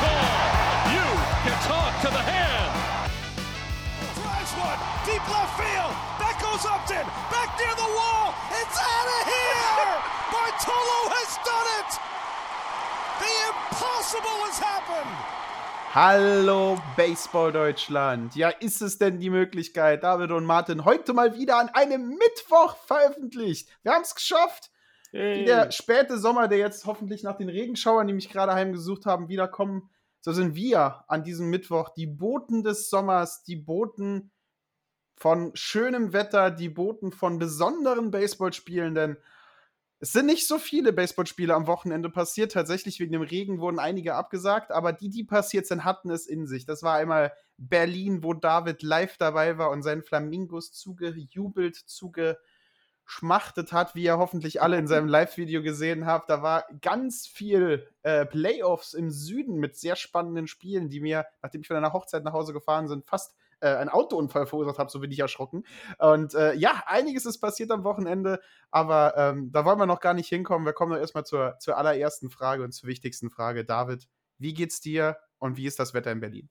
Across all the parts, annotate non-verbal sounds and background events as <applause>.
Call. You can talk to the hand. Drives one, deep left field. That goes Upton, back near the wall. It's out of here. <laughs> Bartolo has done it. The impossible has happened. Hallo Baseball Deutschland. Ja, ist es denn die Möglichkeit, David und Martin heute mal wieder an einem Mittwoch veröffentlicht? Wir haben es geschafft. Wie der späte Sommer, der jetzt hoffentlich nach den Regenschauern, die mich gerade heimgesucht haben, wiederkommen, so sind wir an diesem Mittwoch die Boten des Sommers, die Boten von schönem Wetter, die Boten von besonderen Baseballspielen, denn es sind nicht so viele Baseballspiele am Wochenende passiert. Tatsächlich wegen dem Regen wurden einige abgesagt, aber die, die passiert sind, hatten es in sich. Das war einmal Berlin, wo David live dabei war und seinen Flamingos zugejubelt, zugeschmachtet hat, wie ihr hoffentlich alle in seinem Live-Video gesehen habt. Da war ganz viel äh, Playoffs im Süden mit sehr spannenden Spielen, die mir, nachdem ich von einer Hochzeit nach Hause gefahren bin, fast äh, einen Autounfall verursacht habe, so bin ich erschrocken. Und äh, ja, einiges ist passiert am Wochenende, aber ähm, da wollen wir noch gar nicht hinkommen. Wir kommen doch erstmal zur, zur allerersten Frage und zur wichtigsten Frage. David, wie geht's dir und wie ist das Wetter in Berlin?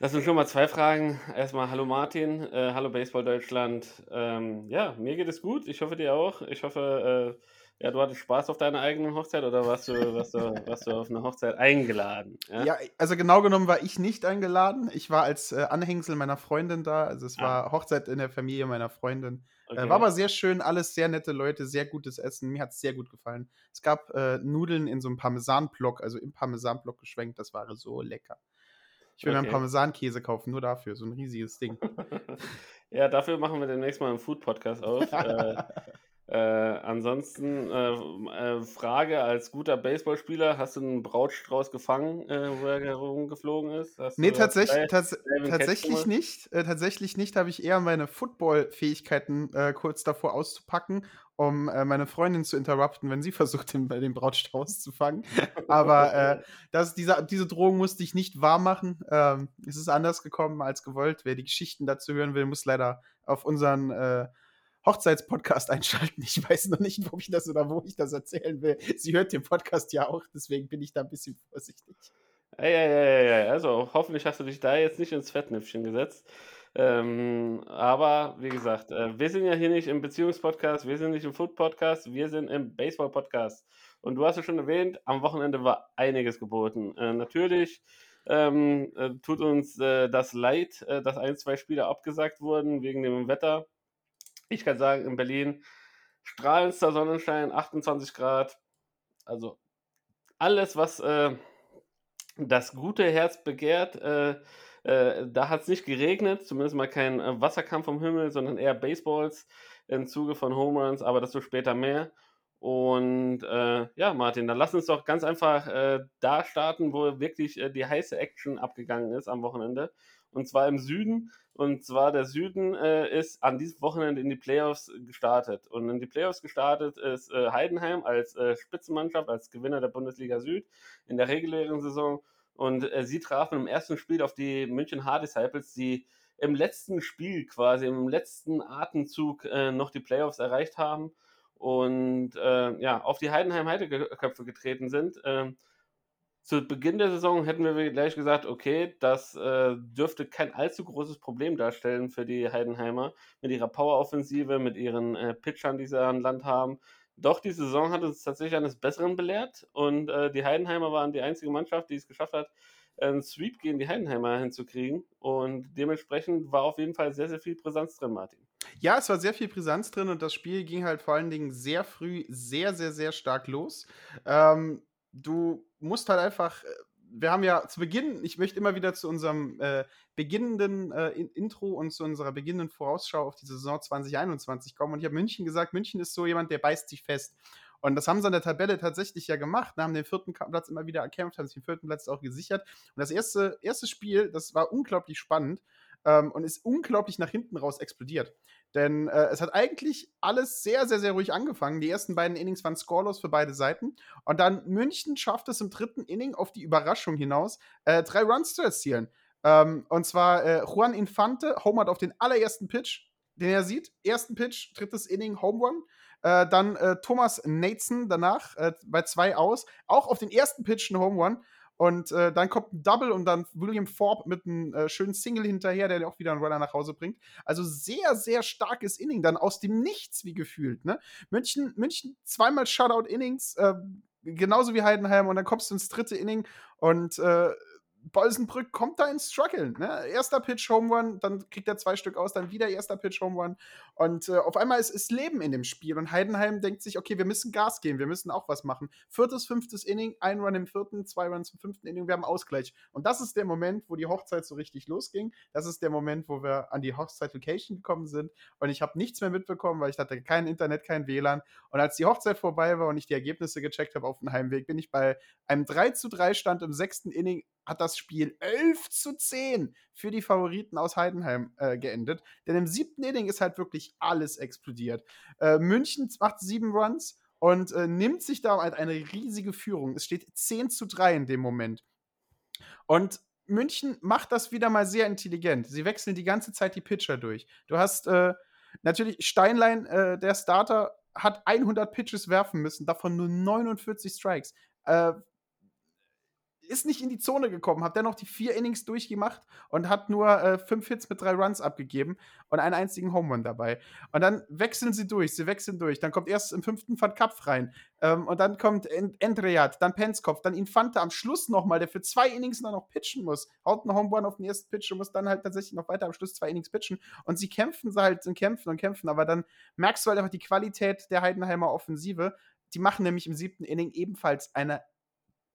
Das sind schon mal zwei Fragen. Erstmal hallo Martin, äh, hallo Baseball Deutschland. Ähm, ja, mir geht es gut. Ich hoffe dir auch. Ich hoffe, äh, ja, du hattest Spaß auf deiner eigenen Hochzeit oder warst du, warst du, warst du auf eine Hochzeit eingeladen? Ja? ja? also genau genommen war ich nicht eingeladen. Ich war als äh, Anhängsel meiner Freundin da. Also es war ah. Hochzeit in der Familie meiner Freundin. Äh, okay. war aber sehr schön, alles sehr nette Leute, sehr gutes Essen. Mir hat es sehr gut gefallen. Es gab äh, Nudeln in so einem Parmesanblock, also im Parmesanblock geschwenkt. Das war so lecker. Ich will okay. mir einen Parmesankäse kaufen, nur dafür, so ein riesiges Ding. <laughs> ja, dafür machen wir demnächst mal einen Food-Podcast auf. <laughs> äh, äh, ansonsten, äh, äh, Frage als guter Baseballspieler, hast du einen Brautstrauß gefangen, äh, wo er herumgeflogen ist? Hast nee, tatsächlich, tats tatsächlich nicht. Äh, tatsächlich nicht, habe ich eher meine Football-Fähigkeiten kurz davor auszupacken um meine Freundin zu interrupten, wenn sie <laughs> versucht, den, den Brautstrauß zu fangen. Aber äh, das, diese, diese Drohung musste ich nicht wahr machen. Ähm, es ist anders gekommen als gewollt. Wer die Geschichten dazu hören will, muss leider auf unseren äh, Hochzeitspodcast einschalten. Ich weiß noch nicht, wo ich das oder wo ich das erzählen will. Sie hört den Podcast ja auch, deswegen bin ich da ein bisschen vorsichtig. Ja, ja, ja. Also hoffentlich hast du dich da jetzt nicht ins Fettnäpfchen gesetzt. Ähm, aber wie gesagt, äh, wir sind ja hier nicht im Beziehungspodcast, wir sind nicht im Food-Podcast, wir sind im Baseball-Podcast. Und du hast ja schon erwähnt, am Wochenende war einiges geboten. Äh, natürlich ähm, äh, tut uns äh, das leid, äh, dass ein, zwei Spiele abgesagt wurden wegen dem Wetter. Ich kann sagen, in Berlin strahlendster Sonnenschein, 28 Grad. Also alles, was äh, das gute Herz begehrt, äh, da hat es nicht geregnet, zumindest mal kein äh, Wasserkampf vom Himmel, sondern eher Baseballs im Zuge von Home Runs, aber dazu später mehr. Und äh, ja, Martin, dann lass uns doch ganz einfach äh, da starten, wo wirklich äh, die heiße Action abgegangen ist am Wochenende. Und zwar im Süden. Und zwar der Süden äh, ist an diesem Wochenende in die Playoffs gestartet. Und in die Playoffs gestartet ist äh, Heidenheim als äh, Spitzenmannschaft, als Gewinner der Bundesliga Süd in der regulären Saison. Und äh, sie trafen im ersten Spiel auf die München Hard Disciples, die im letzten Spiel quasi, im letzten Atemzug äh, noch die Playoffs erreicht haben und äh, ja, auf die Heidenheim Heideköpfe getreten sind. Zu Beginn der Saison hätten wir gleich gesagt, okay, das äh, dürfte kein allzu großes Problem darstellen für die Heidenheimer mit ihrer Power-Offensive, mit ihren äh, Pitchern, die sie an Land haben, doch, die Saison hat uns tatsächlich eines Besseren belehrt und äh, die Heidenheimer waren die einzige Mannschaft, die es geschafft hat, einen Sweep gegen die Heidenheimer hinzukriegen und dementsprechend war auf jeden Fall sehr, sehr viel Brisanz drin, Martin. Ja, es war sehr viel Brisanz drin und das Spiel ging halt vor allen Dingen sehr früh sehr, sehr, sehr stark los. Ähm, du musst halt einfach äh, wir haben ja zu Beginn, ich möchte immer wieder zu unserem äh, beginnenden äh, Intro und zu unserer beginnenden Vorausschau auf die Saison 2021 kommen. Und ich habe München gesagt, München ist so jemand, der beißt sich fest. Und das haben sie an der Tabelle tatsächlich ja gemacht, haben den vierten Platz immer wieder erkämpft, haben sich den vierten Platz auch gesichert. Und das erste, erste Spiel, das war unglaublich spannend ähm, und ist unglaublich nach hinten raus explodiert. Denn äh, es hat eigentlich alles sehr, sehr, sehr ruhig angefangen. Die ersten beiden Innings waren scoreless für beide Seiten. Und dann München schafft es im dritten Inning auf die Überraschung hinaus, äh, drei Runs zu erzielen. Ähm, und zwar äh, Juan Infante homert auf den allerersten Pitch, den er sieht. Ersten Pitch, drittes Inning, Home Run. Äh, dann äh, Thomas Nateson danach äh, bei zwei aus, auch auf den ersten Pitch ein Home Run. Und äh, dann kommt ein Double und dann William Forbes mit einem äh, schönen Single hinterher, der auch wieder einen Runner nach Hause bringt. Also sehr, sehr starkes Inning, dann aus dem Nichts wie gefühlt. Ne? München, München zweimal Shutout-Innings, äh, genauso wie Heidenheim. Und dann kommst du ins dritte Inning und äh, Bolsenbrück kommt da ins Struggle. Ne? Erster Pitch Home Run, dann kriegt er zwei Stück aus, dann wieder erster Pitch Home Run. Und äh, auf einmal ist, ist Leben in dem Spiel. Und Heidenheim denkt sich, okay, wir müssen Gas geben, wir müssen auch was machen. Viertes, fünftes Inning, ein Run im vierten, zwei Runs im fünften Inning, wir haben Ausgleich. Und das ist der Moment, wo die Hochzeit so richtig losging. Das ist der Moment, wo wir an die Hochzeit-Location gekommen sind. Und ich habe nichts mehr mitbekommen, weil ich hatte kein Internet, kein WLAN. Und als die Hochzeit vorbei war und ich die Ergebnisse gecheckt habe auf dem Heimweg, bin ich bei einem 3 zu 3 Stand im sechsten Inning hat das Spiel 11 zu 10 für die Favoriten aus Heidenheim äh, geendet. Denn im siebten Inning ist halt wirklich alles explodiert. Äh, München macht sieben Runs und äh, nimmt sich da halt eine riesige Führung. Es steht 10 zu 3 in dem Moment. Und München macht das wieder mal sehr intelligent. Sie wechseln die ganze Zeit die Pitcher durch. Du hast äh, natürlich Steinlein, äh, der Starter, hat 100 Pitches werfen müssen, davon nur 49 Strikes. Äh, ist nicht in die Zone gekommen, hat dennoch die vier Innings durchgemacht und hat nur äh, fünf Hits mit drei Runs abgegeben und einen einzigen Home Run dabei. Und dann wechseln sie durch, sie wechseln durch. Dann kommt erst im fünften Van Kapf rein ähm, und dann kommt Endreat, dann Penskopf, dann Infante am Schluss nochmal, der für zwei Innings dann noch pitchen muss. Haut einen Home Run auf den ersten Pitch und muss dann halt tatsächlich noch weiter am Schluss zwei Innings pitchen. Und sie kämpfen halt und kämpfen und kämpfen, aber dann merkst du halt einfach die Qualität der Heidenheimer Offensive. Die machen nämlich im siebten Inning ebenfalls eine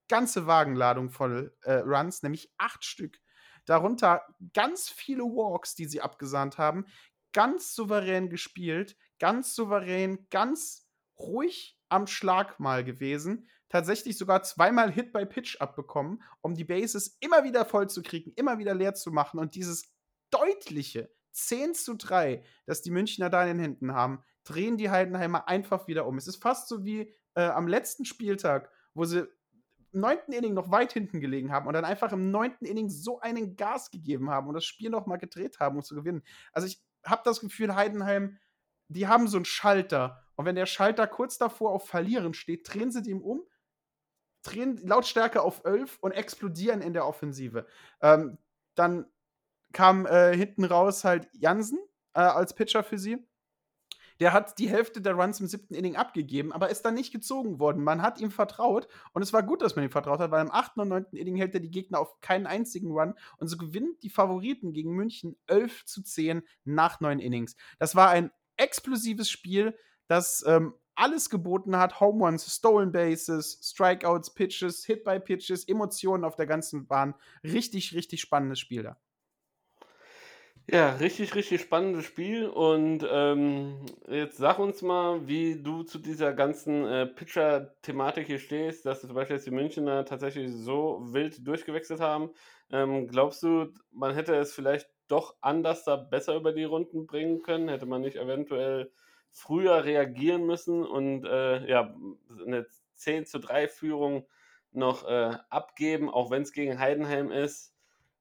ganze Wagenladung voll äh, Runs, nämlich acht Stück. Darunter ganz viele Walks, die sie abgesahnt haben. Ganz souverän gespielt, ganz souverän, ganz ruhig am Schlag mal gewesen. Tatsächlich sogar zweimal Hit by Pitch abbekommen, um die Bases immer wieder voll zu kriegen, immer wieder leer zu machen und dieses deutliche 10 zu 3, das die Münchner da in den Händen haben, drehen die Heidenheimer einfach wieder um. Es ist fast so wie äh, am letzten Spieltag, wo sie neunten Inning noch weit hinten gelegen haben und dann einfach im neunten Inning so einen Gas gegeben haben und das Spiel noch mal gedreht haben, um zu gewinnen. Also ich habe das Gefühl, Heidenheim, die haben so einen Schalter und wenn der Schalter kurz davor auf Verlieren steht, drehen sie den um, drehen Lautstärke auf 11 und explodieren in der Offensive. Ähm, dann kam äh, hinten raus halt Jansen äh, als Pitcher für sie der hat die Hälfte der Runs im siebten Inning abgegeben, aber ist dann nicht gezogen worden. Man hat ihm vertraut und es war gut, dass man ihm vertraut hat, weil im achten und neunten Inning hält er die Gegner auf keinen einzigen Run und so gewinnt die Favoriten gegen München 11 zu 10 nach neun Innings. Das war ein explosives Spiel, das ähm, alles geboten hat: Home Runs, Stolen Bases, Strikeouts, Pitches, Hit by Pitches, Emotionen auf der ganzen Bahn. Richtig, richtig spannendes Spiel da. Ja, richtig, richtig spannendes Spiel. Und ähm, jetzt sag uns mal, wie du zu dieser ganzen äh, Pitcher-Thematik hier stehst, dass zum Beispiel jetzt die Münchner tatsächlich so wild durchgewechselt haben. Ähm, glaubst du, man hätte es vielleicht doch anders da besser über die Runden bringen können? Hätte man nicht eventuell früher reagieren müssen und äh, ja, eine 10 zu 3 Führung noch äh, abgeben, auch wenn es gegen Heidenheim ist?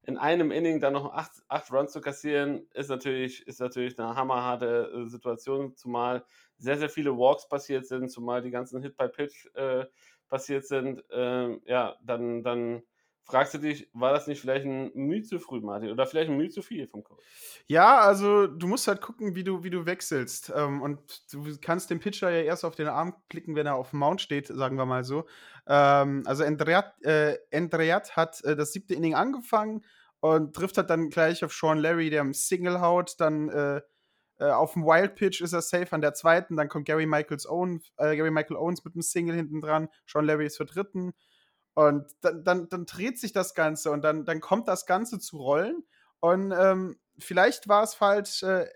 In einem Inning dann noch acht, acht Runs zu kassieren, ist natürlich, ist natürlich eine hammerharte äh, Situation, zumal sehr, sehr viele Walks passiert sind, zumal die ganzen Hit by Pitch äh, passiert sind. Äh, ja, dann, dann fragst du dich, war das nicht vielleicht ein Mühe zu früh, Martin, oder vielleicht ein Mühe zu viel vom Coach? Ja, also du musst halt gucken, wie du, wie du wechselst. Ähm, und du kannst den Pitcher ja erst auf den Arm klicken, wenn er auf dem Mount steht, sagen wir mal so. Ähm, also Endreat, äh, Endreat hat äh, das siebte Inning angefangen und trifft halt dann gleich auf Sean Larry, der im Single haut, dann äh, äh, auf dem Wild Pitch ist er safe an der zweiten, dann kommt Gary Michaels Owen, äh, Gary Michael Owens mit dem Single hinten dran, Sean Larry ist für dritten Und dann, dann, dann dreht sich das Ganze und dann, dann kommt das Ganze zu rollen. Und ähm, vielleicht war es falsch, äh,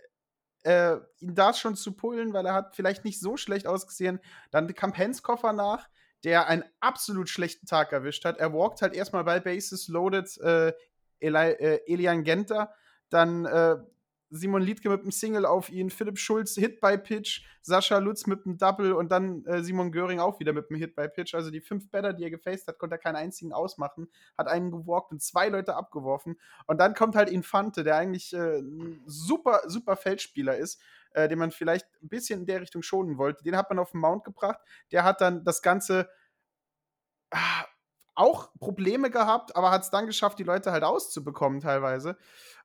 äh, ihn da schon zu pullen, weil er hat vielleicht nicht so schlecht ausgesehen. Dann kam Henskoffer nach, der einen absolut schlechten Tag erwischt hat. Er walkt halt erstmal bei Bases loaded äh, Eli, äh, Elian Genter, dann äh, Simon Liedke mit einem Single auf ihn, Philipp Schulz Hit by Pitch, Sascha Lutz mit einem Double und dann äh, Simon Göring auch wieder mit einem Hit by Pitch. Also die fünf Better, die er gefaced hat, konnte er keinen einzigen ausmachen, hat einen gewalkt und zwei Leute abgeworfen. Und dann kommt halt Infante, der eigentlich äh, ein super, super Feldspieler ist, äh, den man vielleicht ein bisschen in der Richtung schonen wollte. Den hat man auf den Mount gebracht. Der hat dann das Ganze ah, auch Probleme gehabt, aber hat es dann geschafft, die Leute halt auszubekommen teilweise.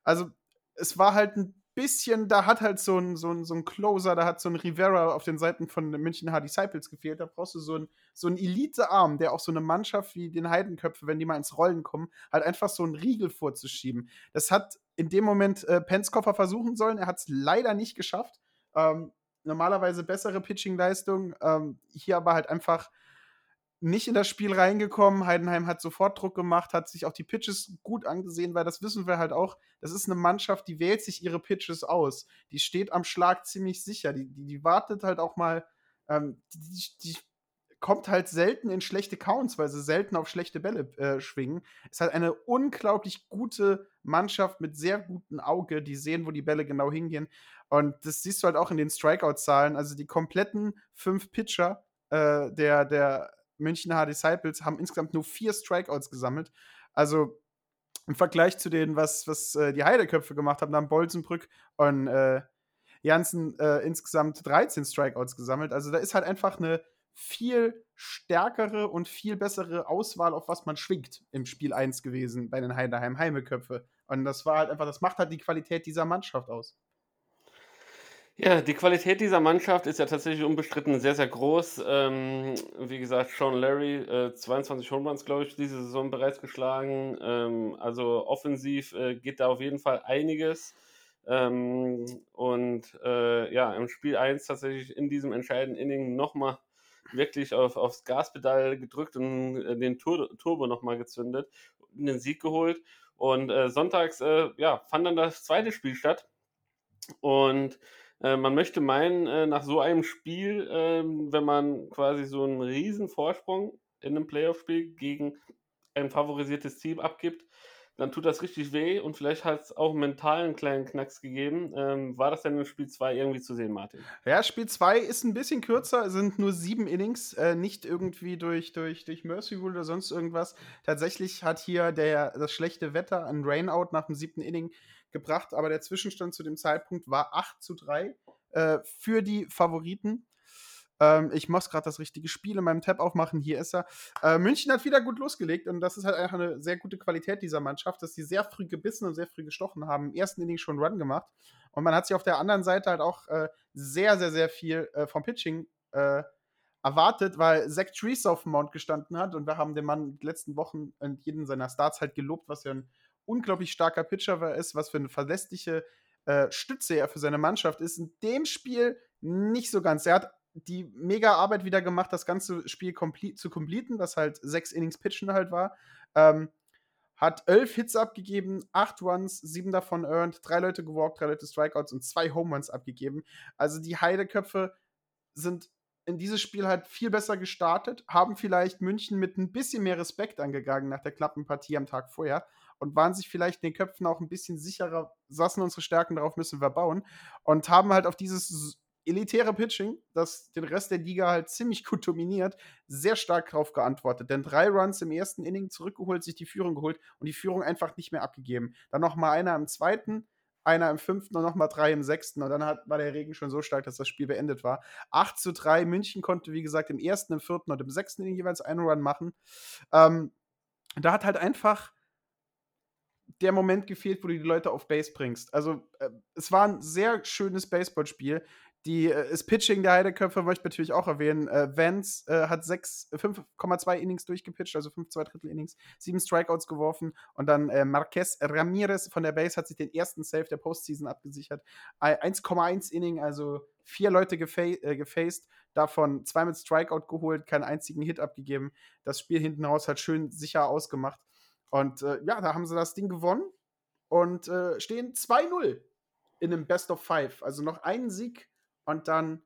Also es war halt ein bisschen, da hat halt so ein, so ein, so ein Closer, da hat so ein Rivera auf den Seiten von München H Disciples gefehlt. Da brauchst du so einen so Elite-Arm, der auch so eine Mannschaft wie den Heidenköpfe, wenn die mal ins Rollen kommen, halt einfach so einen Riegel vorzuschieben. Das hat in dem Moment äh, Penskoffer versuchen sollen. Er hat es leider nicht geschafft. Ähm, normalerweise bessere Pitching-Leistung. Ähm, hier aber halt einfach nicht in das Spiel reingekommen. Heidenheim hat sofort Druck gemacht, hat sich auch die Pitches gut angesehen, weil das wissen wir halt auch. Das ist eine Mannschaft, die wählt sich ihre Pitches aus. Die steht am Schlag ziemlich sicher. Die, die, die wartet halt auch mal. Ähm, die, die, kommt halt selten in schlechte Counts, weil sie selten auf schlechte Bälle äh, schwingen. Es hat eine unglaublich gute Mannschaft mit sehr gutem Auge, die sehen, wo die Bälle genau hingehen. Und das siehst du halt auch in den Strikeout-Zahlen. Also die kompletten fünf Pitcher äh, der, der München H Disciples haben insgesamt nur vier Strikeouts gesammelt. Also im Vergleich zu denen, was, was äh, die Heideköpfe gemacht haben, haben Bolzenbrück und äh, Janssen äh, insgesamt 13 Strikeouts gesammelt. Also da ist halt einfach eine viel stärkere und viel bessere Auswahl, auf was man schwingt im Spiel 1 gewesen bei den Heideheim Heimeköpfe. Und das war halt einfach, das macht halt die Qualität dieser Mannschaft aus. Ja, die Qualität dieser Mannschaft ist ja tatsächlich unbestritten sehr, sehr groß. Ähm, wie gesagt, Sean Larry, äh, 22 Home Runs, glaube ich, diese Saison bereits geschlagen. Ähm, also offensiv äh, geht da auf jeden Fall einiges. Ähm, und äh, ja, im Spiel 1 tatsächlich in diesem entscheidenden Inning nochmal wirklich auf, aufs Gaspedal gedrückt und äh, den Tur Turbo nochmal gezündet und den Sieg geholt. Und äh, sonntags äh, ja, fand dann das zweite Spiel statt. Und äh, man möchte meinen, äh, nach so einem Spiel, äh, wenn man quasi so einen riesen Vorsprung in einem Playoff-Spiel gegen ein favorisiertes Team abgibt, dann tut das richtig weh und vielleicht hat es auch mental einen kleinen Knacks gegeben. Ähm, war das denn in Spiel 2 irgendwie zu sehen, Martin? Ja, Spiel 2 ist ein bisschen kürzer, sind nur sieben Innings, äh, nicht irgendwie durch, durch, durch Mercy Rule oder sonst irgendwas. Tatsächlich hat hier der, das schlechte Wetter ein Rainout nach dem siebten Inning gebracht, aber der Zwischenstand zu dem Zeitpunkt war 8 zu 3 äh, für die Favoriten. Ähm, ich muss gerade das richtige Spiel in meinem Tab aufmachen. Hier ist er. Äh, München hat wieder gut losgelegt und das ist halt einfach eine sehr gute Qualität dieser Mannschaft, dass sie sehr früh gebissen und sehr früh gestochen haben. Im ersten Inning schon Run gemacht. Und man hat sich auf der anderen Seite halt auch äh, sehr, sehr, sehr viel äh, vom Pitching äh, erwartet, weil Zach Trees auf dem Mount gestanden hat und wir haben den Mann die letzten Wochen in jedem seiner Starts halt gelobt, was ja ein unglaublich starker Pitcher ist, was für eine verlässliche äh, Stütze er für seine Mannschaft ist. In dem Spiel nicht so ganz. Er hat die mega Arbeit wieder gemacht, das ganze Spiel zu completen, was halt sechs Innings Pitchen halt war. Ähm, hat elf Hits abgegeben, acht Runs, sieben davon earned, drei Leute gewalkt, drei Leute Strikeouts und zwei Home Runs abgegeben. Also die Heideköpfe sind in dieses Spiel halt viel besser gestartet, haben vielleicht München mit ein bisschen mehr Respekt angegangen nach der knappen Partie am Tag vorher und waren sich vielleicht in den Köpfen auch ein bisschen sicherer, saßen unsere Stärken, darauf müssen wir bauen und haben halt auf dieses elitäre Pitching, das den Rest der Liga halt ziemlich gut dominiert, sehr stark darauf geantwortet. Denn drei Runs im ersten Inning zurückgeholt, sich die Führung geholt und die Führung einfach nicht mehr abgegeben. Dann noch mal einer im zweiten, einer im fünften und nochmal drei im sechsten. Und dann hat, war der Regen schon so stark, dass das Spiel beendet war. 8 zu 3. München konnte, wie gesagt, im ersten, im vierten und im sechsten Inning jeweils einen Run machen. Ähm, da hat halt einfach der Moment gefehlt, wo du die Leute auf Base bringst. Also, äh, es war ein sehr schönes Baseballspiel. die, äh, das Pitching der Heideköpfe möchte ich natürlich auch erwähnen. Äh, Vance äh, hat 5,2 Innings durchgepitcht, also 5, 2 Drittel Innings, 7 Strikeouts geworfen und dann äh, Marquez Ramirez von der Base hat sich den ersten Save der Postseason abgesichert. 1,1 Inning, also vier Leute gefa äh, gefaced, davon zwei mit Strikeout geholt, keinen einzigen Hit abgegeben. Das Spiel hinten raus hat schön sicher ausgemacht. Und äh, ja, da haben sie das Ding gewonnen und äh, stehen 2-0 in einem Best of Five. Also noch einen Sieg und dann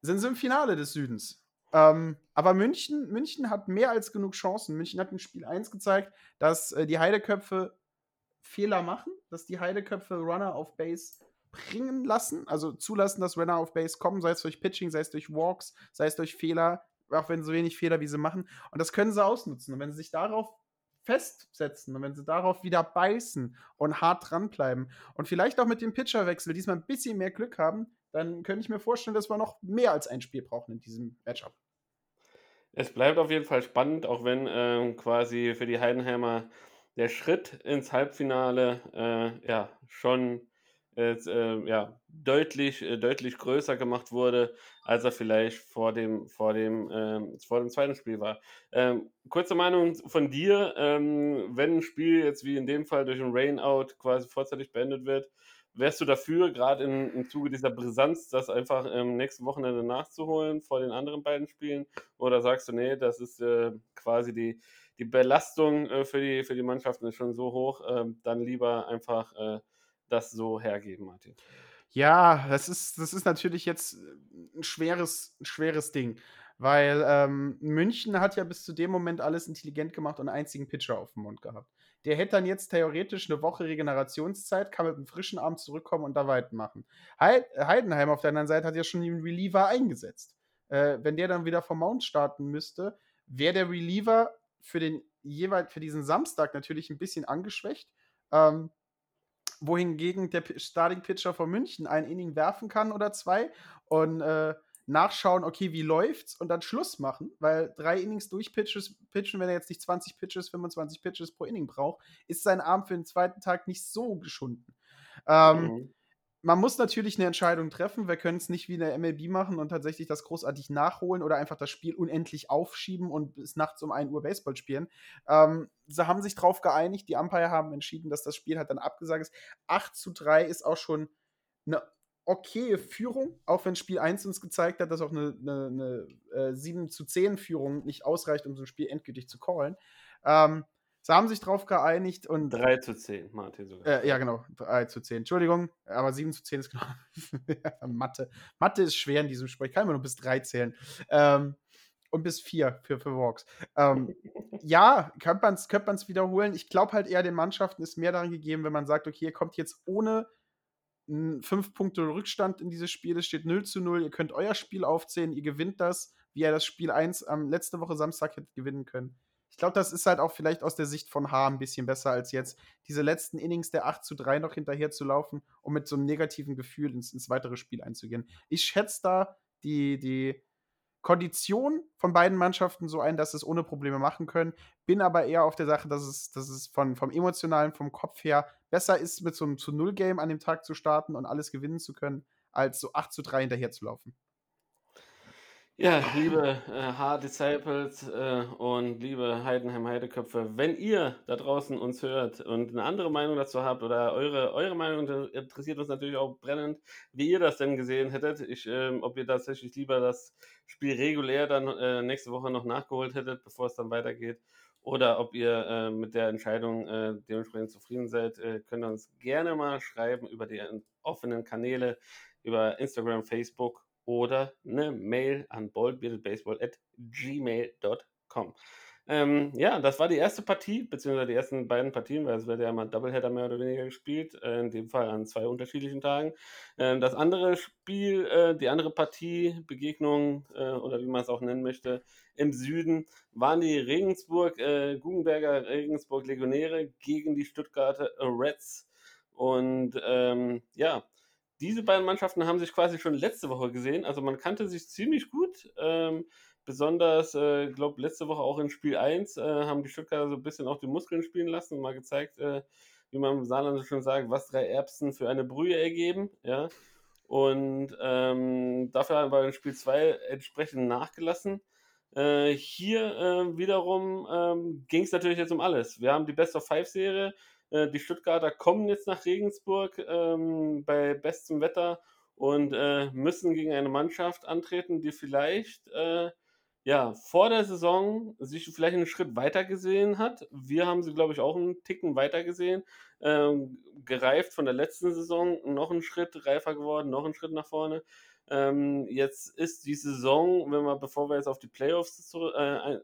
sind sie im Finale des Südens. Ähm, aber München, München hat mehr als genug Chancen. München hat in Spiel 1 gezeigt, dass äh, die Heideköpfe Fehler machen, dass die Heideköpfe Runner auf Base bringen lassen, also zulassen, dass Runner auf Base kommen, sei es durch Pitching, sei es durch Walks, sei es durch Fehler, auch wenn so wenig Fehler wie sie machen. Und das können sie ausnutzen. Und wenn sie sich darauf festsetzen und wenn sie darauf wieder beißen und hart dranbleiben und vielleicht auch mit dem Pitcherwechsel diesmal ein bisschen mehr Glück haben, dann könnte ich mir vorstellen, dass wir noch mehr als ein Spiel brauchen in diesem Matchup. Es bleibt auf jeden Fall spannend, auch wenn ähm, quasi für die Heidenheimer der Schritt ins Halbfinale äh, ja schon äh, ja, deutlich, äh, deutlich größer gemacht wurde, als er vielleicht vor dem, vor dem, ähm, vor dem zweiten Spiel war. Ähm, kurze Meinung von dir, ähm, wenn ein Spiel jetzt wie in dem Fall durch ein Rainout quasi vorzeitig beendet wird, wärst du dafür, gerade im Zuge dieser Brisanz, das einfach ähm, nächste Wochenende nachzuholen vor den anderen beiden Spielen? Oder sagst du, nee, das ist äh, quasi die, die Belastung äh, für, die, für die Mannschaften ist schon so hoch, äh, dann lieber einfach äh, das so hergeben, Martin? Ja, das ist, das ist natürlich jetzt ein schweres, ein schweres Ding. Weil ähm, München hat ja bis zu dem Moment alles intelligent gemacht und einen einzigen Pitcher auf dem Mund gehabt. Der hätte dann jetzt theoretisch eine Woche Regenerationszeit, kann mit einem frischen Arm zurückkommen und da weitermachen. Heidenheim auf der anderen Seite hat ja schon den Reliever eingesetzt. Äh, wenn der dann wieder vom Mount starten müsste, wäre der Reliever für den jeweils für diesen Samstag natürlich ein bisschen angeschwächt. Ähm, wohingegen der Starting Pitcher von München ein Inning werfen kann oder zwei und äh, nachschauen, okay, wie läuft's und dann Schluss machen, weil drei Innings durchpitchen, pitchen, wenn er jetzt nicht 20 Pitches, 25 Pitches pro Inning braucht, ist sein Arm für den zweiten Tag nicht so geschunden. Ähm, mhm. Man muss natürlich eine Entscheidung treffen. Wir können es nicht wie in der MLB machen und tatsächlich das großartig nachholen oder einfach das Spiel unendlich aufschieben und bis nachts um 1 Uhr Baseball spielen. Ähm, sie haben sich darauf geeinigt, die Umpire haben entschieden, dass das Spiel halt dann abgesagt ist. 8 zu 3 ist auch schon eine okaye Führung, auch wenn Spiel 1 uns gezeigt hat, dass auch eine, eine, eine äh, 7 zu 10 Führung nicht ausreicht, um so ein Spiel endgültig zu callen. Ähm, sie haben sich darauf geeinigt und. 3 zu 10, Martin sogar. Äh, ja, genau. 3 zu 10. Entschuldigung, aber 7 zu 10 ist genau. <laughs> Mathe. Mathe ist schwer in diesem Spiel. Ich kann immer nur bis 3 zählen. Ähm, und bis 4 für, für Walks. Ähm, <laughs> ja, könnte man es könnt wiederholen. Ich glaube halt eher, den Mannschaften ist mehr daran gegeben, wenn man sagt, okay, ihr kommt jetzt ohne fünf Punkte Rückstand in dieses Spiel. Es steht 0 zu 0. Ihr könnt euer Spiel aufzählen. Ihr gewinnt das, wie ihr das Spiel 1 am letzte Woche Samstag hättet gewinnen können. Ich glaube, das ist halt auch vielleicht aus der Sicht von H ein bisschen besser als jetzt diese letzten Innings der 8 zu 3 noch hinterher zu laufen, um mit so einem negativen Gefühl ins, ins weitere Spiel einzugehen. Ich schätze da die, die, Kondition von beiden Mannschaften so ein, dass sie es ohne Probleme machen können. Bin aber eher auf der Sache, dass es, dass es von, vom emotionalen, vom Kopf her besser ist, mit so einem zu Null Game an dem Tag zu starten und alles gewinnen zu können, als so 8 zu 3 hinterher zu laufen. Ja, liebe äh, H-Disciples äh, und liebe Heidenheim-Heideköpfe, wenn ihr da draußen uns hört und eine andere Meinung dazu habt oder eure, eure Meinung interessiert uns natürlich auch brennend, wie ihr das denn gesehen hättet, ich, äh, ob ihr tatsächlich lieber das Spiel regulär dann äh, nächste Woche noch nachgeholt hättet, bevor es dann weitergeht, oder ob ihr äh, mit der Entscheidung äh, dementsprechend zufrieden seid, könnt ihr uns gerne mal schreiben über die offenen Kanäle, über Instagram, Facebook oder eine Mail an boldbeardedbaseball.gmail.com. Ähm, ja, das war die erste Partie, beziehungsweise die ersten beiden Partien, weil es wird ja immer Doubleheader mehr oder weniger gespielt, äh, in dem Fall an zwei unterschiedlichen Tagen. Ähm, das andere Spiel, äh, die andere Partie, Begegnung äh, oder wie man es auch nennen möchte, im Süden waren die Regensburg, äh, Guggenberger Regensburg Legionäre gegen die Stuttgarter Reds. Und ähm, ja, diese beiden Mannschaften haben sich quasi schon letzte Woche gesehen. Also man kannte sich ziemlich gut. Ähm, besonders, äh, glaube letzte Woche auch in Spiel 1 äh, haben die Stuttgarter so ein bisschen auch die Muskeln spielen lassen und mal gezeigt, äh, wie man im Saarland schon sagt, was drei Erbsen für eine Brühe ergeben. Ja. Und ähm, dafür haben wir in Spiel 2 entsprechend nachgelassen. Äh, hier äh, wiederum ähm, ging es natürlich jetzt um alles. Wir haben die Best of Five-Serie. Äh, die Stuttgarter kommen jetzt nach Regensburg ähm, bei bestem Wetter und äh, müssen gegen eine Mannschaft antreten, die vielleicht äh, ja, vor der Saison sich vielleicht einen Schritt weiter gesehen hat. Wir haben sie, glaube ich, auch einen Ticken weiter gesehen. Ähm, gereift von der letzten Saison, noch einen Schritt reifer geworden, noch einen Schritt nach vorne. Ähm, jetzt ist die Saison, wenn wir, bevor wir jetzt auf die Playoffs zu, äh,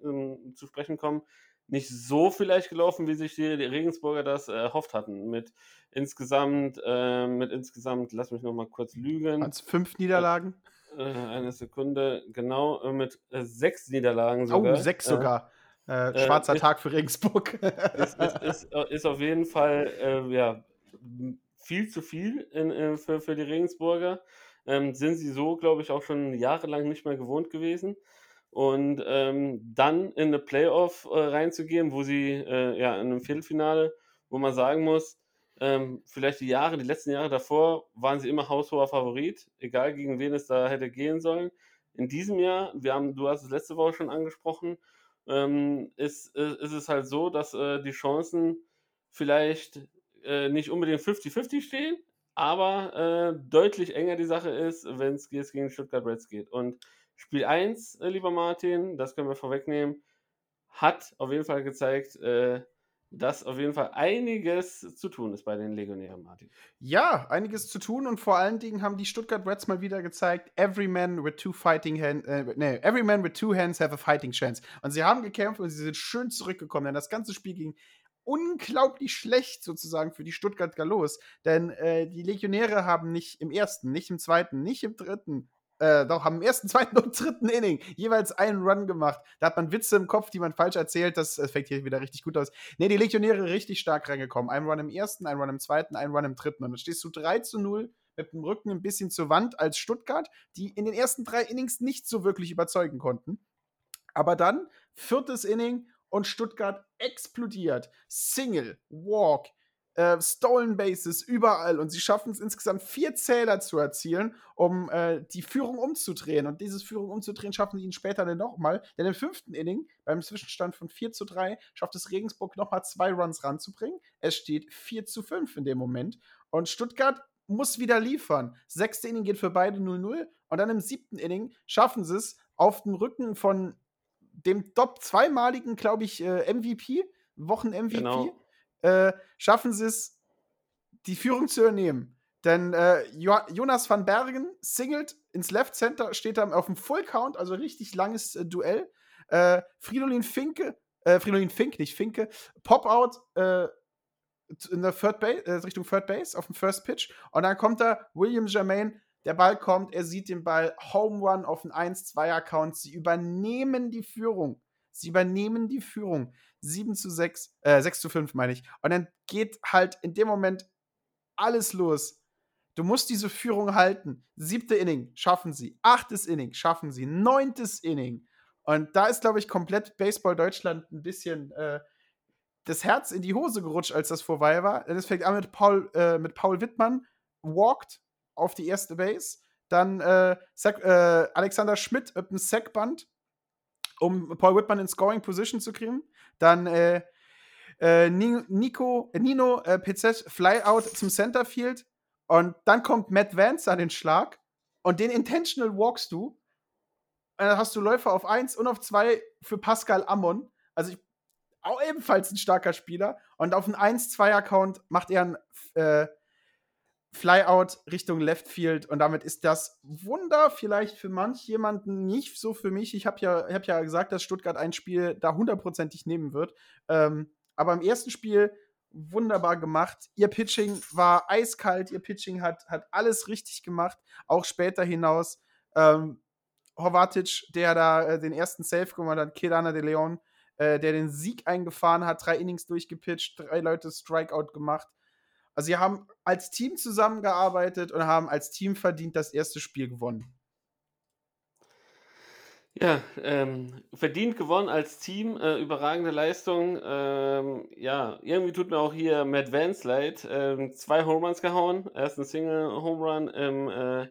zu sprechen kommen, nicht so vielleicht gelaufen, wie sich die, Regensburger das erhofft hatten. Mit insgesamt, äh, mit insgesamt, lass mich noch mal kurz lügen. Als fünf Niederlagen? Äh, eine Sekunde, genau, äh, mit äh, sechs Niederlagen sogar. Oh, sechs sogar. Äh, schwarzer ist, Tag für Regensburg. <laughs> ist, ist, ist, ist, auf jeden Fall ja, viel zu viel in, für, für die Regensburger. Ähm, sind sie so, glaube ich, auch schon jahrelang nicht mehr gewohnt gewesen. Und ähm, dann in eine Playoff äh, reinzugehen, wo sie äh, ja in einem Viertelfinale, wo man sagen muss, ähm, vielleicht die Jahre, die letzten Jahre davor, waren sie immer haushoher Favorit, egal gegen wen es da hätte gehen sollen. In diesem Jahr, wir haben, du hast es letzte Woche schon angesprochen, ähm, ist, ist, ist, es halt so, dass äh, die Chancen vielleicht äh, nicht unbedingt 50-50 stehen, aber äh, deutlich enger die Sache ist, wenn es gegen Stuttgart Reds geht. Und Spiel 1, äh, lieber Martin, das können wir vorwegnehmen, hat auf jeden Fall gezeigt, äh, dass auf jeden Fall einiges zu tun ist bei den Legionären, Martin. Ja, einiges zu tun und vor allen Dingen haben die Stuttgart Reds mal wieder gezeigt, every man with two fighting hands, äh, nee, every man with two hands have a fighting chance. Und sie haben gekämpft und sie sind schön zurückgekommen, denn das ganze Spiel ging unglaublich schlecht sozusagen für die Stuttgart Galos, denn äh, die Legionäre haben nicht im ersten, nicht im zweiten, nicht im dritten äh, doch, haben im ersten, <laughs> zweiten und dritten Inning jeweils einen Run gemacht. Da hat man Witze im Kopf, die man falsch erzählt. Das, das fängt hier wieder richtig gut aus. Ne, die Legionäre richtig stark reingekommen. Ein Run im ersten, ein Run im zweiten, ein Run im dritten. Und dann stehst du 3 zu 0 mit dem Rücken ein bisschen zur Wand als Stuttgart, die in den ersten drei Innings nicht so wirklich überzeugen konnten. Aber dann, viertes Inning und Stuttgart explodiert. Single, Walk, äh, Stolen Bases überall und sie schaffen es insgesamt vier Zähler zu erzielen, um äh, die Führung umzudrehen. Und diese Führung umzudrehen schaffen sie ihnen später dann nochmal. Denn im fünften Inning, beim Zwischenstand von 4 zu 3, schafft es Regensburg nochmal zwei Runs ranzubringen. Es steht 4 zu 5 in dem Moment. Und Stuttgart muss wieder liefern. Sechste Inning geht für beide 0-0. Und dann im siebten Inning schaffen sie es auf dem Rücken von dem Top zweimaligen, glaube ich, äh, MVP, Wochen-MVP. Genau äh, schaffen sie es, die Führung zu übernehmen. Denn äh, jo Jonas van Bergen singelt ins Left Center, steht dann auf dem Full Count, also richtig langes äh, Duell. Äh, Fridolin Finke, äh, Fridolin Fink, nicht Finke, Pop-Out äh, in der Third Base, Richtung Third Base auf dem First Pitch. Und dann kommt da William Germain, der Ball kommt, er sieht den Ball, Home Run auf den 1-2-Account. Sie übernehmen die Führung. Sie übernehmen die Führung. 7 zu 6, äh, 6 zu 5 meine ich. Und dann geht halt in dem Moment alles los. Du musst diese Führung halten. Siebte Inning schaffen sie. Achtes Inning schaffen sie. Neuntes Inning. Und da ist, glaube ich, komplett Baseball Deutschland ein bisschen äh, das Herz in die Hose gerutscht, als das vorbei war. Denn es fängt an mit Paul, äh, mit Paul Wittmann, walked auf die erste Base. Dann äh, äh Alexander Schmidt mit einem Sackband um Paul Whitman in Scoring Position zu kriegen. Dann äh, äh, Nico, äh, Nino äh, PZ Flyout zum Centerfield. Und dann kommt Matt Vance an den Schlag. Und den Intentional walkst du. Und dann hast du Läufer auf 1 und auf 2 für Pascal Ammon. Also ich, auch ebenfalls ein starker Spieler. Und auf einen 1-2-Account macht er ein äh, Flyout Richtung Left Field und damit ist das Wunder vielleicht für manch jemanden nicht so für mich. Ich habe ja, hab ja gesagt, dass Stuttgart ein Spiel da hundertprozentig nehmen wird. Ähm, aber im ersten Spiel wunderbar gemacht. Ihr Pitching war eiskalt, ihr Pitching hat, hat alles richtig gemacht, auch später hinaus. Ähm, Horvatic, der da äh, den ersten Save gemacht hat, Kedana de Leon, äh, der den Sieg eingefahren hat, drei Innings durchgepitcht, drei Leute Strikeout gemacht. Also sie haben als Team zusammengearbeitet und haben als Team verdient das erste Spiel gewonnen. Ja, ähm, verdient gewonnen als Team, äh, überragende Leistung. Ähm, ja, irgendwie tut mir auch hier Matt Vance leid. Ähm, zwei Home Runs gehauen. Erst ein Single Home Run im, äh,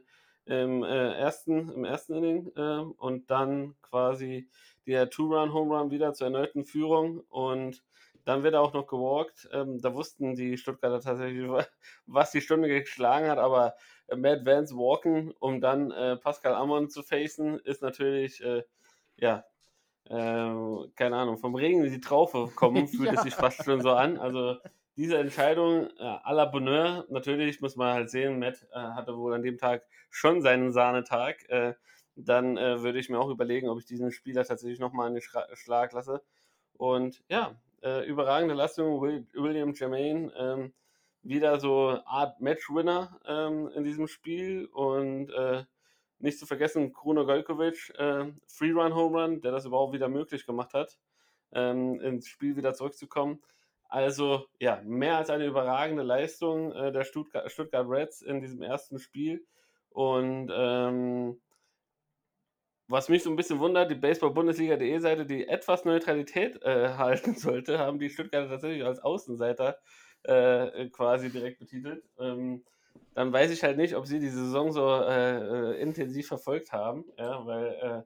im, äh, ersten, im ersten Inning äh, und dann quasi der Two-Run-Home-Run wieder zur erneuten Führung und dann wird er auch noch gewalkt. Ähm, da wussten die Stuttgarter tatsächlich, was die Stunde geschlagen hat, aber äh, Matt Vance walken, um dann äh, Pascal Amon zu facen, ist natürlich, äh, ja, äh, keine Ahnung, vom Regen in die Traufe kommen, <laughs> fühlt ja. es sich fast schon so an. Also diese Entscheidung äh, à la Bonheur, natürlich muss man halt sehen, Matt äh, hatte wohl an dem Tag schon seinen Sahnetag. Dann würde ich mir auch überlegen, ob ich diesen Spieler tatsächlich nochmal in den Schra Schlag lasse. Und ja, äh, überragende Leistung. Will, William Jermaine, ähm, wieder so Art Matchwinner ähm, in diesem Spiel. Und äh, nicht zu vergessen, Kruno Golkovic, äh, Free-Run Home Run, der das überhaupt wieder möglich gemacht hat, ähm, ins Spiel wieder zurückzukommen. Also ja, mehr als eine überragende Leistung äh, der Stuttgart, Stuttgart, Reds in diesem ersten Spiel. Und ähm, was mich so ein bisschen wundert, die Baseball-Bundesliga.de Seite, die etwas Neutralität äh, <laughs> halten sollte, haben die Stuttgarter tatsächlich als Außenseiter äh, quasi direkt betitelt. Ähm, dann weiß ich halt nicht, ob sie die Saison so äh, äh intensiv verfolgt haben, ja, weil äh,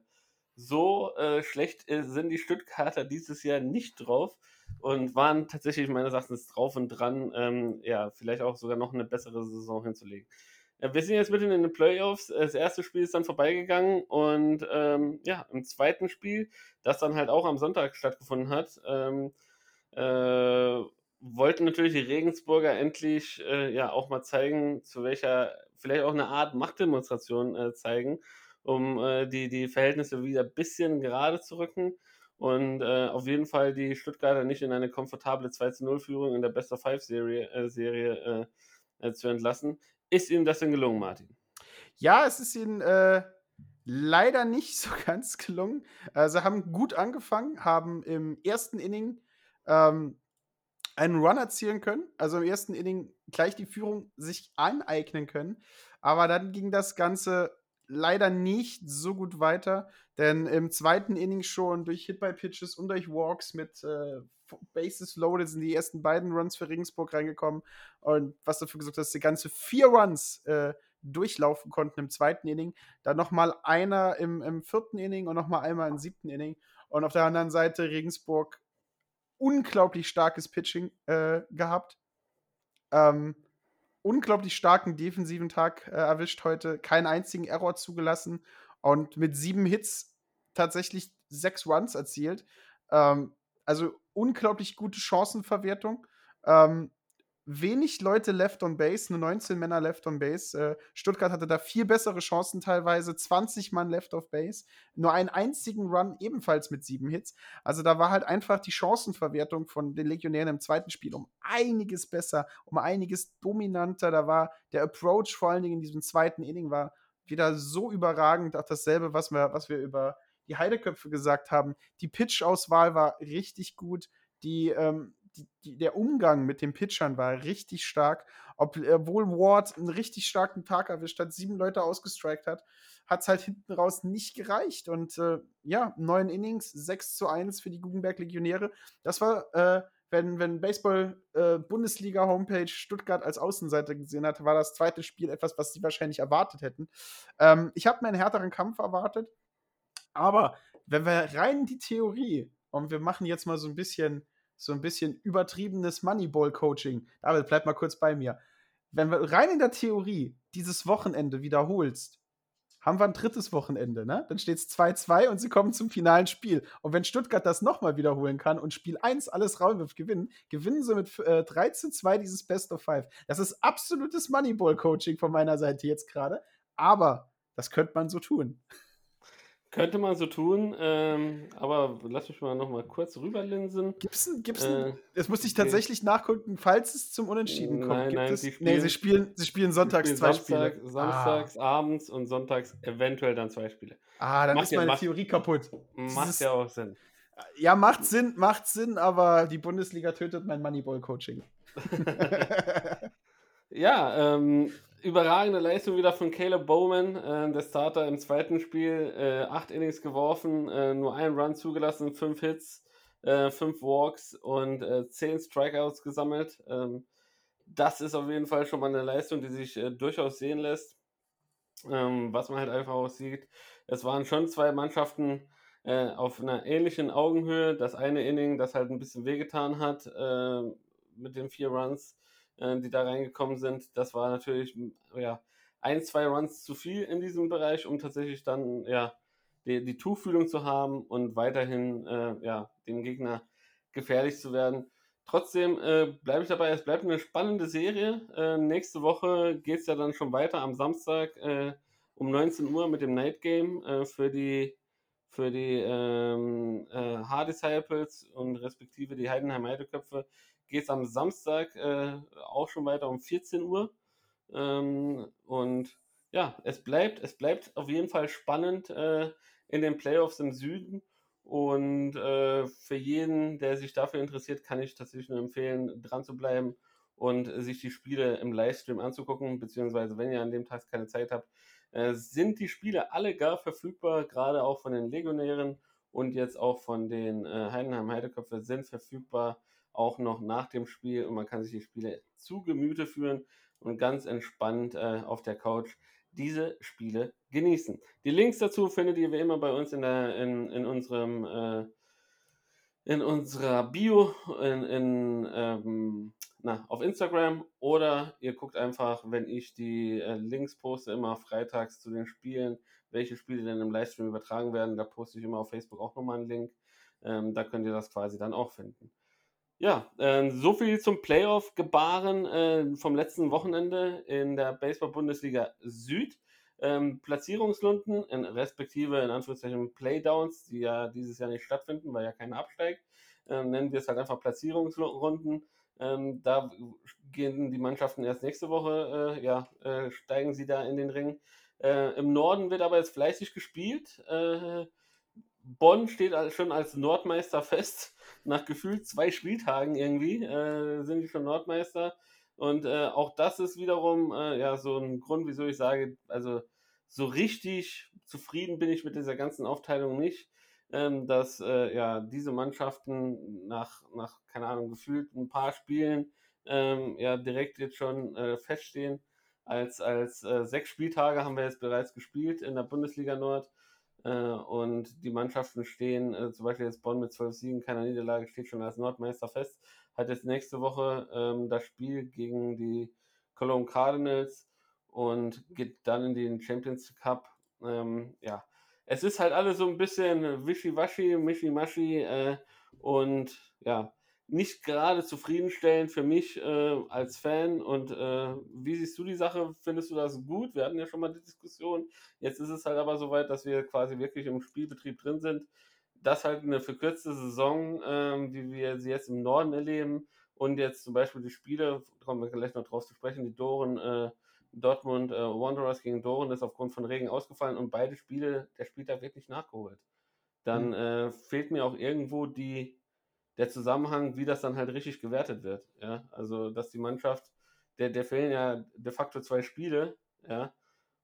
so äh, schlecht sind die Stuttgarter dieses Jahr nicht drauf und waren tatsächlich meines Erachtens drauf und dran, ähm, ja, vielleicht auch sogar noch eine bessere Saison hinzulegen. Wir sind jetzt mitten in den Playoffs. Das erste Spiel ist dann vorbeigegangen und ähm, ja, im zweiten Spiel, das dann halt auch am Sonntag stattgefunden hat, ähm, äh, wollten natürlich die Regensburger endlich äh, ja auch mal zeigen, zu welcher, vielleicht auch eine Art Machtdemonstration äh, zeigen, um äh, die, die Verhältnisse wieder ein bisschen gerade zu rücken und äh, auf jeden Fall die Stuttgarter nicht in eine komfortable 2 0 Führung in der Best of Five Serie, äh, Serie zu entlassen. Ist Ihnen das denn gelungen, Martin? Ja, es ist Ihnen äh, leider nicht <laughs> so ganz gelungen. Äh, sie haben gut angefangen, haben im ersten Inning ähm, einen Run erzielen können, also im ersten Inning gleich die Führung sich aneignen können. Aber dann ging das Ganze leider nicht so gut weiter, denn im zweiten Inning schon durch Hit-by-Pitches und durch Walks mit äh, Bases loaded sind die ersten beiden Runs für Regensburg reingekommen und was dafür gesorgt hat, dass sie ganze vier Runs äh, durchlaufen konnten im zweiten Inning. Dann nochmal einer im, im vierten Inning und nochmal einmal im siebten Inning. Und auf der anderen Seite Regensburg unglaublich starkes Pitching äh, gehabt. Ähm, unglaublich starken defensiven Tag äh, erwischt heute, keinen einzigen Error zugelassen und mit sieben Hits tatsächlich sechs Runs erzielt. Ähm, also unglaublich gute Chancenverwertung. Ähm, wenig Leute left on base, nur 19 Männer left on base. Äh, Stuttgart hatte da vier bessere Chancen teilweise, 20 Mann left of base, nur einen einzigen Run ebenfalls mit sieben Hits. Also da war halt einfach die Chancenverwertung von den Legionären im zweiten Spiel um einiges besser, um einiges dominanter. Da war der Approach vor allen Dingen in diesem zweiten Inning war wieder so überragend. Auch dasselbe, was wir, was wir über die Heideköpfe gesagt haben. Die Pitch-Auswahl war richtig gut. Die, ähm, die, die, der Umgang mit den Pitchern war richtig stark. Obwohl Ward einen richtig starken Tag erwischt hat, sieben Leute ausgestrikt hat, hat es halt hinten raus nicht gereicht. Und äh, ja, neun Innings, 6 zu 1 für die Guggenberg-Legionäre. Das war, äh, wenn, wenn Baseball-Bundesliga-Homepage äh, Stuttgart als Außenseiter gesehen hat, war das zweite Spiel etwas, was sie wahrscheinlich erwartet hätten. Ähm, ich habe mir einen härteren Kampf erwartet. Aber wenn wir rein die Theorie und wir machen jetzt mal so ein bisschen so ein bisschen übertriebenes Moneyball-Coaching. David, bleib mal kurz bei mir. Wenn wir rein in der Theorie dieses Wochenende wiederholst, haben wir ein drittes Wochenende, ne? Dann steht es 2-2 und sie kommen zum finalen Spiel. Und wenn Stuttgart das nochmal wiederholen kann und Spiel 1 alles rauswirft, gewinnen, gewinnen sie mit äh, 3 2 dieses Best of Five. Das ist absolutes Moneyball-Coaching von meiner Seite jetzt gerade. Aber das könnte man so tun. Könnte man so tun, ähm, aber lass mich mal noch mal kurz rüberlinsen. Gibt's ein, gibt's ein, äh, das muss ich tatsächlich okay. nachgucken, falls es zum Unentschieden kommt. Nein, nein, sie spielen, nee, sie spielen, sie spielen sonntags sie spielen zwei Samstag, Spiele. Samstags, ah. abends und sonntags eventuell dann zwei Spiele. Ah, dann macht ist meine ja, Theorie kaputt. Macht Dieses, ja auch Sinn. Ja, macht Sinn, macht Sinn, aber die Bundesliga tötet mein Moneyball-Coaching. <laughs> ja, ähm, überragende Leistung wieder von Caleb Bowman, äh, der Starter im zweiten Spiel. Äh, acht Innings geworfen, äh, nur einen Run zugelassen, fünf Hits, äh, fünf Walks und äh, zehn Strikeouts gesammelt. Ähm, das ist auf jeden Fall schon mal eine Leistung, die sich äh, durchaus sehen lässt. ähm, was man halt einfach auch sieht. Es waren schon zwei Mannschaften äh, auf einer ähnlichen Augenhöhe. Das eine Inning, das halt ein bisschen wehgetan hat äh, mit den vier Runs, äh, die da reingekommen sind. Das war natürlich ja, ein, zwei Runs zu viel in diesem Bereich, um tatsächlich dann ja, die, die Tuchfühlung zu haben und weiterhin äh, ja, dem Gegner gefährlich zu werden. Trotzdem äh, bleibe ich dabei, es bleibt eine spannende Serie. Äh, nächste Woche geht es ja dann schon weiter am Samstag äh, um 19 Uhr mit dem Night Game äh, für die, für die ähm, äh, Hard Disciples und respektive die Heidenheim Heideköpfe. Geht es am Samstag äh, auch schon weiter um 14 Uhr. Ähm, und ja, es bleibt, es bleibt auf jeden Fall spannend in den Playoffs im Süden. Und äh, für jeden, der sich dafür interessiert, kann ich tatsächlich nur empfehlen, dran zu bleiben und sich die Spiele im Livestream anzugucken, beziehungsweise wenn ihr an dem Tag keine Zeit habt, äh, sind die Spiele alle gar verfügbar, gerade auch von den Legionären und jetzt auch von den äh, Heidenheim Heideköpfe sind verfügbar, auch noch nach dem Spiel und man kann sich die Spiele zu Gemüte führen und ganz entspannt äh, auf der Couch diese Spiele genießen. Die Links dazu findet ihr wie immer bei uns in, der, in, in unserem äh, in unserer Bio in, in ähm, na, auf Instagram oder ihr guckt einfach, wenn ich die äh, Links poste, immer freitags zu den Spielen, welche Spiele denn im Livestream übertragen werden. Da poste ich immer auf Facebook auch nochmal einen Link. Ähm, da könnt ihr das quasi dann auch finden. Ja, äh, so viel zum Playoff-Gebaren äh, vom letzten Wochenende in der Baseball-Bundesliga Süd. Ähm, Platzierungsrunden, in, respektive in Anführungszeichen Playdowns, die ja dieses Jahr nicht stattfinden, weil ja keiner absteigt, ähm, nennen wir es halt einfach Platzierungsrunden. Ähm, da gehen die Mannschaften erst nächste Woche, äh, ja, äh, steigen sie da in den Ring. Äh, Im Norden wird aber jetzt fleißig gespielt. Bonn steht schon als Nordmeister fest. Nach gefühlt zwei Spieltagen irgendwie äh, sind die schon Nordmeister. Und äh, auch das ist wiederum äh, ja so ein Grund, wieso ich sage, also so richtig zufrieden bin ich mit dieser ganzen Aufteilung nicht, ähm, dass äh, ja diese Mannschaften nach, nach, keine Ahnung, gefühlt ein paar Spielen ähm, ja direkt jetzt schon äh, feststehen. Als, als äh, sechs Spieltage haben wir jetzt bereits gespielt in der Bundesliga Nord. Äh, und die Mannschaften stehen, äh, zum Beispiel jetzt Bonn mit 12 Siegen, keiner Niederlage, steht schon als Nordmeister fest. Hat jetzt nächste Woche ähm, das Spiel gegen die Cologne Cardinals und geht dann in den Champions Cup. Ähm, ja, es ist halt alles so ein bisschen wischiwaschi, mischimaschi äh, und ja, nicht gerade zufriedenstellend für mich äh, als Fan. Und äh, wie siehst du die Sache? Findest du das gut? Wir hatten ja schon mal die Diskussion. Jetzt ist es halt aber soweit, dass wir quasi wirklich im Spielbetrieb drin sind. Das halt eine verkürzte Saison, ähm, wie wir sie jetzt im Norden erleben. Und jetzt zum Beispiel die Spiele, kommen wir gleich noch drauf zu sprechen, die Doren, äh, Dortmund äh, Wanderers gegen Doren ist aufgrund von Regen ausgefallen und beide Spiele, der Spieltag wird nicht nachgeholt. Dann mhm. Äh, fehlt mir auch irgendwo die, der Zusammenhang, wie das dann halt richtig gewertet wird. Ja, also dass die Mannschaft, der, der fehlen ja de facto zwei Spiele, ja.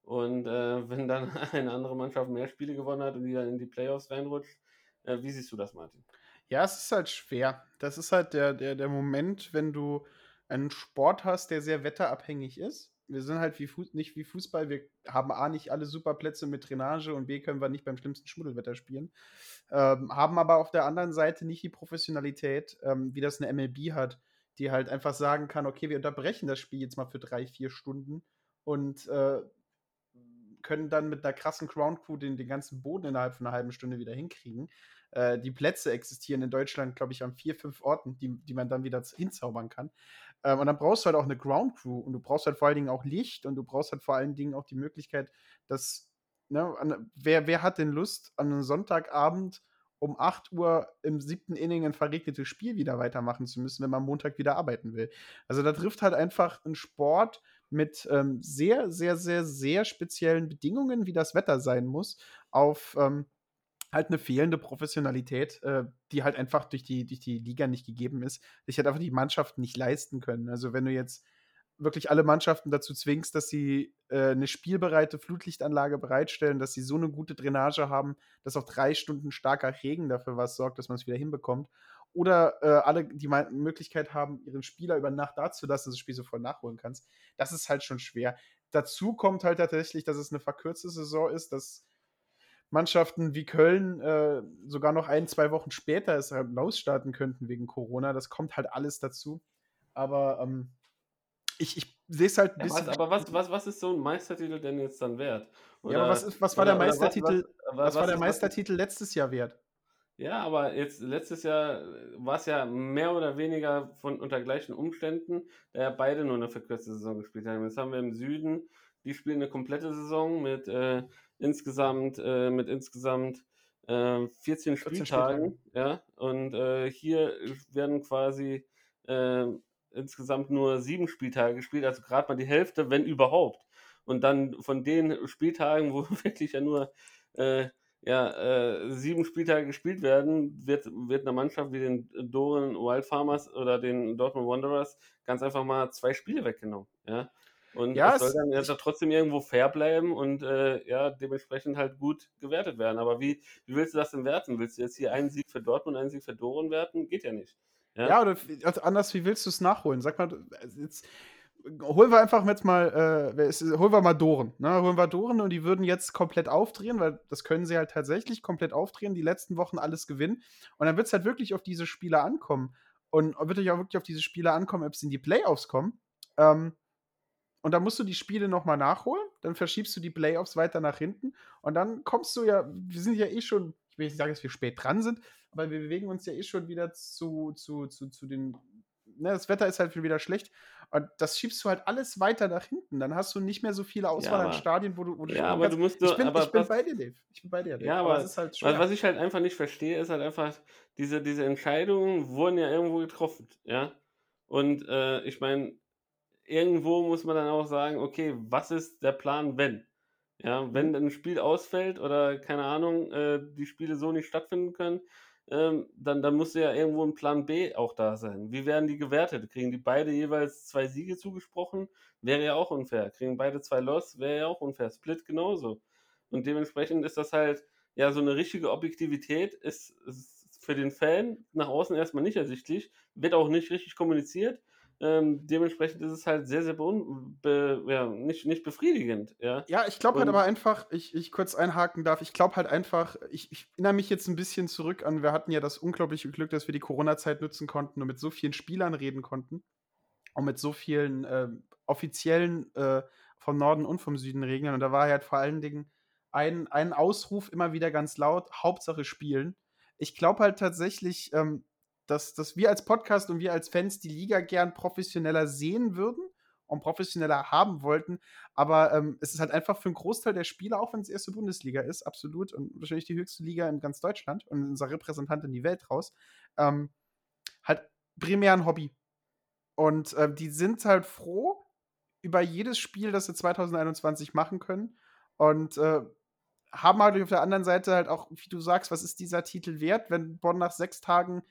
Und äh, wenn dann <laughs> eine andere Mannschaft mehr Spiele gewonnen hat und die dann in die Playoffs reinrutscht, äh, wie siehst du das, Martin? Ja, es ist halt schwer. Das ist halt der, der, der Moment, wenn du einen Sport hast, der sehr wetterabhängig ist. Wir sind halt wie nicht wie Fußball. Wir haben A nicht alle super Plätze mit Drainage und B können wir nicht beim schlimmsten Schmuddelwetter spielen. Ähm, haben aber auf der anderen Seite nicht die Professionalität, ähm, wie das eine MLB hat, die halt einfach sagen kann, okay, wir unterbrechen das Spiel jetzt mal für drei, vier Stunden und äh, können dann mit einer krassen Ground Crew den, den ganzen Boden innerhalb von einer halben Stunde wieder hinkriegen. Äh, die Plätze existieren in Deutschland, glaube ich, an vier, fünf Orten, die, die man dann wieder hinzaubern kann. Ähm, und dann brauchst du halt auch eine Ground Crew und du brauchst halt vor allen Dingen auch Licht und du brauchst halt vor allen Dingen auch die Möglichkeit, dass Ne, an, wer, wer hat denn Lust, an einem Sonntagabend um 8 Uhr im siebten Inning ein verregnetes Spiel wieder weitermachen zu müssen, wenn man Montag wieder arbeiten will? Also da trifft halt einfach ein Sport mit ähm, sehr, sehr, sehr, sehr speziellen Bedingungen, wie das Wetter sein muss, auf ähm, halt eine fehlende Professionalität, äh, die halt einfach durch die, durch die Liga nicht gegeben ist, sich halt einfach die Mannschaften nicht leisten können. Also wenn du jetzt wirklich alle Mannschaften dazu zwingst, dass sie äh, eine spielbereite Flutlichtanlage bereitstellen, dass sie so eine gute Drainage haben, dass auch drei Stunden starker Regen dafür was sorgt, dass man es wieder hinbekommt. Oder äh, alle die Möglichkeit haben, ihren Spieler über Nacht da zu lassen, dass du das Spiel sofort nachholen kannst. Das ist halt schon schwer. dazu kommt halt tatsächlich, dass es eine verkürzte Saison ist, dass Mannschaften wie Köln äh, sogar noch ein, zwei Wochen später es halt losstarten könnten wegen Corona. Das kommt halt alles dazu. Aber ähm, ich, ich sehe es halt ein Ja, bisschen. was, aber was, was, was ist so ein Meistertitel denn jetzt dann wert? ja, aber was, ist, was war oder- der oder was- Meistertitel? was- Was, war der ist- Meistertitel letztes Jahr wert? Ja, aber jetzt letztes Jahr war es ja mehr oder weniger von unter gleichen Umständen, da ja beide nur eine verkürzte Saison gespielt haben. Jetzt haben wir im Süden, die spielen eine komplette Saison mit äh, insgesamt äh, mit insgesamt äh, 14 14 Spieltagen, ja, und äh, hier werden quasi äh, insgesamt nur sieben Spieltage gespielt, also gerade mal die Hälfte, wenn überhaupt. Und dann von den Spieltagen, wo <laughs> wirklich ja nur äh, ja, äh, sieben Spieltage gespielt werden, wird, wird einer Mannschaft wie den Doren Wild Farmers oder den Dortmund Wanderers ganz einfach mal zwei Spiele weggenommen. Ja, und Ja, es soll dann ja trotzdem irgendwo fair bleiben und äh, ja, dementsprechend halt gut gewertet werden. Aber wie, wie willst du das denn werten? Willst du jetzt hier einen Sieg für Dortmund, einen Sieg für Doren werten? Geht ja nicht. Ja? Ja, oder also anders, wie willst du es nachholen? Sag mal, also jetzt holen wir einfach jetzt mal, äh, ist, holen wir mal Doren. Ne? Holen wir Doren und die würden jetzt komplett aufdrehen, weil das können sie halt tatsächlich komplett aufdrehen, die letzten Wochen alles gewinnen. Und dann wird es halt wirklich auf diese Spieler ankommen. Und wird euch auch wirklich auf diese Spieler ankommen, ob sie in die Playoffs kommen. Ähm, und dann musst du die Spiele nochmal nachholen, dann verschiebst du die Playoffs weiter nach hinten und dann kommst du ja, wir sind ja eh schon, ich will nicht sagen, dass wir spät dran sind, aber wir bewegen uns ja eh schon wieder zu, zu, zu, zu den, ne, das Wetter ist halt wieder schlecht und das schiebst du halt alles weiter nach hinten, dann hast du nicht mehr so viele Auswahl an aber- Stadien, wo du, wo du Ja, aber kannst. du musst ich doch- bin, aber ich bin was- bei dir, Dave, ich bin bei dir, Dave. Ja, aber es ist halt Was, schwer. was ich halt einfach nicht verstehe, ist halt einfach, diese, diese Entscheidungen wurden ja irgendwo getroffen, ja. Und äh, ich meine, irgendwo muss man dann auch sagen, okay, was ist der Plan, wenn? Ja, wenn ein Spiel ausfällt oder keine Ahnung, äh, die Spiele so nicht stattfinden können, ähm, dann, dann muss ja irgendwo ein Plan B auch da sein. Wie werden die gewertet? Kriegen die beide jeweils zwei Siege zugesprochen? Wäre ja auch unfair. Kriegen beide zwei Loss? Wäre ja auch unfair. Split genauso. Und dementsprechend ist das halt, ja, so eine richtige Objektivität ist, ist für den Fan nach außen erstmal nicht ersichtlich, wird auch nicht richtig kommuniziert. Ähm, dementsprechend ist es halt sehr, sehr be ja, nicht, nicht befriedigend. Ja. Ja, ich glaube halt aber einfach, ich, ich kurz einhaken darf, ich glaube halt einfach, ich, ich erinnere mich jetzt ein bisschen zurück an, wir hatten ja das unglaubliche Glück, dass wir die Corona-Zeit nutzen konnten und mit so vielen Spielern reden konnten und mit so vielen ähm, offiziellen äh, vom Norden und vom Süden regeln. Und da war halt vor allen Dingen ein, ein Ausruf immer wieder ganz laut, Hauptsache spielen. Ich glaube halt tatsächlich, ähm, dass, dass wir als Podcast und wir als Fans die Liga gern professioneller sehen würden und professioneller haben wollten. Aber ähm, es ist halt einfach für einen Großteil der Spieler, auch wenn es erste Bundesliga ist, absolut und wahrscheinlich die höchste Liga in ganz Deutschland und unser Repräsentant in die Welt raus, ähm, halt primär ein Hobby. Und äh, die sind halt froh über jedes Spiel, das sie 2021 machen können. Und äh, haben halt auf der anderen Seite halt auch, wie du sagst, was ist dieser Titel wert, wenn Bonn nach sechs Tagen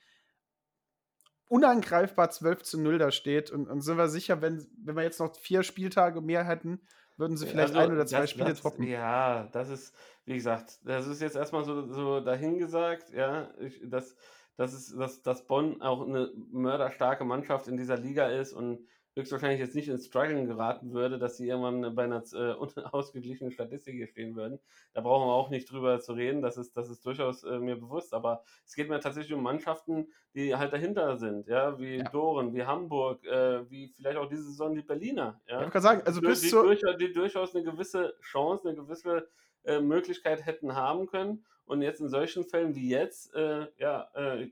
unangreifbar 12 zu 0 da steht. Und, und sind wir sicher, wenn, wenn wir jetzt noch vier Spieltage mehr hätten, würden sie vielleicht Also, ein oder zwei das- Spiele das, droppen. Ja, das ist, wie gesagt, das ist jetzt erstmal so, so dahingesagt, ja, ich, dass, dass, es, dass, dass Bonn auch eine mörderstarke Mannschaft in dieser Liga ist und höchstwahrscheinlich jetzt nicht ins Struggeln geraten würde, dass sie irgendwann bei einer äh, <laughs> unausgeglichenen Statistik hier stehen würden. Da brauchen wir auch nicht drüber zu reden, das ist, das ist durchaus äh, mir bewusst, aber es geht mir tatsächlich um Mannschaften, die halt dahinter sind, ja, wie Ja. Doren, wie Hamburg, äh, wie vielleicht auch diese Saison die Berliner, ja. Ich gerade sagen, also die, bis die, durchaus, die durchaus eine gewisse Chance, eine gewisse äh, Möglichkeit hätten haben können. Und jetzt in solchen Fällen wie jetzt, äh, ja, äh,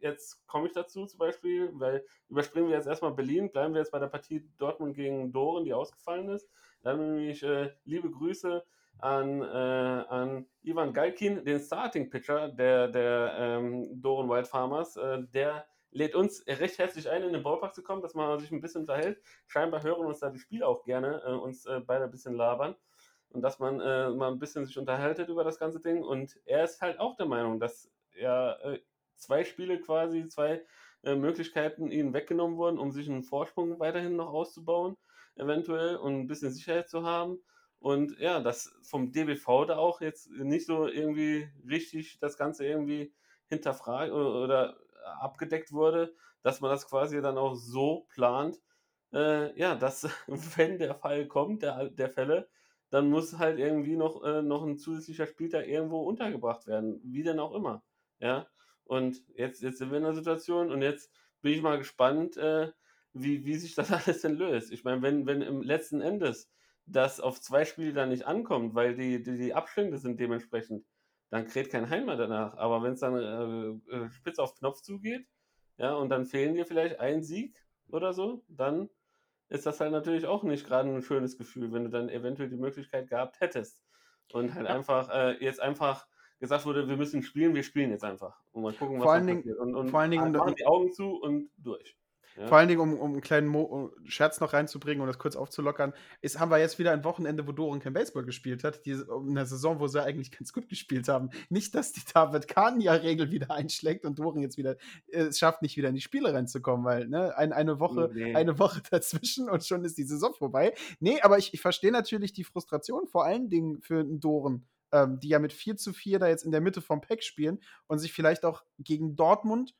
jetzt komme ich dazu zum Beispiel, weil überspringen wir jetzt erstmal Berlin, bleiben wir jetzt bei der Partie Dortmund gegen Doren, die ausgefallen ist. Dann nämlich äh, liebe Grüße an, äh, an Ivan Galkin, den Starting Pitcher der, der ähm, Doren Wild Farmers. Äh, der lädt uns recht herzlich ein, in den Ballpark zu kommen, dass man sich ein bisschen unterhält. Scheinbar hören uns da die Spieler auch gerne, äh, uns äh, beide ein bisschen labern. Und dass man äh, mal ein bisschen sich unterhaltet über das ganze Ding. Und er ist halt auch der Meinung, dass ja äh, zwei Spiele quasi, zwei äh, Möglichkeiten ihnen weggenommen wurden, um sich einen Vorsprung weiterhin noch auszubauen, eventuell, und ein bisschen Sicherheit zu haben. Und ja, dass vom DBV da auch jetzt nicht so irgendwie richtig das Ganze irgendwie hinterfragt oder abgedeckt wurde, dass man das quasi dann auch so plant, äh, ja, dass, <laughs> wenn der Fall kommt, der, der Fälle, dann muss halt irgendwie noch, äh, noch ein zusätzlicher Spieltag irgendwo untergebracht werden, wie denn auch immer. Ja, und jetzt, jetzt sind wir in der Situation und jetzt bin ich mal gespannt, äh, wie, wie sich das <laughs> alles denn löst. Ich meine, wenn, wenn im letzten Endes das auf zwei Spiele dann nicht ankommt, weil die, die, die Abstände sind dementsprechend, dann kräht kein Heim mehr danach. Aber wenn es dann äh, äh, spitz auf Knopf zugeht, ja, und dann fehlen dir vielleicht ein Sieg oder so, dann ist das halt natürlich auch nicht gerade ein schönes Gefühl, wenn du dann eventuell die Möglichkeit gehabt hättest. Und halt ja. einfach, äh, jetzt einfach gesagt wurde, wir müssen spielen, wir spielen jetzt einfach. Und mal gucken, was vor allen Dingen, passiert. Und, und vor allen Dingen, machen die Augen zu und durch. Ja. Vor allen Dingen, um, um einen kleinen Mo Scherz noch reinzubringen und das kurz aufzulockern, ist, haben wir jetzt wieder ein Wochenende, wo Doren kein Baseball gespielt hat. Die, in einer Saison, wo sie eigentlich ganz gut gespielt haben. Nicht, dass die David Kahn-Regel wieder einschlägt und Doren jetzt wieder äh, es schafft, nicht wieder in die Spiele reinzukommen, weil ne, ein, eine, Woche, nee. eine Woche dazwischen und schon ist die Saison vorbei. Nee, aber ich, ich verstehe natürlich die Frustration, vor allen Dingen für einen Doren. Ähm, die ja mit 4 zu 4 da jetzt in der Mitte vom Pack spielen und sich vielleicht auch gegen Dortmund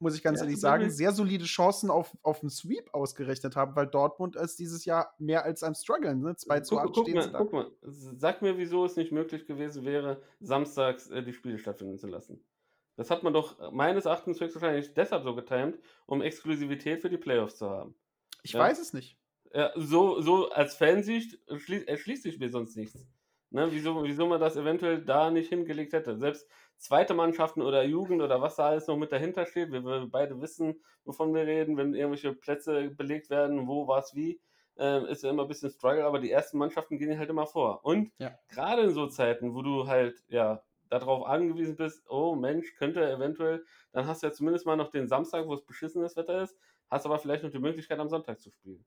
muss ich ganz ja, ehrlich sagen, sehr solide Chancen auf, auf einen Sweep ausgerechnet haben, weil Dortmund ist dieses Jahr mehr als am Struggeln. Ne? 2 zu 8 stehen mal, Guck mal, sag mir, wieso es nicht möglich gewesen wäre, samstags äh, die Spiele stattfinden zu lassen. Das hat man doch meines Erachtens höchstwahrscheinlich deshalb so getimt, um Exklusivität für die Playoffs zu haben. Ich ja? weiß es nicht. Ja, so, so als Fansicht erschließt sich mir sonst nichts. Ne, wieso, wieso man das eventuell da nicht hingelegt hätte. Selbst zweite Mannschaften oder Jugend oder was da alles noch mit dahinter steht. Wir, wir beide wissen, wovon wir reden, wenn irgendwelche Plätze belegt werden, wo, was, wie. Äh, ist ja immer ein bisschen Struggle, aber die ersten Mannschaften gehen halt immer vor. Und ja. gerade in so Zeiten, wo du halt, ja, darauf angewiesen bist, oh Mensch, könnte eventuell, dann hast du ja zumindest mal noch den Samstag, wo es beschissenes Wetter ist, hast aber vielleicht noch die Möglichkeit, am Sonntag zu spielen.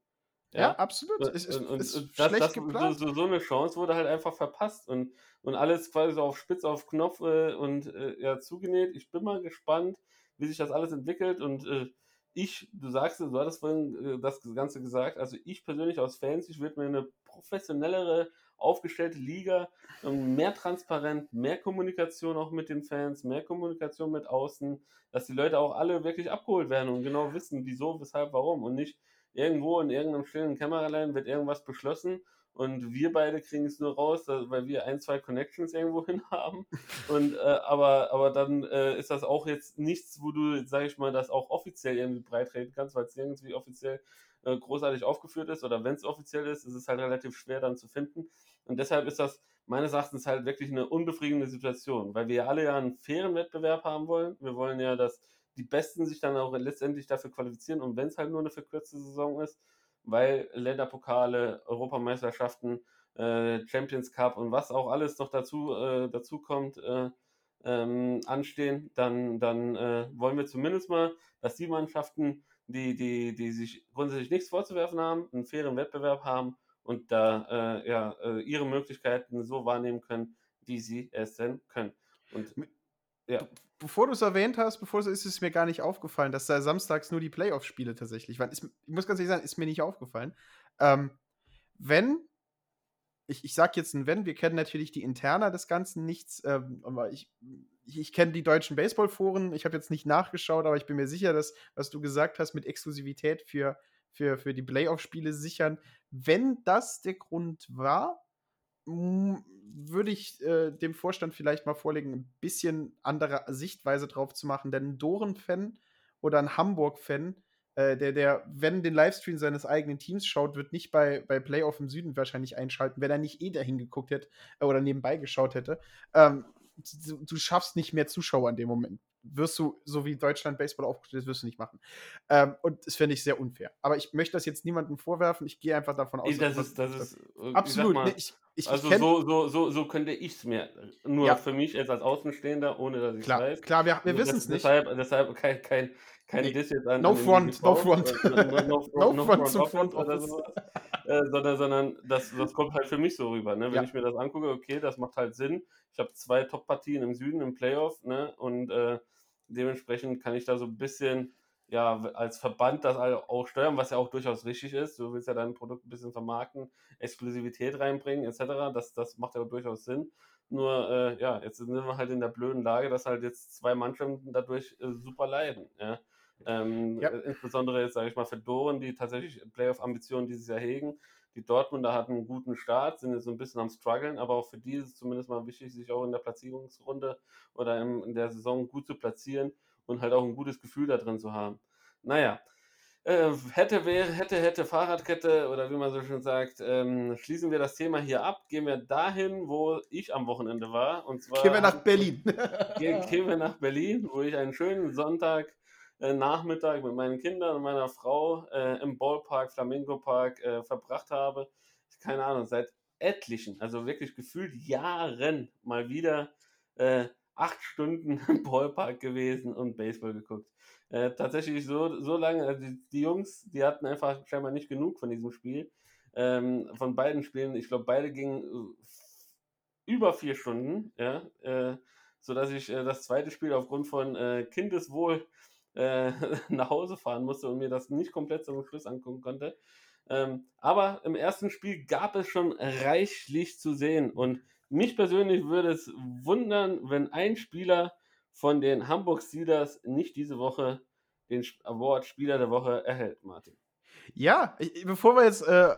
Ja, ja absolut. Und, es ist, und, ist und schlecht das, geplant. So, so, eine Chance wurde halt einfach verpasst und, und alles quasi so auf Spitz auf Knopf äh, und äh, ja, zugenäht. Ich bin mal gespannt, wie sich das alles entwickelt und äh, ich, du sagst, du hattest vorhin äh, das Ganze gesagt, also ich persönlich aus Fans, ich würde mir eine professionellere, aufgestellte Liga, mehr transparent, mehr Kommunikation auch mit den Fans, mehr Kommunikation mit außen, dass die Leute auch alle wirklich abgeholt werden und genau wissen, wieso, weshalb, warum und nicht irgendwo in irgendeinem stillen Kämmerlein wird irgendwas beschlossen und wir beide kriegen es nur raus, weil wir ein, zwei Connections irgendwo <laughs> hin haben. Und, äh, aber, aber dann äh, ist das auch jetzt nichts, wo du, sag ich mal, das auch offiziell irgendwie breitreden kannst, weil es irgendwie offiziell äh, großartig aufgeführt ist oder wenn es offiziell ist, ist es halt relativ schwer dann zu finden. Und deshalb ist das meines Erachtens halt wirklich eine unbefriedigende Situation, weil wir alle ja einen fairen Wettbewerb haben wollen. Wir wollen ja, dass die Besten sich dann auch letztendlich dafür qualifizieren und wenn es halt nur eine verkürzte Saison ist, weil Länderpokale, Europameisterschaften, äh, Champions Cup und was auch alles noch dazu, äh, dazu kommt, äh, ähm, anstehen, dann, dann äh, wollen wir zumindest mal, dass die Mannschaften, die, die, die sich grundsätzlich nichts vorzuwerfen haben, einen fairen Wettbewerb haben und da äh, ja, äh, ihre Möglichkeiten so wahrnehmen können, wie sie es denn können. Und ja. Bevor du es erwähnt hast, bevor es ist es mir gar nicht aufgefallen, dass da samstags nur die Playoff-Spiele tatsächlich waren. Ist, ich muss ganz ehrlich sagen, ist mir nicht aufgefallen. Ähm, wenn, ich, ich sag jetzt ein Wenn, wir kennen natürlich die Interna des Ganzen nichts, ähm, aber ich, ich, ich kenne die deutschen Baseballforen, ich habe jetzt nicht nachgeschaut, aber ich bin mir sicher, dass, was du gesagt hast, mit Exklusivität für, für, für die Playoff-Spiele sichern, wenn das der Grund war, würde ich äh, dem Vorstand vielleicht mal vorlegen, ein bisschen andere Sichtweise drauf zu machen. Denn ein Doren-Fan oder ein Hamburg-Fan, äh, der, der, wenn den Livestream seines eigenen Teams schaut, wird nicht bei, bei Playoff im Süden wahrscheinlich einschalten, wenn er nicht eh dahin geguckt hätte äh, oder nebenbei geschaut hätte. Ähm, du, du, schaffst nicht mehr Zuschauer in dem Moment wirst du, so wie Deutschland Baseball aufgestellt ist, wirst du nicht machen. Ähm, und das finde ich sehr unfair. Aber ich möchte das jetzt niemandem vorwerfen. Ich gehe einfach davon aus, das ist, das ist absolut. Mal, ich, ich, also ich so, so, so, so könnte ich es mir nur ja. für mich jetzt als Außenstehender, ohne dass ich klar, weiß. Klar, wir, wir wissen es nicht. Deshalb, deshalb kein, kein, kein nee. Diss jetzt an. No front, no front. <laughs> no, front, front, front oder sowas. äh, sondern, sondern das, das kommt halt für mich so rüber. Ne? Wenn ja. ich mir das angucke, okay, das macht halt Sinn. Ich habe zwei Top-Partien im Süden im Playoff ne? und äh, Dementsprechend kann ich da so ein bisschen ja, als Verband das auch steuern, was ja auch durchaus richtig ist. Du willst ja dein Produkt ein bisschen vermarkten, Exklusivität reinbringen, etc. Das, das macht ja durchaus Sinn. Nur, äh, ja, jetzt sind wir halt in der blöden Lage, dass halt jetzt zwei Mannschaften dadurch äh, super leiden. Ja. Ähm, Ja. äh, Insbesondere jetzt, sage ich mal, für Doren, die tatsächlich Playoff-Ambitionen dieses Jahr hegen. Die Dortmunder hatten einen guten Start, sind jetzt so ein bisschen am struggeln, aber auch für die ist es zumindest mal wichtig, sich auch in der Platzierungsrunde oder in der Saison gut zu platzieren und halt auch ein gutes Gefühl da drin zu haben. Naja, äh, hätte, wäre, hätte, hätte, Fahrradkette oder wie man so schön sagt, ähm, schließen wir das Thema hier ab, gehen wir dahin, wo ich am Wochenende war. Und zwar Gehen wir nach Berlin. <laughs> Ge gehen wir nach Berlin, wo ich einen schönen Sonntag Nachmittag mit meinen Kindern und meiner Frau äh, im Ballpark, Flamingo Park äh, verbracht habe. Keine Ahnung, seit etlichen, also wirklich gefühlt Jahren mal wieder äh, acht Stunden im Ballpark gewesen und Baseball geguckt. Äh, tatsächlich so, so lange, also die, die Jungs, die hatten einfach scheinbar nicht genug von diesem Spiel. Ähm, von beiden Spielen, ich glaube, beide gingen äh, über vier Stunden, ja, äh, sodass ich äh, das zweite Spiel aufgrund von äh, Kindeswohl äh, <laughs> nach Hause fahren musste und mir das nicht komplett zum Schluss angucken konnte. Ähm, aber im ersten Spiel gab es schon reichlich zu sehen und mich persönlich würde es wundern, wenn ein Spieler von den Hamburg Steelers nicht diese Woche den Award Spieler der Woche erhält, Martin. Ja, ich, bevor wir jetzt äh,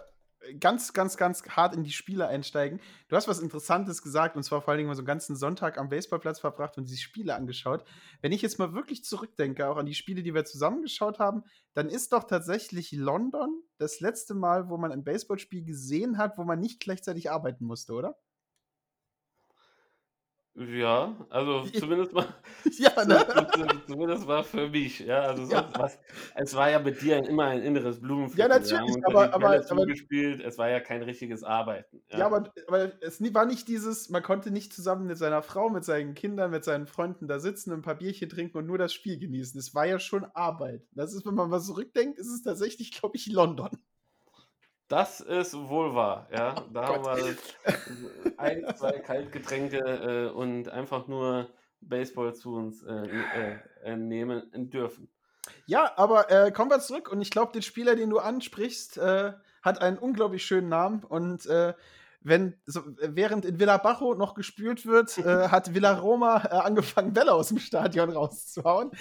ganz, ganz, ganz hart in die Spiele einsteigen, du hast was Interessantes gesagt und zwar vor allen Dingen mal so einen ganzen Sonntag am Baseballplatz verbracht und die Spiele angeschaut. Wenn ich jetzt mal wirklich zurückdenke, auch an die Spiele, die wir zusammengeschaut haben, dann ist doch tatsächlich London das letzte Mal, wo man ein Baseballspiel gesehen hat, wo man nicht gleichzeitig arbeiten musste, oder? Ja, also <laughs> zumindest mal, <laughs> ja, ne? <laughs> zumindest war für mich, ja, also Ja. was, es war ja mit dir immer ein inneres Blumenpflücken. Ja, natürlich, aber- ja aber- aber- zugespielt, es war ja kein richtiges Arbeiten. Ja, aber, aber es war nicht dieses, man konnte nicht zusammen mit seiner Frau, mit seinen Kindern, mit seinen Freunden da sitzen, ein paar Bierchen trinken und nur das Spiel genießen. Es war ja schon Arbeit. Das ist, wenn man mal zurückdenkt, ist es tatsächlich, glaube ich, London. Das ist wohl wahr, ja. Da haben Gott. wir <laughs> ein, zwei Kaltgetränke äh, und einfach nur Baseball zu uns äh, äh, äh, nehmen dürfen. Ja, aber äh, kommen wir zurück und ich glaube, der Spieler, den du ansprichst, äh, hat einen unglaublich schönen Namen und wenn, so, während in Villa Bajo noch gespült wird, <laughs> hat Villa Roma angefangen, Bälle aus dem Stadion rauszuhauen.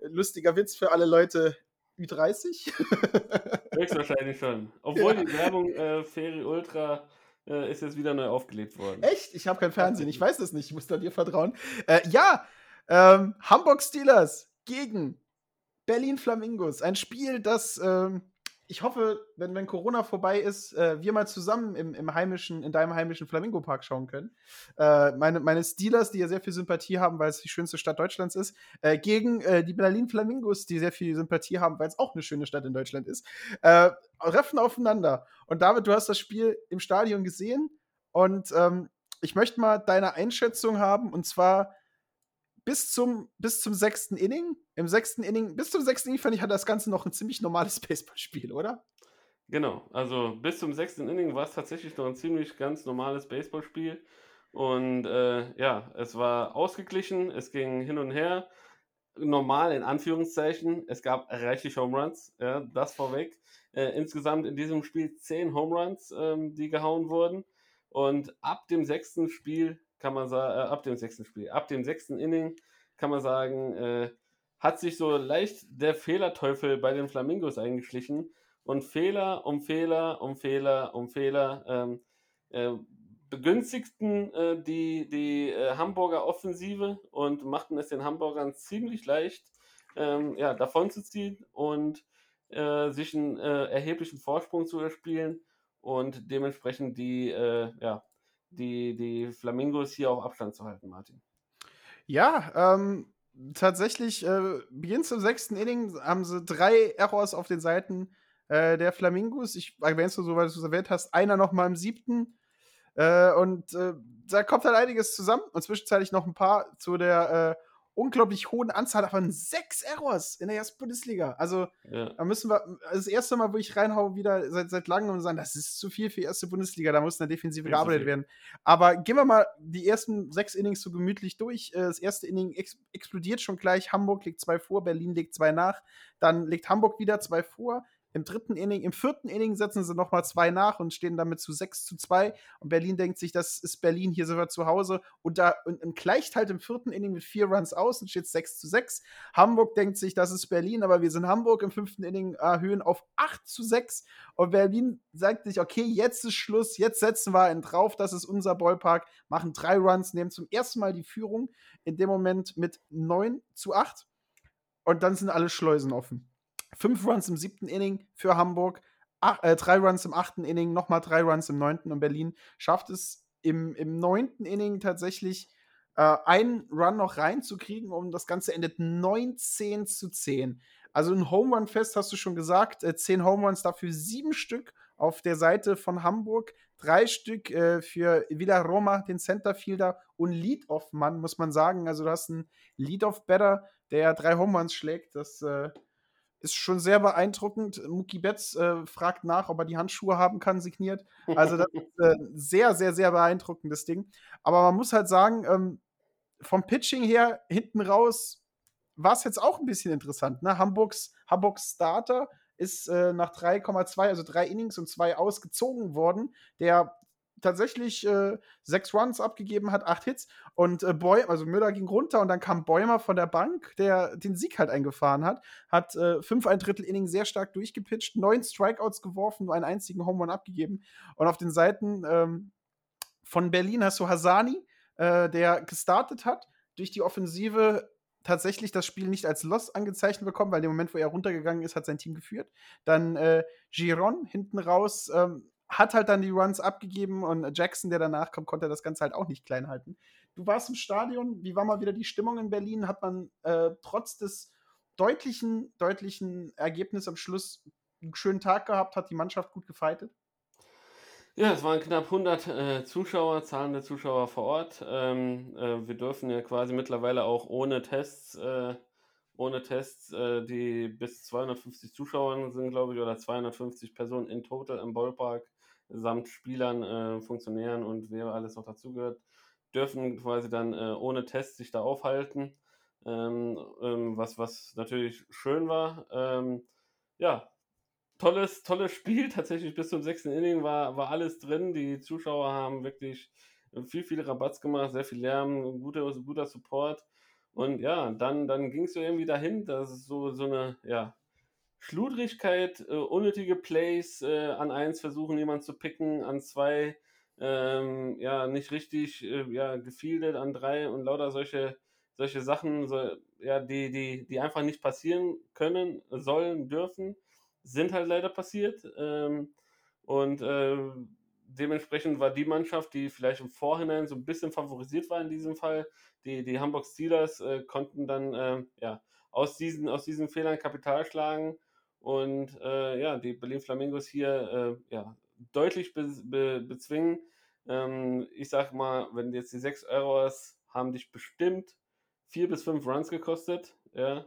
Lustiger Witz für alle Leute Ü30. <laughs> Höchstwahrscheinlich schon. Obwohl Ja. die Werbung äh, Feri Ultra äh, ist jetzt wieder neu aufgelegt worden. Echt? Ich habe kein Fernsehen, ich weiß das nicht, ich muss da dir vertrauen. Äh, ja, ähm, Hamburg Steelers gegen Berlin Flamingos. Ein Spiel, das ähm, ich hoffe, wenn, wenn Corona vorbei ist, äh, wir mal zusammen im, im heimischen, in deinem heimischen Flamingo-Park schauen können. Äh, meine, meine Steelers, die ja sehr viel Sympathie haben, weil es die schönste Stadt Deutschlands ist, äh, gegen äh, die Berlin Flamingos, die sehr viel Sympathie haben, weil es auch eine schöne Stadt in Deutschland ist, äh, treffen aufeinander. Und David, du hast das Spiel im Stadion gesehen und ähm, ich möchte mal deine Einschätzung haben und zwar bis zum, bis zum sechsten Inning. Im sechsten Inning, bis zum sechsten Inning fand ich, hat das Ganze noch ein ziemlich normales <laughs> Baseballspiel, oder? Genau, also bis zum sechsten Inning war es tatsächlich noch ein ziemlich ganz normales Baseballspiel. Und äh, ja, es war ausgeglichen, es ging hin und her. Normal in Anführungszeichen. Es gab reichlich Home Runs, ja, das vorweg. Äh, insgesamt in diesem Spiel zehn Home Runs, ähm, die gehauen wurden. Und ab dem sechsten Spiel kann man sagen, äh, ab dem sechsten Spiel, ab dem sechsten Inning kann man sagen, äh, hat sich so leicht der Fehlerteufel bei den Flamingos eingeschlichen. Und Fehler um Fehler um Fehler um Fehler ähm, äh, begünstigten äh, die, die äh, Hamburger Offensive und machten es den Hamburgern ziemlich leicht, ähm, ja, davonzuziehen und äh, sich einen äh, erheblichen Vorsprung zu erspielen und dementsprechend die, ja, die, die Flamingos hier auf Abstand zu halten, Martin. Ja, ähm, tatsächlich, äh, beginnt zum sechsten Inning, haben sie drei Errors auf den Seiten äh, der Flamingos. Ich erwähne es so, weil du es erwähnt hast, einer noch mal im siebten. Äh, und äh, da kommt halt einiges zusammen und zwischenzeitlich noch ein paar zu der äh, unglaublich hohen Anzahl von sechs Errors in der ersten Bundesliga. Also Ja. da müssen wir, das erste Mal, wo ich reinhaue, wieder seit, seit langem und sagen, das ist zu viel für die erste Bundesliga, da muss in der Defensive gearbeitet werden. Aber gehen wir mal die ersten sechs Innings so gemütlich durch. Äh, Das erste Inning ex explodiert schon gleich. Hamburg legt zwei vor, Berlin legt zwei nach. Dann legt Hamburg wieder zwei vor. Im dritten Inning, im vierten Inning setzen sie nochmal zwei nach und stehen damit zu 6 zu 2. Und Berlin denkt sich, das ist Berlin, hier sind wir zu Hause. Und da und, und gleicht halt im vierten Inning mit vier Runs aus und steht 6 zu 6. Hamburg denkt sich, das ist Berlin, aber wir sind Hamburg im fünften Inning erhöhen auf 8 zu 6. Und Berlin sagt sich, okay, jetzt ist Schluss, jetzt setzen wir einen drauf, das ist unser Ballpark, machen drei Runs, nehmen zum ersten Mal die Führung. In dem Moment mit 9 zu 8. Und dann sind alle Schleusen offen. Fünf Runs im siebten Inning für Hamburg, ach, äh, drei Runs im achten Inning, nochmal drei Runs im neunten und Berlin schafft es im, im neunten Inning tatsächlich äh, einen Run noch reinzukriegen und das Ganze endet 19 zu 10. Also ein Home Run Fest hast du schon gesagt, äh, zehn Home Runs dafür sieben Stück auf der Seite von Hamburg, drei Stück äh, für Villaroma, den Centerfielder und Lead-Off-Mann, muss man sagen. Also du hast einen Lead-Off-Better, der drei Home Runs schlägt. Das äh, ist schon sehr beeindruckend. Mookie Betts äh, fragt nach, ob er die Handschuhe haben kann, signiert. Also das <laughs> ist äh, sehr, sehr, sehr beeindruckendes Ding. Aber man muss halt sagen, ähm, vom Pitching her hinten raus war es jetzt auch ein bisschen interessant. Ne? Hamburgs, Hamburgs Starter ist äh, nach 3,2, also drei Innings und zwei ausgezogen worden, der tatsächlich äh, sechs Runs abgegeben hat, acht Hits und äh, Boy, also Müller ging runter und dann kam Bäumer von der Bank, der den Sieg halt eingefahren hat, hat äh, fünf ein Drittel Inning sehr stark durchgepitcht, neun Strikeouts geworfen, nur einen einzigen Home Run abgegeben und auf den Seiten ähm, von Berlin hast du Hasani, äh, der gestartet hat, durch die Offensive tatsächlich das Spiel nicht als Loss angezeichnet bekommen, weil im Moment, wo er runtergegangen ist, hat sein Team geführt. Dann äh, Giron hinten raus ähm, hat halt dann die Runs abgegeben und Jackson, der danach kommt, konnte das Ganze halt auch nicht klein halten. Du warst im Stadion, wie war mal wieder die Stimmung in Berlin? Hat man äh, trotz des deutlichen, deutlichen Ergebnisses am Schluss einen schönen Tag gehabt? Hat die Mannschaft gut gefeitet? Ja, es waren knapp 100 äh, Zuschauer, zahlende Zuschauer vor Ort. Ähm, äh, wir dürfen ja quasi mittlerweile auch ohne Tests, äh, ohne Tests, äh, die bis 250 Zuschauer sind, glaube ich, oder 250 Personen in total im Ballpark samt Spielern, äh, Funktionären und wer alles noch dazugehört, dürfen quasi dann äh, ohne Tests sich da aufhalten. Ähm, ähm, was, was natürlich schön war. Ähm, ja, tolles, tolles Spiel. <laughs> Tatsächlich bis zum sechsten Inning war, war alles drin. Die Zuschauer haben wirklich viel, viel Rabatz gemacht, sehr viel Lärm, guter, guter Support. Und ja, dann, dann ging es so irgendwie dahin, dass es so, so eine ja, Schludrigkeit, äh, unnötige Plays äh, an eins versuchen, jemanden zu picken, an zwei ähm, ja, nicht richtig äh, ja, gefieldet, an drei und lauter solche, solche Sachen, so, ja, die, die, die einfach nicht passieren können, sollen, dürfen sind halt leider passiert. Ähm, und äh, dementsprechend war die Mannschaft, die vielleicht im Vorhinein so ein bisschen favorisiert war in diesem Fall, die, die Hamburg Steelers, äh, konnten dann äh, ja, aus, diesen, aus diesen Fehlern Kapital schlagen und äh, ja, die Berlin Flamingos hier äh, ja, deutlich be, be, bezwingen. Ähm, ich sag mal, wenn jetzt die sechs Euros haben dich bestimmt vier bis fünf Runs gekostet, ja,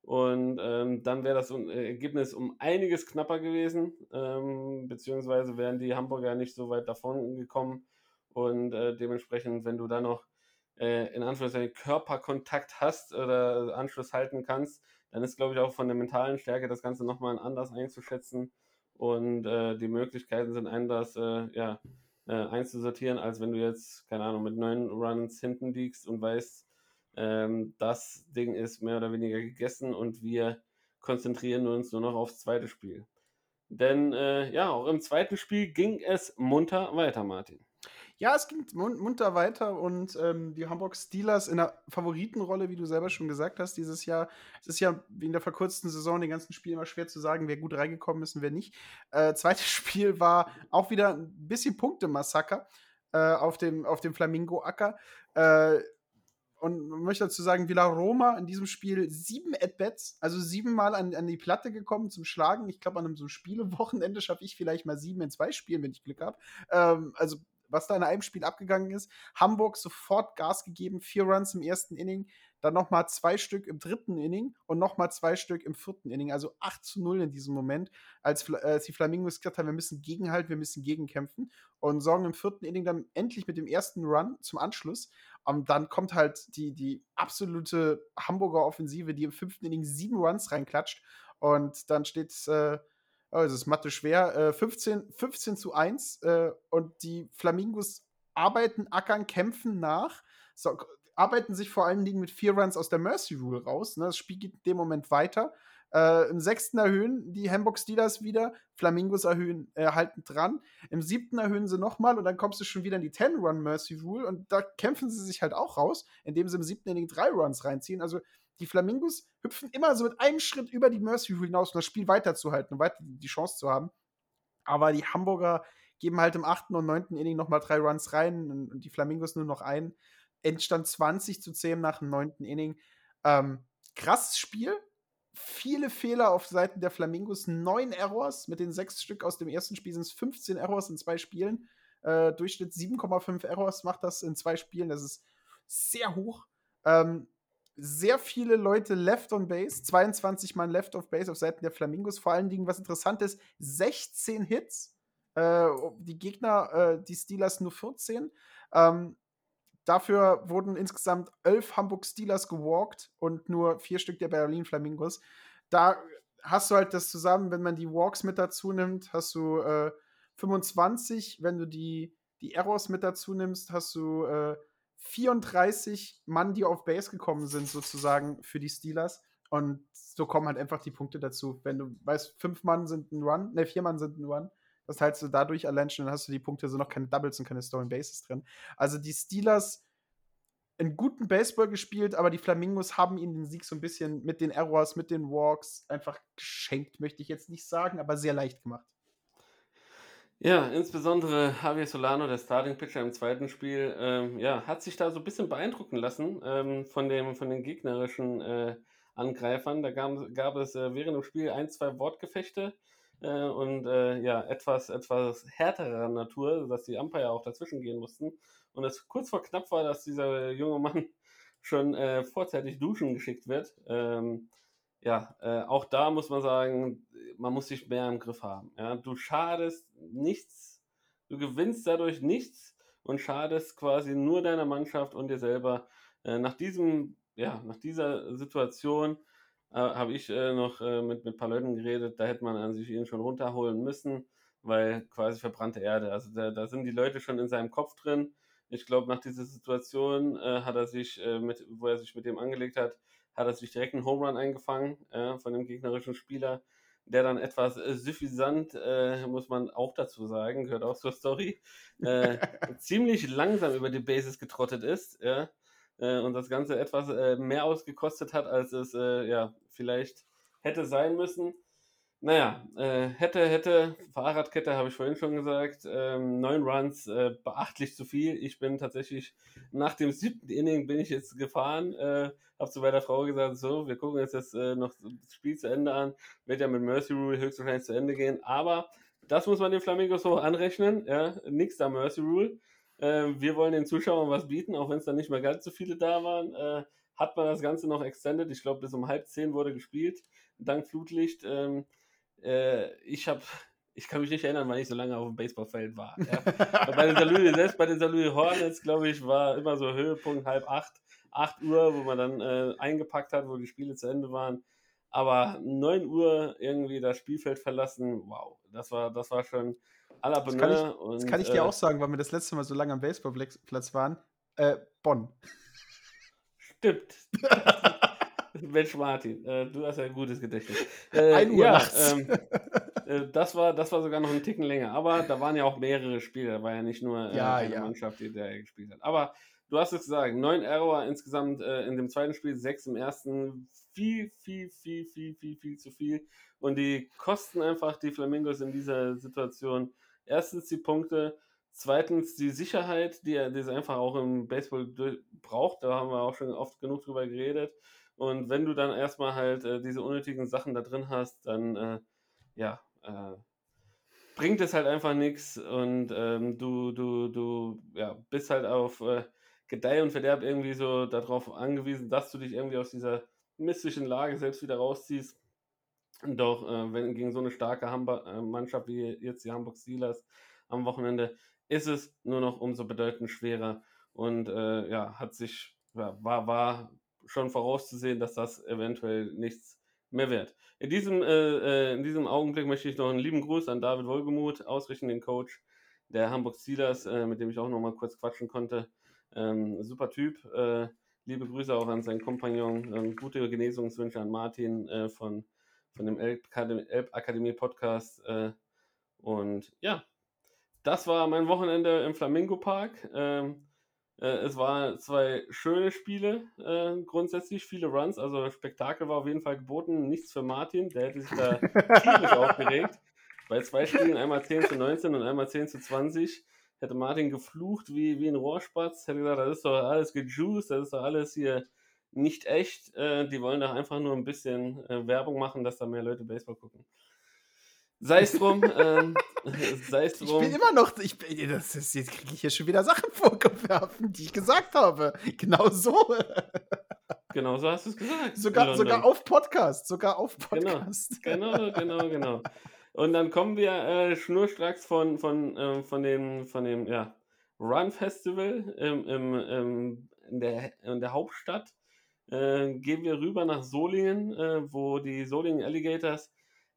und ähm, dann wäre das äh, Ergebnis um einiges knapper gewesen, ähm, beziehungsweise wären die Hamburger nicht so weit davon gekommen. Und äh, dementsprechend, wenn du dann noch äh, in Anführungszeichen Körperkontakt hast oder Anschluss halten kannst, dann ist, glaube ich, auch von der mentalen Stärke das Ganze nochmal anders einzuschätzen. Und äh, die Möglichkeiten sind anders äh, ja, äh, einzusortieren, als wenn du jetzt, keine Ahnung, mit neun Runs hinten liegst und weißt, ähm, das Ding ist mehr oder weniger gegessen und wir konzentrieren uns nur noch aufs zweite Spiel. Denn äh, ja, auch im zweiten Spiel ging es munter weiter, Martin. Ja, es ging mun munter weiter und ähm, die Hamburg Steelers in der Favoritenrolle, wie du selber schon gesagt hast, dieses Jahr. Es ist ja wegen der verkürzten Saison den ganzen Spiel immer schwer zu sagen, wer gut reingekommen ist und wer nicht. Äh, zweites <laughs> Spiel war auch wieder ein bisschen Punktemassaker äh, auf dem, auf dem Flamingo-Acker. Äh, und man möchte dazu sagen, Villa Roma in diesem Spiel sieben At-Bats, also siebenmal an, an die Platte gekommen zum Schlagen. Ich glaube, an einem so Spielewochenende schaffe ich vielleicht mal sieben in zwei Spielen, wenn ich Glück habe. Ähm, also, was da in einem Spiel abgegangen ist. Hamburg sofort Gas gegeben, vier Runs im ersten Inning, dann nochmal zwei Stück im dritten Inning und nochmal zwei Stück im vierten Inning. Also 8 zu 0 in diesem Moment, als, als die Flamingos gesagt haben, wir müssen gegenhalten, wir müssen gegenkämpfen und sorgen im vierten Inning dann endlich mit dem ersten Run zum Anschluss. Und dann kommt halt die, die absolute Hamburger Offensive, die im fünften Inning sieben Runs reinklatscht. Und dann steht äh, oh, es ist Mathe schwer, äh, 15, 15 zu 1 äh, und die Flamingos arbeiten, ackern, kämpfen nach, so, arbeiten sich vor allen Dingen mit vier Runs aus der Mercy Rule raus. Ne? Das Spiel geht in dem Moment weiter. Äh, Im sechsten erhöhen die Hamburg Steelers wieder, Flamingos erhöhen, äh, halten dran. Im siebten erhöhen sie nochmal und dann kommst du schon wieder in die 10-Run Mercy Rule und da kämpfen sie sich halt auch raus, indem sie im siebten Inning drei Runs reinziehen. Also die Flamingos hüpfen immer so mit einem Schritt über die Mercy Rule hinaus, um das Spiel weiterzuhalten und weiter die Chance zu haben. Aber die Hamburger geben halt im achten und neunten Inning nochmal drei Runs rein und die Flamingos nur noch einen. Endstand 20 zu 10 nach dem neunten Inning. Ähm, krasses Spiel, viele Fehler auf Seiten der Flamingos, neun Errors. Mit den sechs Stück aus dem ersten Spiel sind es 15 Errors in zwei Spielen. Äh, Durchschnitt 7,5 Errors macht das in zwei Spielen. Das ist sehr hoch. Ähm, sehr viele Leute left on base, 22 Mann left of base auf Seiten der Flamingos. Vor allen Dingen, was interessant ist, 16 Hits. Äh, die Gegner, äh, die Steelers nur 14. Ähm, Dafür wurden insgesamt elf Hamburg Steelers gewalkt und nur vier Stück der Berlin Flamingos. Da hast du halt das zusammen, wenn man die Walks mit dazu nimmt, hast du äh, 25. Wenn du die, die Errors mit dazu nimmst, hast du äh, 34 Mann, die auf Base gekommen sind, sozusagen für die Steelers. Und so kommen halt einfach die Punkte dazu. Wenn du weißt, fünf Mann sind ein Run, ne, vier Mann sind ein Run, das teilst du dadurch allein schon, dann hast du die Punkte, so noch keine Doubles und keine Stolen Bases drin. Also die Steelers einen guten Baseball gespielt, aber die Flamingos haben ihnen den Sieg so ein bisschen mit den Errors, mit den Walks einfach geschenkt, möchte ich jetzt nicht sagen, aber sehr leicht gemacht. Ja, insbesondere Javier Solano, der Starting Pitcher im zweiten Spiel, ähm, ja, hat sich da so ein bisschen beeindrucken lassen ähm, von, dem, von den gegnerischen äh, Angreifern. Da gab, gab es äh, während dem Spiel ein, zwei Wortgefechte äh, und äh, ja, etwas, etwas härterer Natur, dass die Umpire auch dazwischen gehen mussten. Und es kurz vor knapp war, dass dieser junge Mann schon äh, vorzeitig duschen geschickt wird. Ähm, ja, äh, auch da muss man sagen, man muss sich mehr im Griff haben. Ja? Du schadest nichts, du gewinnst dadurch nichts und schadest quasi nur deiner Mannschaft und dir selber. Äh, nach diesem, ja, nach dieser Situation äh, habe ich äh, noch äh, mit, mit ein paar Leuten geredet, da hätte man an sich ihn schon runterholen müssen, weil quasi verbrannte Erde. Also da, da sind die Leute schon in seinem Kopf drin. Ich glaube, nach dieser Situation äh, hat er sich, mit, wo er sich mit dem angelegt hat, hat er sich direkt einen Home Run eingefangen äh, von dem gegnerischen Spieler, der dann etwas äh, suffisant, äh, muss man auch dazu sagen, gehört auch zur Story, äh, <laughs> ziemlich langsam über die Bases getrottet ist. Ja? äh, und das Ganze etwas äh, mehr ausgekostet hat, als es ja vielleicht hätte sein müssen. Naja, äh, hätte, hätte, Fahrradkette habe ich vorhin schon gesagt, ähm, neun Runs, äh, beachtlich zu viel. Ich bin tatsächlich nach dem siebten Inning bin ich jetzt gefahren, äh, habe zu meiner Frau gesagt, so, wir gucken jetzt das, äh, noch das Spiel zu Ende an, wird ja mit Mercy Rule höchstwahrscheinlich zu Ende gehen, aber das muss man den Flamingos hoch anrechnen, ja, nix da Mercy Rule. Äh, wir wollen den Zuschauern was bieten, auch wenn es dann nicht mehr ganz so viele da waren. Äh, hat man das Ganze noch extended. Ich glaube, bis um halb zehn wurde gespielt, dank Flutlicht. Ähm, äh, ich habe <laughs> ich kann mich nicht erinnern, weil ich so lange auf dem Baseballfeld war. Ja. <laughs> bei den Salui, selbst bei den Salui Hornets, glaube ich, war immer so Höhepunkt halb acht, acht Uhr, wo man dann äh, eingepackt hat, wo die Spiele zu Ende waren. Aber 9 Uhr irgendwie das Spielfeld verlassen, wow, das war, das war schon la das kann, ich, und, das kann ich dir äh, auch sagen, weil wir das letzte Mal so lange am Baseballplatz waren. Äh, Bonn. Stimmt. <laughs> Mensch Martin, äh, du hast ja ein gutes Gedächtnis. <laughs> Äh, ein Uhr ja, nachts. Ähm, äh, das, war, das war sogar noch ein Ticken länger. Aber da waren ja auch mehrere Spiele. Da war ja nicht nur äh, ja, eine ja. Mannschaft, die da gespielt hat. Aber du hast es gesagt, neun Error insgesamt äh, in dem zweiten Spiel, sechs im ersten. Viel, viel, viel, viel, viel, viel zu viel. Und die kosten einfach die Flamingos in dieser Situation erstens die Punkte, zweitens die Sicherheit, die, die es einfach auch im Baseball braucht. Da haben wir auch schon oft genug drüber geredet. Und wenn du dann erstmal halt äh, diese unnötigen Sachen da drin hast, dann äh, ja, äh, bringt es halt einfach nichts und ähm, du, du, du ja, bist halt auf äh, Gedeih und Verderb irgendwie so darauf angewiesen, dass du dich irgendwie aus dieser mystischen Lage selbst wieder rausziehst. Doch äh, wenn gegen so eine starke Hamburg, äh, Mannschaft wie jetzt die Hamburg Steelers am Wochenende ist es nur noch umso bedeutend schwerer und ja, hat sich, war, war schon vorauszusehen, dass das eventuell nichts mehr wert. In diesem, äh, äh, in diesem Augenblick möchte ich noch einen lieben Gruß an David Wohlgemuth ausrichten, den Coach der Hamburg Steelers, äh, mit dem ich auch noch mal kurz quatschen konnte. Ähm, super Typ. Äh, liebe Grüße auch an seinen Kompagnon. Ähm, gute Genesungswünsche an Martin äh, von, von dem Elb Akademie, Elb. Äh, und ja, das war mein Wochenende im Flamingo Park. Ähm, äh, es waren zwei schöne Spiele, äh, grundsätzlich viele Runs, also Spektakel war auf jeden Fall geboten. Nichts für Martin, der hätte sich da tierisch <laughs> aufgeregt. Bei zwei Spielen, einmal 10 zu 19 und einmal 10 zu 20, hätte Martin geflucht wie, wie ein Rohrspatz, hätte gesagt, das ist doch alles gejuiced, das ist doch alles hier nicht echt. Äh, die wollen doch einfach nur ein bisschen äh, Werbung machen, dass da mehr Leute Baseball gucken. Sei es drum, <laughs> ähm, sei es drum. Ich bin immer noch, ich, das ist, jetzt kriege ich hier schon wieder Sachen <laughs> vorgeworfen, die ich gesagt habe. Genau so. Genau so hast du es gesagt. Sogar, sogar auf Podcast. Sogar auf Genau, Podcast. Genau, <laughs> genau, genau. Und dann kommen wir äh, schnurstracks von, von, ähm, von dem, von dem ja, Run Festival im, im, im, in, der, in der Hauptstadt. Äh, gehen wir rüber nach Solingen, äh, wo die Solingen Alligators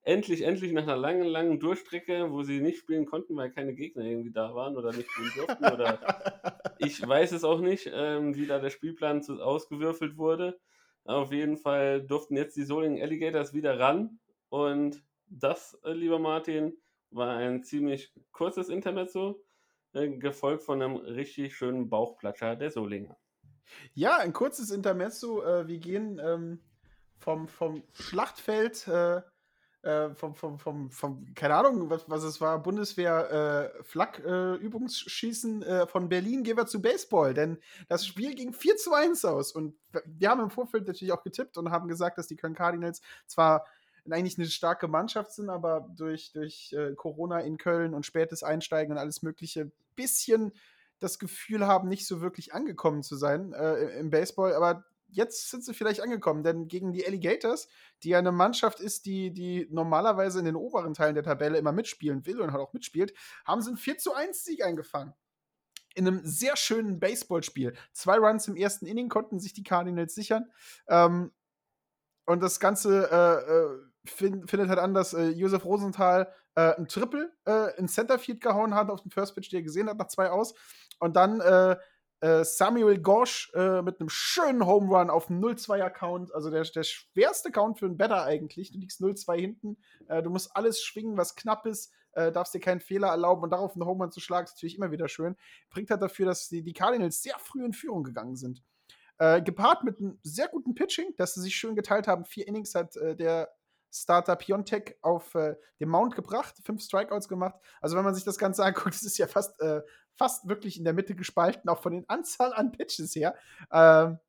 endlich, endlich nach einer langen, langen Durchstrecke, wo sie nicht spielen konnten, weil keine Gegner irgendwie da waren oder nicht spielen durften oder <laughs> ich weiß es auch nicht, ähm, wie da der Spielplan zu, ausgewürfelt wurde. Auf jeden Fall durften jetzt die Solingen Alligators wieder ran. Und das, äh, lieber Martin, war ein ziemlich kurzes Intermezzo, äh, gefolgt von einem richtig schönen Bauchplatscher der Solinger. Ja, ein kurzes Intermezzo. Äh, wir gehen ähm, vom, vom Schlachtfeld, äh, äh, vom, vom, vom, vom, keine Ahnung, was, was es war, Bundeswehr äh, Flak-Übungsschießen äh, von Berlin, gehen wir zu Baseball, denn das Spiel ging 4 zu 1 aus. Und wir haben im Vorfeld natürlich auch getippt und haben gesagt, dass die Köln Cardinals zwar eigentlich eine starke Mannschaft sind, aber durch, durch äh, Corona in Köln und spätes Einsteigen und alles Mögliche bisschen das Gefühl haben, nicht so wirklich angekommen zu sein äh, im Baseball. Aber jetzt sind sie vielleicht angekommen, denn gegen die Alligators, die ja eine Mannschaft ist, die, die normalerweise in den oberen Teilen der Tabelle immer mitspielen will und halt auch mitspielt, haben sie einen 4 zu 1 Sieg eingefangen. In einem sehr schönen Baseballspiel. Zwei Runs im ersten Inning konnten sich die Cardinals sichern. Ähm, und das Ganze äh, äh, fin findet halt an, dass äh, Josef Rosenthal äh, ein Triple äh, in Centerfield gehauen hat auf den First Pitch, den er gesehen hat, nach zwei aus. Und dann äh, Samuel Gosch äh, mit einem schönen Home Run auf dem 0-2er-Count. Also der, der schwerste Count für einen Better eigentlich. Du liegst 0-2 hinten. Äh, du musst alles schwingen, was knapp ist. Äh, darfst dir keinen Fehler erlauben und darauf einen Home Run zu schlagen, ist natürlich immer wieder schön. Bringt halt dafür, dass die, die Cardinals sehr früh in Führung gegangen sind. Äh, gepaart mit einem sehr guten Pitching, dass sie sich schön geteilt haben. Vier Innings hat äh, der Starter Piontek auf äh, den Mount gebracht, fünf Strikeouts gemacht. Also wenn man sich das Ganze anguckt, <laughs> das ist ja fast, äh, fast wirklich in der Mitte gespalten, auch von den Anzahl an Pitches her. Ähm,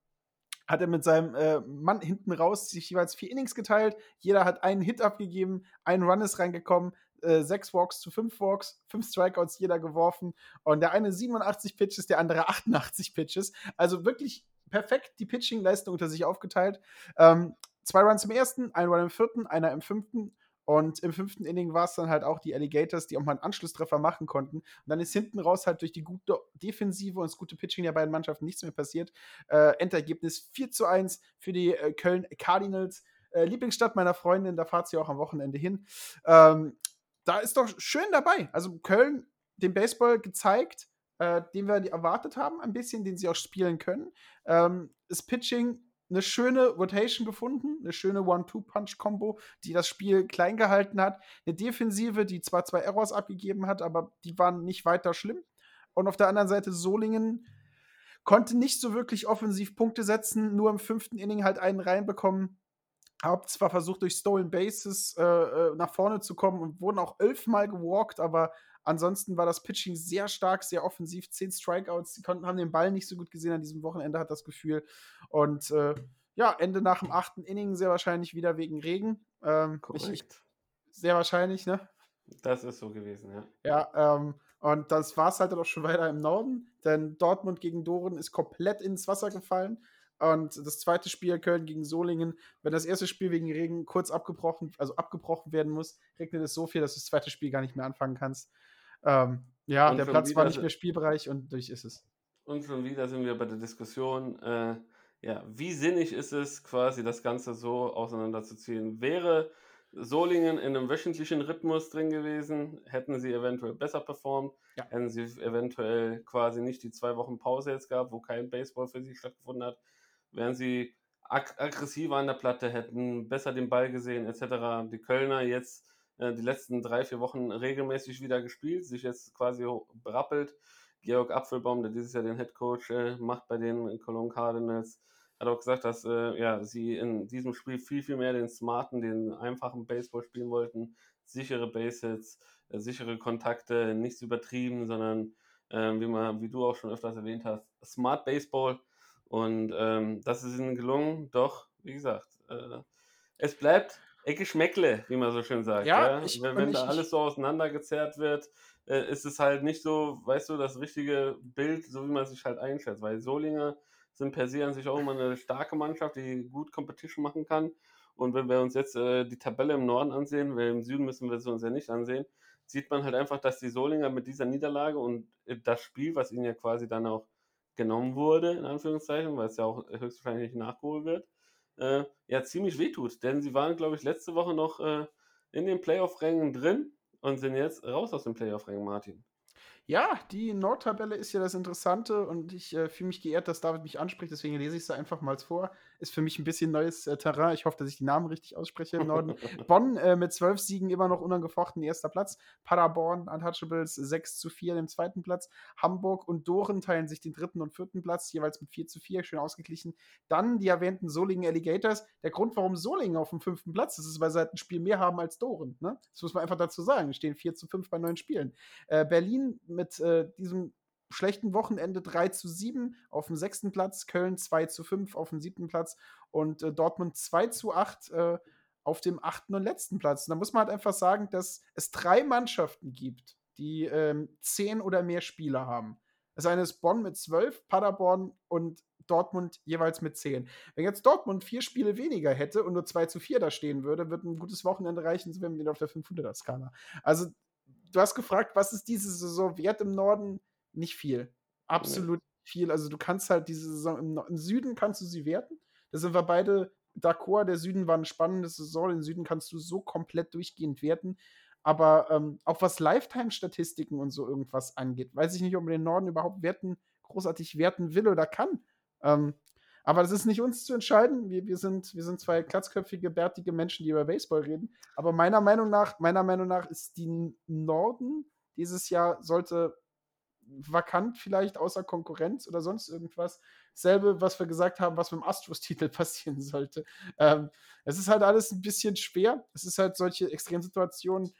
hat er mit seinem äh, Mann hinten raus sich jeweils vier Innings geteilt. Jeder hat einen Hit abgegeben, ein Run ist reingekommen, äh, sechs Walks zu fünf Walks, fünf Strikeouts jeder geworfen. Und der eine 87 Pitches, der andere 88 Pitches. Also wirklich perfekt die Pitching-Leistung unter sich aufgeteilt. Ähm, zwei Runs im ersten, ein Run im vierten, einer im fünften. Und im fünften Inning war es dann halt auch die Alligators, die auch mal einen Anschlusstreffer machen konnten. Und dann ist hinten raus halt durch die gute Defensive und das gute Pitching der beiden Mannschaften nichts mehr passiert. Äh, Endergebnis 4 zu 1 für die äh, Köln Cardinals. Äh, Lieblingsstadt meiner Freundin, da fahrt sie auch am Wochenende hin. Ähm, da ist doch schön dabei. Also Köln, den Baseball gezeigt, äh, den wir erwartet haben, ein bisschen, den sie auch spielen können. Ähm, das Pitching eine schöne Rotation gefunden, eine schöne One-Two-Punch-Kombo, die das Spiel klein gehalten hat. Eine Defensive, die zwar zwei Errors abgegeben hat, aber die waren nicht weiter schlimm. Und auf der anderen Seite Solingen konnte nicht so wirklich offensiv Punkte setzen, nur im fünften Inning halt einen reinbekommen. Hab zwar versucht, durch Stolen Bases äh, äh, nach vorne zu kommen und wurden auch elfmal gewalkt, aber ansonsten war das Pitching sehr stark, sehr offensiv. Zehn Strikeouts, die konnten, haben den Ball nicht so gut gesehen an diesem Wochenende, hat das Gefühl. Und äh, ja, Ende nach dem achten Inning sehr wahrscheinlich wieder wegen Regen. Ähm, ich, ich, sehr wahrscheinlich, ne? Das ist so gewesen, ja. Ja, ähm, und das war es halt auch schon weiter im Norden, denn Dortmund gegen Doren ist komplett ins Wasser gefallen. Und das zweite Spiel Köln gegen Solingen, wenn das erste Spiel wegen Regen kurz abgebrochen, also abgebrochen werden muss, regnet es so viel, dass du das zweite Spiel gar nicht mehr anfangen kannst. Ähm, ja, Und der Platz war nicht mehr Spielbereich und durch ist es. Und schon wieder sind wir bei der Diskussion, äh, ja, wie sinnig ist es quasi, das Ganze so auseinanderzuziehen? Wäre Solingen in einem wöchentlichen Rhythmus drin gewesen, hätten sie eventuell besser performt, Ja. hätten sie eventuell quasi nicht die zwei Wochen Pause jetzt gehabt, wo kein Baseball für sie stattgefunden hat, wären sie ag aggressiver an der Platte, hätten besser den Ball gesehen, etc. Die Kölner jetzt äh, die letzten drei, vier Wochen regelmäßig wieder gespielt, sich jetzt quasi berappelt. Georg Apfelbaum, der dieses Jahr den Head Coach äh, macht bei den Cologne Cardinals, hat auch gesagt, dass äh, ja, sie in diesem Spiel viel, viel mehr den smarten, den einfachen Baseball spielen wollten. Sichere Basehits, äh, sichere Kontakte, nichts übertrieben, sondern äh, wie, man, wie du auch schon öfters erwähnt hast, Smart Baseball. Und ähm, das ist ihnen gelungen. Doch, wie gesagt, äh, es bleibt Ecke Schmeckle, wie man so schön sagt. Ja, Ja, ich- wenn wenn ich- da alles so auseinandergezerrt wird, äh, ist es halt nicht so, weißt du, das richtige Bild, so wie man sich halt einschätzt. Weil Solinger sind per se an sich auch immer eine starke Mannschaft, die gut Competition machen kann. Und wenn wir uns jetzt äh, die Tabelle im Norden ansehen, weil im Süden müssen wir sie uns ja nicht ansehen, sieht man halt einfach, dass die Solinger mit dieser Niederlage und äh, das Spiel, was ihnen ja quasi dann auch genommen wurde, in Anführungszeichen, weil es ja auch höchstwahrscheinlich nicht nachgeholt wird, äh, ja ziemlich wehtut. Denn sie waren, glaube ich, letzte Woche noch äh, in den Playoff-Rängen drin und sind jetzt raus aus den Playoff-Rängen, Martin. Ja, die Nordtabelle ist ja das Interessante und ich äh, fühle mich geehrt, dass David mich anspricht, deswegen lese ich es einfach mal vor. Ist für mich ein bisschen neues äh, Terrain. Ich hoffe, dass ich die Namen richtig ausspreche im Norden. <laughs> Bonn äh, mit zwölf Siegen immer noch unangefochten erster Platz. Paderborn, Untouchables 6 zu 4 im zweiten Platz. Hamburg und Doren teilen sich den dritten und vierten Platz, jeweils mit 4 zu 4, schön ausgeglichen. Dann die erwähnten Solingen Alligators. Der Grund, warum Solingen auf dem fünften Platz ist, ist, weil sie halt ein Spiel mehr haben als Doren. Ne? Das muss man einfach dazu sagen. Es stehen 4 zu 5 bei neun Spielen. Äh, Berlin mit äh, diesem schlechten Wochenende 3 zu 7 auf dem sechsten Platz, Köln 2 zu 5 auf dem siebten Platz und äh, Dortmund 2 zu 8 äh, auf dem achten und letzten Platz. Und da muss man halt einfach sagen, dass es drei Mannschaften gibt, die ähm, zehn oder mehr Spieler haben. Das eine ist Bonn mit 12, Paderborn und Dortmund jeweils mit 10. Wenn jetzt Dortmund vier Spiele weniger hätte und nur 2 zu 4 da stehen würde, wird ein gutes Wochenende reichen, so wären wir wieder auf der 500er-Skala. Also du hast gefragt, was ist diese Saison wert im Norden? Nicht viel. Absolut viel. Also du kannst halt diese Saison im, im Süden kannst du sie werten. Da sind wir beide d'accord. Der Süden war eine spannende Saison. Den Süden kannst du so komplett durchgehend werten. Aber ähm, auch was Lifetime-Statistiken und so irgendwas angeht, weiß ich nicht, ob man den Norden überhaupt werten, großartig werten will oder kann. Ähm, aber das ist nicht uns zu entscheiden. Wir, wir, sind, wir sind zwei glatzköpfige, bärtige Menschen, die über Baseball reden. Aber meiner Meinung nach, meiner Meinung nach ist die Norden dieses Jahr sollte vakant vielleicht außer Konkurrenz oder sonst irgendwas. Selbe, was wir gesagt haben, was mit dem Astros-Titel <laughs> passieren sollte. Ähm, es ist halt alles ein bisschen schwer. Es ist halt solche Extremsituationen.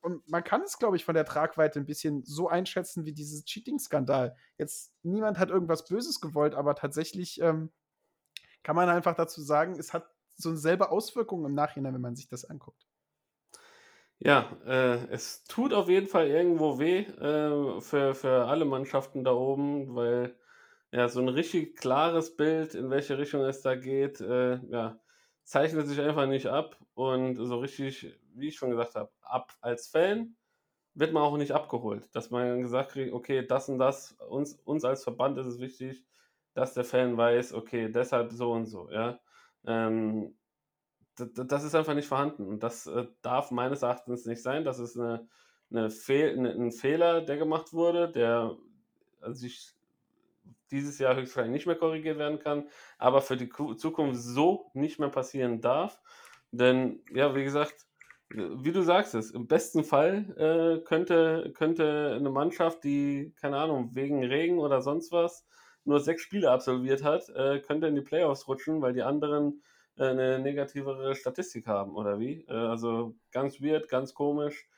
Und man kann es, glaube ich, von der Tragweite ein bisschen so einschätzen wie dieses Cheating-Skandal. Jetzt, niemand hat irgendwas Böses gewollt, aber tatsächlich ähm, kann man einfach dazu sagen, es hat so selbe Auswirkungen im Nachhinein, wenn man sich das anguckt. Ja, äh, es tut auf jeden Fall irgendwo weh äh, für, für alle Mannschaften da oben, weil ja so ein richtig klares Bild, in welche Richtung es da geht, äh, ja, zeichnet sich einfach nicht ab und so richtig, wie ich schon gesagt habe, ab als Fan wird man auch nicht abgeholt, dass man gesagt kriegt, okay, das und das, uns, uns als Verband ist es wichtig, dass der Fan weiß, okay, deshalb so und so, ja. Ähm, das ist einfach nicht vorhanden. Und das äh, darf meines Erachtens nicht sein. Das ist eine, eine Fehl, eine, ein Fehler, der gemacht wurde, der äh, sich dieses Jahr höchstwahrscheinlich nicht mehr korrigiert werden kann, aber für die Ku- Zukunft so nicht mehr passieren darf. Denn, ja, wie gesagt, wie du sagst es, im besten Fall äh, könnte, könnte eine Mannschaft, die, keine Ahnung, wegen Regen oder sonst was nur sechs Spiele absolviert hat, äh, könnte in die Playoffs rutschen, weil die anderen eine negativere Statistik haben, oder wie? Äh, also ganz weird, ganz komisch,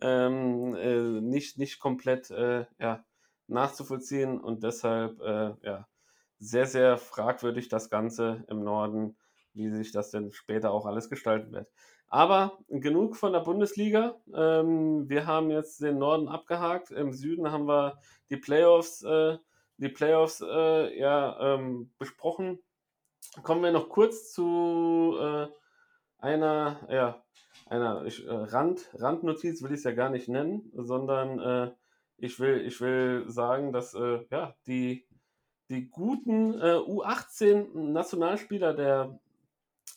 ähm, äh, nicht, nicht komplett äh, ja, nachzuvollziehen und deshalb äh, ja, sehr, sehr fragwürdig das Ganze im Norden, wie sich das denn später auch alles gestalten wird. Aber genug von der Bundesliga. Ähm, wir haben jetzt den Norden abgehakt. Im Süden haben wir die Playoffs, äh, die Playoffs äh, ja, ähm, besprochen. Kommen wir noch kurz zu äh, einer, ja, einer ich, äh, Rand, Randnotiz will ich es ja gar nicht nennen, sondern äh, ich, will, ich will sagen, dass äh, ja, die, die guten äh, U18-Nationalspieler der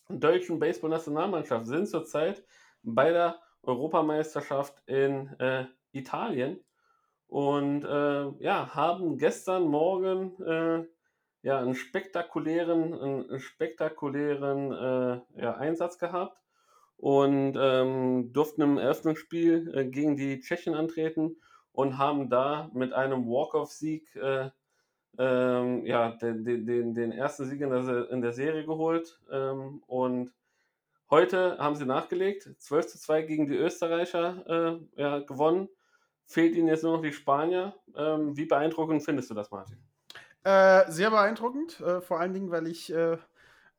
deutschen Baseball-Nationalmannschaft sind zurzeit bei der Europameisterschaft in äh, Italien und ja, haben gestern Morgen ja, einen spektakulären, einen spektakulären äh, ja, Einsatz gehabt und ähm, durften im Eröffnungsspiel äh, gegen die Tschechen antreten und haben da mit einem Walk-off-Sieg äh, ähm, ja, den, den, den ersten Sieg in der, in der Serie geholt. Ähm, und heute haben sie nachgelegt, 12 zu 2 gegen die Österreicher äh, ja, gewonnen. Fehlt ihnen jetzt nur noch die Spanier. Ähm, wie beeindruckend findest du das, Martin? Äh, sehr beeindruckend, äh, vor allen Dingen, weil ich äh,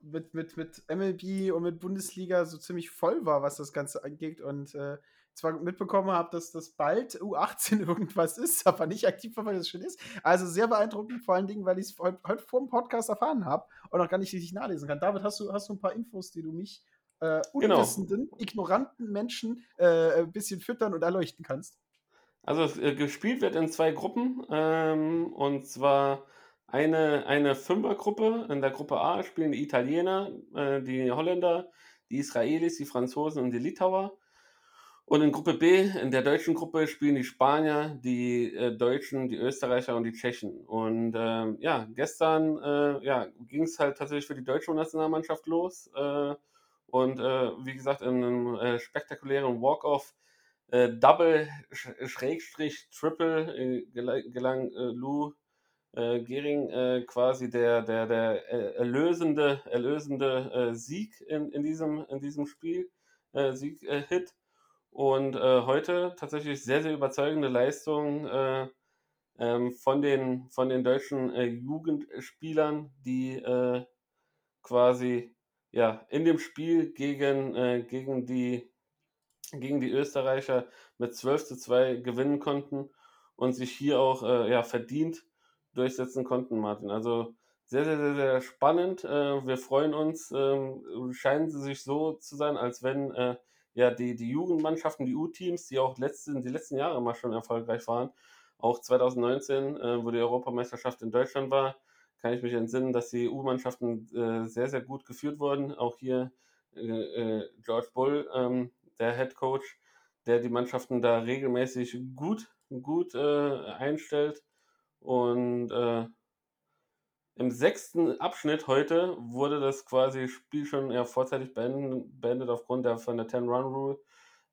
mit, mit, mit MLB und mit Bundesliga so ziemlich voll war, was das Ganze angeht und äh, zwar mitbekommen habe, dass das bald U18 <laughs> irgendwas ist, aber nicht aktiv war, weil das schon ist. Also sehr beeindruckend, vor allen Dingen, weil ich es heute, heute vor dem Podcast erfahren habe und noch gar nicht richtig nachlesen kann. David, hast du, hast du ein paar Infos, die du mich äh, Genau. unwissenden, ignoranten Menschen äh, ein bisschen füttern und erleuchten kannst? Also äh, gespielt wird in zwei Gruppen ähm, und zwar eine, eine Fünfergruppe. In der Gruppe A spielen die Italiener, äh, die Holländer, die Israelis, die Franzosen und die Litauer. Und in Gruppe B, in der deutschen Gruppe, spielen die Spanier, die äh, Deutschen, die Österreicher und die Tschechen. Und ähm, ja, gestern äh, ja, ging es halt tatsächlich für die deutsche Nationalmannschaft los. Äh, und äh, wie gesagt, in einem äh, spektakulären Walk-off äh, Double, Sch- Schrägstrich, Triple gel- gelang Lou äh, Gehring äh, quasi der, der, der äh, erlösende, erlösende äh, Sieg in, in, diesem, in diesem Spiel, äh, Sieg, äh. Und äh, heute tatsächlich sehr, sehr überzeugende Leistung äh, ähm, von, den, von den deutschen Jugendspielern, die quasi ja, in dem Spiel gegen, gegen, die, gegen die Österreicher mit 12 zu 2 gewinnen konnten und sich hier auch ja, verdient durchsetzen konnten, Martin. Also sehr, sehr, sehr, sehr spannend. Äh, wir freuen uns. Ähm, scheinen sie sich so zu sein, als wenn äh, ja die, die Jugendmannschaften, die U-Teams, die auch letzten, die letzten Jahre mal schon erfolgreich waren, auch 2019, äh, wo die Europameisterschaft in Deutschland war, kann ich mich entsinnen, dass die U-Mannschaften äh, sehr, sehr gut geführt wurden. Auch hier äh, äh, George Bull, ähm, der Head Coach, der die Mannschaften da regelmäßig gut, gut einstellt. Und äh, im sechsten Abschnitt heute wurde das quasi Spiel schon ja, vorzeitig beendet, aufgrund der von der 10-Run-Rule.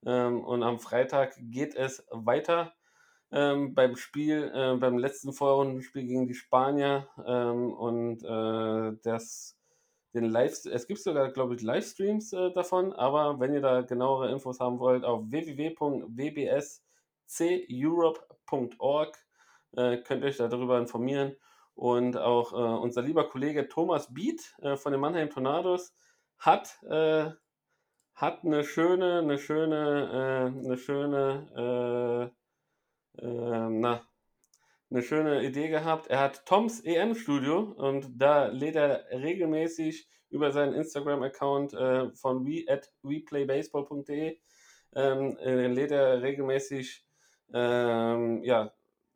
Ähm, und am Freitag geht es weiter ähm, beim Spiel, äh, beim letzten Vorrundenspiel gegen die Spanier. Ähm, und äh, das, den Live, es gibt sogar, glaube ich, Livestreams äh, davon, aber wenn ihr da genauere Infos haben wollt, auf www.wbsceurope.org äh, könnt ihr euch darüber informieren. Und auch äh, unser lieber Kollege Thomas Beat äh, von den Mannheim Tornados hat, äh, hat eine schöne, eine schöne, äh, eine schöne, äh, äh, na, eine schöne Idee gehabt. Er hat Toms EM-Studio und da lädt er regelmäßig über seinen Instagram-Account äh, von we at weplaybaseball.de ähm, äh, lädt er regelmäßig ähm, ja,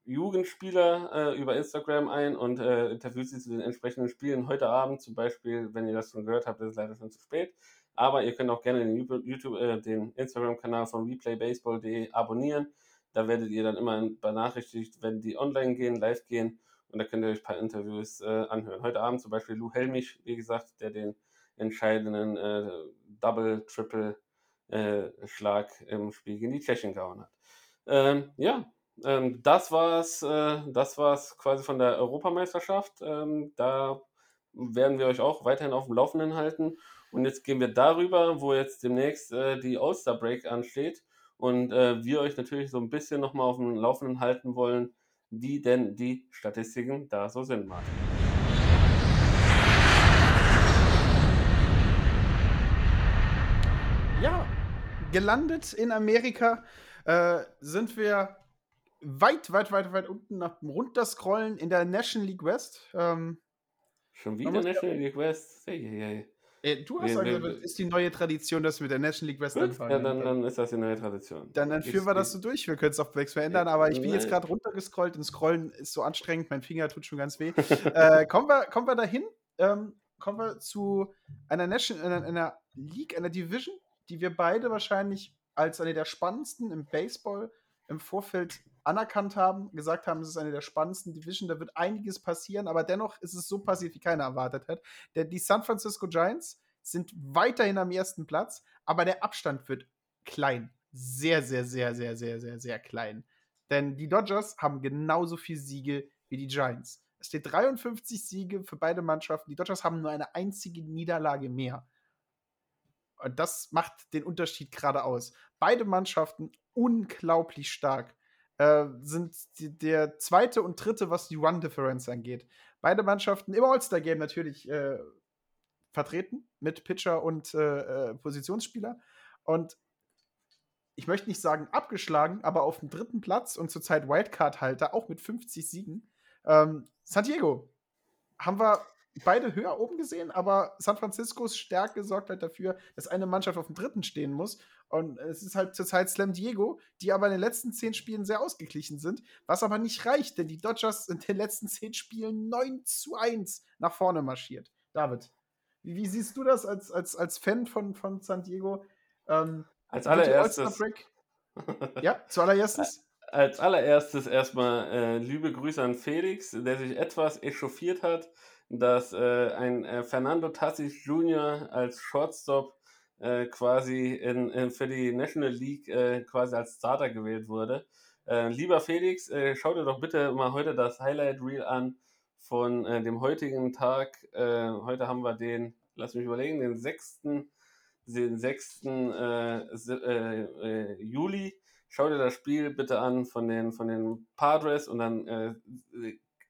Jugendspieler äh, über Instagram ein und äh, interviewt sie zu den entsprechenden Spielen. Heute Abend zum Beispiel, wenn ihr das schon gehört habt, ist es leider schon zu spät. Aber ihr könnt auch gerne den äh, den Instagram-Kanal von replaybaseball.de abonnieren. Da werdet ihr dann immer benachrichtigt, wenn die online gehen, live gehen. Und da könnt ihr euch ein paar Interviews äh, anhören. Heute Abend zum Beispiel Lou Helmich, wie gesagt, der den entscheidenden äh, Double, Triple äh, Schlag im Spiel gegen die Tschechen gehauen hat. Ähm, ja, ähm, das war's, äh, das war's quasi von der Europameisterschaft. Ähm, da werden wir euch auch weiterhin auf dem Laufenden halten. Und jetzt gehen wir darüber, wo jetzt demnächst äh, die All-Star Break ansteht und äh, wir euch natürlich so ein bisschen nochmal auf dem Laufenden halten wollen, wie denn die Statistiken da so sind, Martin. Ja, gelandet in Amerika äh, sind wir weit, weit, weit, weit unten nach dem Runterscrollen in der National League West. Ähm, Schon wieder National League West. Hey, hey, hey. Äh, du hast gesagt, wir- das ist die neue Tradition, dass wir mit der National League West Gut, anfangen. ja, dann, dann ist das die neue Tradition. Dann, dann führen wir das so durch. Wir können es auf Wex verändern, aber ich bin jetzt Nein. gerade runtergescrollt und Scrollen ist so anstrengend. Mein Finger tut schon ganz weh. <laughs> äh, kommen, wir, kommen wir dahin? Ähm, kommen wir zu einer, National, einer, einer League, einer Division, die wir beide wahrscheinlich als eine der spannendsten im Baseball im Vorfeld anerkannt haben, gesagt haben, es ist eine der spannendsten Division, da wird einiges passieren, aber dennoch ist es so passiert, wie keiner erwartet hat. Denn die San Francisco Giants sind weiterhin am ersten Platz, aber der Abstand wird klein. Sehr, sehr, sehr, sehr, sehr, sehr, sehr klein. Denn die Dodgers haben genauso viele Siege wie die Giants. Es steht 53 Siege für beide Mannschaften. Die Dodgers haben nur eine einzige Niederlage mehr. Und das macht den Unterschied gerade aus. Beide Mannschaften unglaublich stark. Äh, sind die, der zweite und dritte, was die Run-Difference angeht. Beide Mannschaften im All-Star-Game natürlich äh, vertreten mit Pitcher und äh, äh, Positionsspieler. Und ich möchte nicht sagen abgeschlagen, aber auf dem dritten Platz und zurzeit Wildcard-Halter, auch mit 50 Siegen. Ähm, San Diego haben wir beide höher oben gesehen, aber San Franciscos Stärke sorgt halt dafür, dass eine Mannschaft auf dem dritten stehen muss. Und es ist halt zurzeit Slam Diego, die aber in den letzten zehn Spielen sehr ausgeglichen sind, was aber nicht reicht, denn die Dodgers sind in den letzten zehn Spielen 9 zu 1 nach vorne marschiert. David, wie, wie siehst du das als, als, als Fan von, von San Diego? Ähm, Als allererstes, Ja, zuallererstes. <laughs> als allererstes erstmal äh, liebe Grüße an Felix, der sich etwas echauffiert hat, dass äh, ein äh, Fernando Tatis Jr. als Shortstop äh, quasi in, in, für die National League äh, quasi als Starter gewählt wurde. Äh, lieber Felix, äh, schau dir doch bitte mal heute das Highlight Reel an von dem heutigen Tag. Heute haben wir den, lass mich überlegen, den 6. Den 6. Äh, se- äh, äh, Juli. Schau dir das Spiel bitte an von den, von den Padres und dann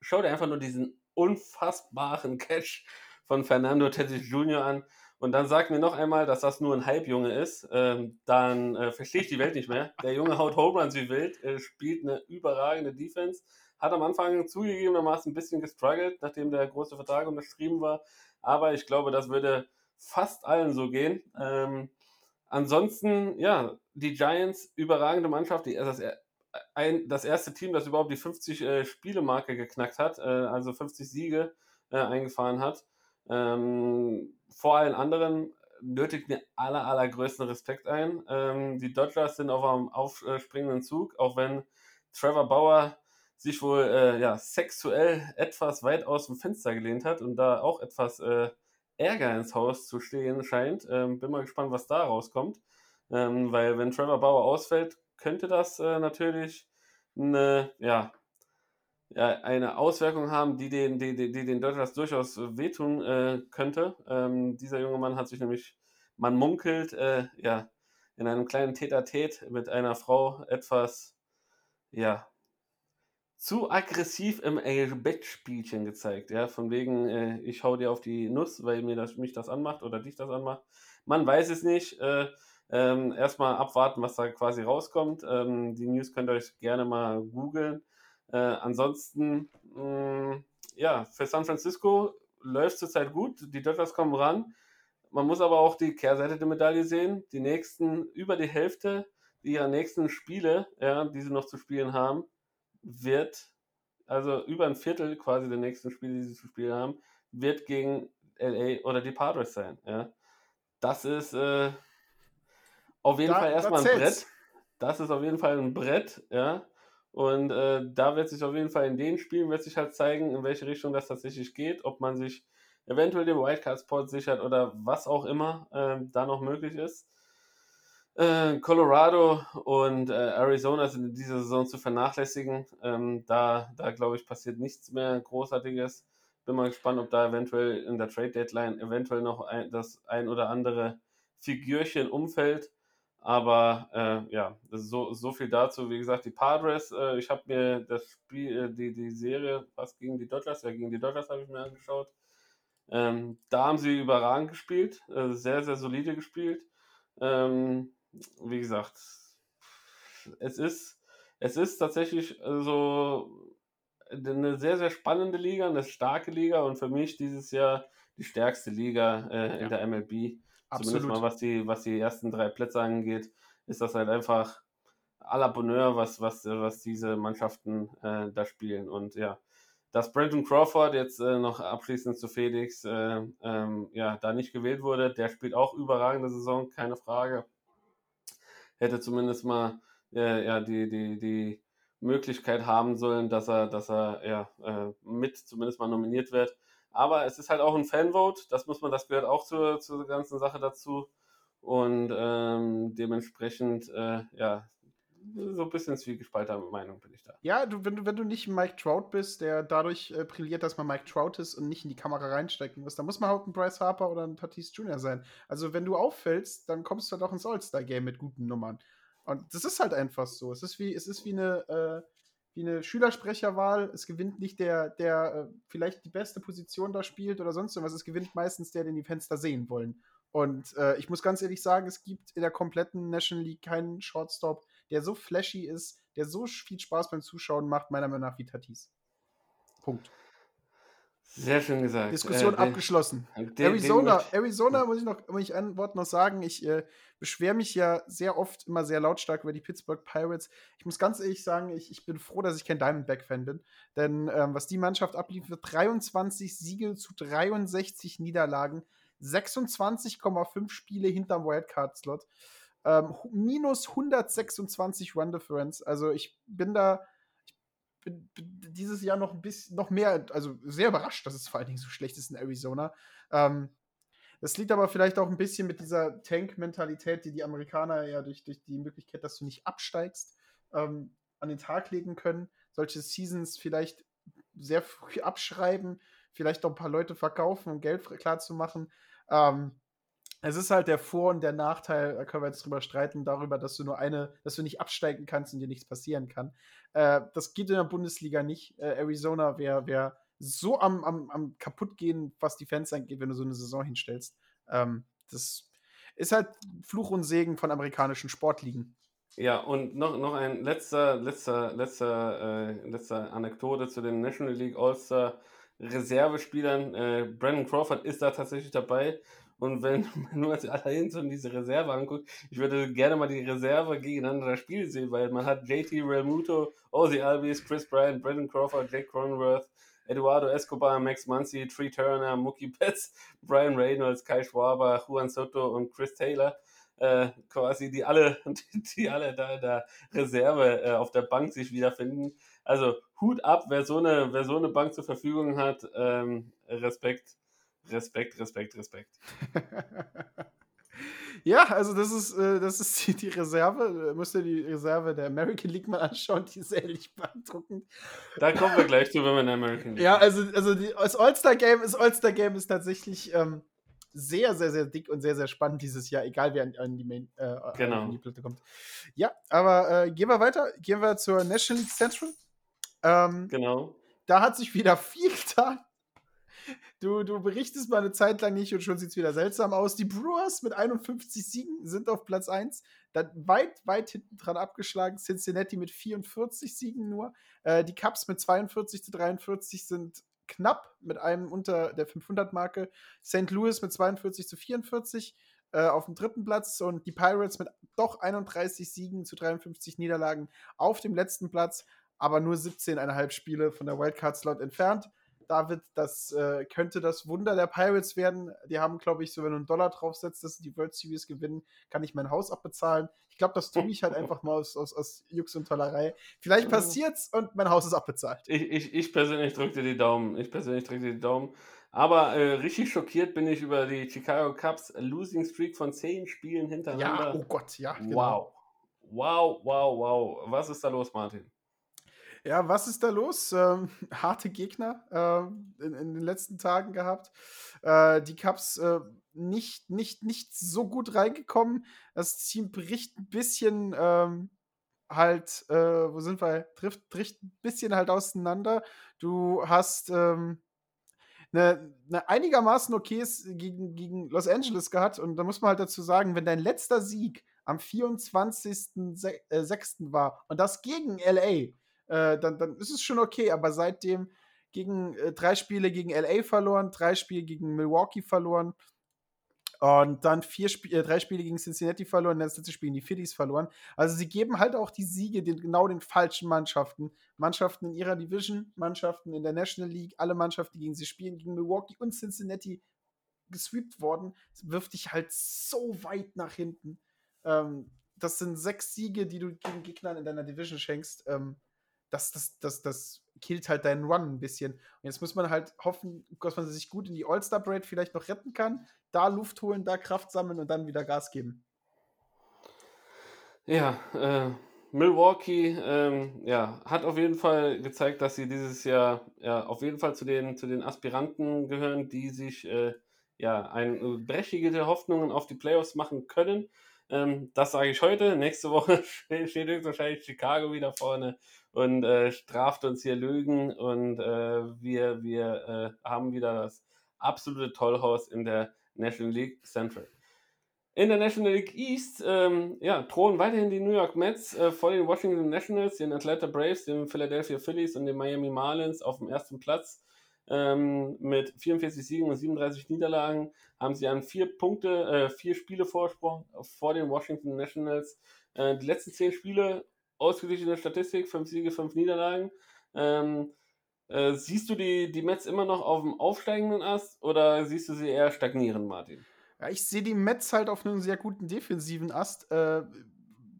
schau dir einfach nur diesen unfassbaren Catch von Fernando Tatis Jr. an und dann sag mir noch einmal, dass das nur ein Halbjunge ist, ähm, dann äh, verstehe ich die Welt nicht mehr. Der Junge haut Home Runs wie wild, äh, spielt eine überragende Defense, hat am Anfang zugegebenermaßen ein bisschen gestruggelt, nachdem der große Vertrag unterschrieben war, aber ich glaube, das würde fast allen so gehen. Ähm, ansonsten, ja, die Giants, überragende Mannschaft, die, das, ein, das erste Team, das überhaupt die 50 äh, Spiele-Marke geknackt hat, äh, also 50 Siege äh, eingefahren hat. Ähm, vor allen anderen nötigt mir aller, allergrößten Respekt ein. Ähm, die Dodgers sind auf einem aufspringenden Zug, auch wenn Trevor Bauer sich wohl äh, ja, sexuell etwas weit aus dem Fenster gelehnt hat und da auch etwas äh, Ärger ins Haus zu stehen scheint. Ähm, bin mal gespannt, was da rauskommt. Ähm, weil wenn Trevor Bauer ausfällt, könnte das äh, natürlich eine, ja, eine Auswirkung haben, die den, die, die, die den Dodgers durchaus äh, wehtun äh, könnte. Ähm, dieser junge Mann hat sich nämlich, man munkelt, äh, ja, in einem kleinen Tete-a-Tete mit einer Frau etwas, ja, zu aggressiv im äh, Bettspielchen gezeigt, ja, von wegen, äh, ich hau dir auf die Nuss, weil mir das, mich das anmacht oder dich das anmacht. Man weiß es nicht. Äh, ähm, erstmal abwarten, was da quasi rauskommt. Ähm, die News könnt ihr euch gerne mal googeln. Äh, ansonsten, mh, ja, für San Francisco läuft zurzeit gut. Die Dodgers kommen ran. Man muss aber auch die Kehrseite der Medaille sehen. Die nächsten, über die Hälfte ihrer nächsten Spiele, ja, die sie noch zu spielen haben, wird, also über ein Viertel quasi der nächsten Spiele, die sie zu spielen haben, wird gegen LA oder die Padres sein. Ja. Das ist äh, auf jeden Da- Fall erstmal ein. Brett. Das ist auf jeden Fall ein Brett, ja. Und äh, da wird sich auf jeden Fall in den Spielen wird sich halt zeigen, in welche Richtung das tatsächlich geht, ob man sich eventuell den Wildcard-Spot sichert oder was auch immer äh, da noch möglich ist. Äh, Colorado und äh, Arizona sind in dieser Saison zu vernachlässigen. Ähm, da, da glaube ich, passiert nichts mehr Großartiges. Bin mal gespannt, ob da eventuell in der Trade Deadline eventuell noch ein, das ein oder andere Figürchen umfällt. Aber äh, ja, so, so viel dazu. Wie gesagt, die Padres, äh, ich habe mir das Spiel, äh, die, die Serie, was gegen die Dodgers, ja, gegen die Dodgers habe ich mir angeschaut. Ähm, da haben sie überragend gespielt, äh, sehr, sehr solide gespielt. Ähm, wie gesagt, es ist, es ist tatsächlich so eine sehr, sehr spannende Liga, eine starke Liga und für mich dieses Jahr die stärkste Liga äh, Ja. in der MLB. Absolut. Zumindest mal was die, was die ersten drei Plätze angeht, ist das halt einfach à la Bonheur, was, was, was diese Mannschaften äh, da spielen. Und ja, dass Brandon Crawford jetzt äh, noch abschließend zu Felix äh, ähm, ja, da nicht gewählt wurde, der spielt auch überragende Saison, keine Frage. Hätte zumindest mal äh, ja, die, die, die Möglichkeit haben sollen, dass er, dass er ja, äh, mit zumindest mal nominiert wird. Aber es ist halt auch ein Fanvote, das muss man, das gehört auch zur, zur ganzen Sache dazu. Und ähm, dementsprechend, äh, ja, so ein bisschen zwiegespaltener Meinung bin ich da. Ja, du, wenn, du, wenn du nicht Mike Trout bist, der dadurch äh, brilliert, dass man Mike Trout ist und nicht in die Kamera reinstecken muss, dann muss man halt ein Bryce Harper oder ein Tatis Jr. sein. Also wenn du auffällst, dann kommst du halt auch ins All-Star-Game mit guten Nummern. Und das ist halt einfach so. Es ist wie, es ist wie eine, äh, wie eine Schülersprecherwahl. Es gewinnt nicht der, der äh, vielleicht die beste Position da spielt oder sonst irgendwas. Es gewinnt meistens der, den die Fenster sehen wollen. Und äh, ich muss ganz ehrlich sagen, es gibt in der kompletten National League keinen Shortstop, der so flashy ist, der so viel Spaß beim Zuschauen macht, meiner Meinung nach wie Tatis. Punkt. Sehr schön gesagt. Diskussion Äh, den- abgeschlossen. den- den Arizona, möchte- Arizona muss ich noch, muss ich ein Wort noch sagen. Ich äh, beschwere mich ja sehr oft immer sehr lautstark über die Pittsburgh Pirates. Ich muss ganz ehrlich sagen, ich, ich bin froh, dass ich kein Diamondback-Fan bin. Denn ähm, was die Mannschaft abliefert, 23 Siege zu 63 Niederlagen, 26,5 Spiele hinterm Wildcard-Slot, ähm, minus 126 Run Difference. Also ich bin da bin, bin dieses Jahr noch ein bisschen, noch mehr, also sehr überrascht, dass es vor allen Dingen so schlecht ist in Arizona. Ähm, das liegt aber vielleicht auch ein bisschen mit dieser Tank-Mentalität, die die Amerikaner ja durch, durch die Möglichkeit, dass du nicht absteigst, ähm, an den Tag legen können. Solche Seasons vielleicht sehr früh abschreiben, vielleicht auch ein paar Leute verkaufen, um Geld klar zu machen. Ähm, es ist halt der Vor- und der Nachteil, da können wir jetzt drüber streiten, darüber, dass du nur eine, dass du nicht absteigen kannst und dir nichts passieren kann. Äh, das geht in der Bundesliga nicht. Äh, Arizona wäre wär so am, am, am kaputtgehen, was die Fans angeht, wenn du so eine Saison hinstellst. Ähm, das ist halt Fluch und Segen von amerikanischen Sportligen. Ja, und noch, noch ein letzter, letzter, letzter, äh, letzter Anekdote zu den National League All-Star Reservespielern. Äh, Brandon Crawford ist da tatsächlich dabei. Und wenn <laughs> man nur allein so in diese Reserve anguckt, ich würde gerne mal die Reserve gegeneinander spielen sehen, weil man hat JT Realmuto, Ozzy Albies, Chris Bryant, Brandon Crawford, Jake Cronenworth, Eduardo Escobar, Max Muncy, Tree Turner, Mookie Betts, <laughs> Brian Reynolds, Kai Schwaber, Juan Soto und Chris Taylor. Äh, quasi die alle, <laughs> die, die alle da in der Reserve äh, auf der Bank sich wiederfinden. Also Hut ab, wer so eine, wer so eine Bank zur Verfügung hat. Ähm, Respekt, Respekt, Respekt, Respekt. <laughs> ja, also das ist, äh, das ist die, die Reserve. Äh, Müsst ihr die Reserve der American League mal anschauen, die ist ehrlich beeindruckend. Da kommen wir gleich zu, wenn wir in der American League Ja, also, also die, das All-Star-Game ist, All-Star-Game ist tatsächlich ähm, sehr, sehr, sehr dick und sehr, sehr spannend dieses Jahr, egal wer an, an, die, Main, äh, Genau. an die Platte kommt. Ja, aber äh, gehen wir weiter. Gehen wir zur National League Central. Ähm, Genau. da hat sich wieder viel getan. Du, du berichtest mal eine Zeit lang nicht und schon sieht es wieder seltsam aus. Die Brewers mit 51 Siegen sind auf Platz 1. Dann weit, weit hinten dran abgeschlagen. Cincinnati mit 44 Siegen nur. Äh, die Cubs mit 42 zu 43 sind knapp mit einem unter der 500-Marke. St. Louis mit 42 zu 44 äh, auf dem dritten Platz und die Pirates mit doch 31 Siegen zu 53 Niederlagen auf dem letzten Platz, aber nur 17,5 Spiele von der Wildcard-Slot entfernt. David, das äh, könnte das Wunder der Pirates werden. Die haben, glaube ich, so, wenn du einen Dollar draufsetzt, dass sie die World Series gewinnen, kann ich mein Haus abbezahlen. Ich glaube, das tue ich halt <laughs> einfach mal aus, aus, aus Jux und Tollerei. Vielleicht passiert's und mein Haus ist abbezahlt. Ich, ich, ich persönlich drücke dir die Daumen. Ich persönlich drücke dir die Daumen. Aber äh, richtig schockiert bin ich über die Chicago Cubs Losing Streak von zehn Spielen Ja, hintereinander. oh Gott, ja. genau. Wow. Wow, wow, wow. Was ist da los, Martin? Ja, was ist da los? Ähm, <laughs> harte Gegner ähm, in, in, den letzten Tagen gehabt. Äh, die Cups äh, nicht, nicht, nicht so gut reingekommen. Das Team bricht ein bisschen ähm, halt, äh, wo sind wir? Trifft, bricht ein bisschen halt auseinander. Du hast eine, eine einigermaßen okayes gegen, gegen Los Angeles gehabt und da muss man halt dazu sagen, wenn dein letzter Sieg am 24.06. war und das gegen LA, äh, dann, dann ist es schon okay. Aber seitdem gegen äh, drei Spiele gegen LA verloren, drei Spiele gegen Milwaukee verloren und dann vier Sp äh, drei Spiele gegen Cincinnati verloren, das letzte Spiel in die Phillies verloren. Also sie geben halt auch die Siege den, genau den falschen Mannschaften. Mannschaften in ihrer Division, Mannschaften in der National League, alle Mannschaften, die gegen sie spielen, gegen Milwaukee und Cincinnati gesweept worden. Wirft dich halt so weit nach hinten. Ähm, das sind sechs Siege, die du gegen Gegnern in deiner Division schenkst. Ähm, das, das, das, das killt halt deinen Run ein bisschen. Und jetzt muss man halt hoffen, dass man sich gut in die All-Star-Break vielleicht noch retten kann, da Luft holen, da Kraft sammeln und dann wieder Gas geben. Ja, äh, Milwaukee ähm, ja, hat auf jeden Fall gezeigt, dass sie dieses Jahr ja, auf jeden Fall zu den, zu den Aspiranten gehören, die sich äh, ja, ein, äh, berechtigte Hoffnungen auf die Playoffs machen können. Ähm, das sage ich heute. Nächste Woche <laughs> steht wahrscheinlich Chicago wieder vorne und äh, straft uns hier Lügen und äh, wir, wir äh, haben wieder das absolute Tollhaus in der National League Central. In der National League East ähm, ja, drohen weiterhin die New York Mets äh, vor den Washington Nationals, den Atlanta Braves, den Philadelphia Phillies und den Miami Marlins auf dem ersten Platz. Ähm, mit 44 Siegen und 37 Niederlagen haben sie an vier Punkte, äh, vier Spiele Vorsprung vor den Washington Nationals. Äh, die letzten zehn Spiele ausgeglichene Statistik, fünf Siege, fünf Niederlagen. Ähm, äh, siehst du die, die Mets immer noch auf dem aufsteigenden Ast oder siehst du sie eher stagnieren, Martin? Ja, ich sehe die Mets halt auf einem sehr guten defensiven Ast. Äh,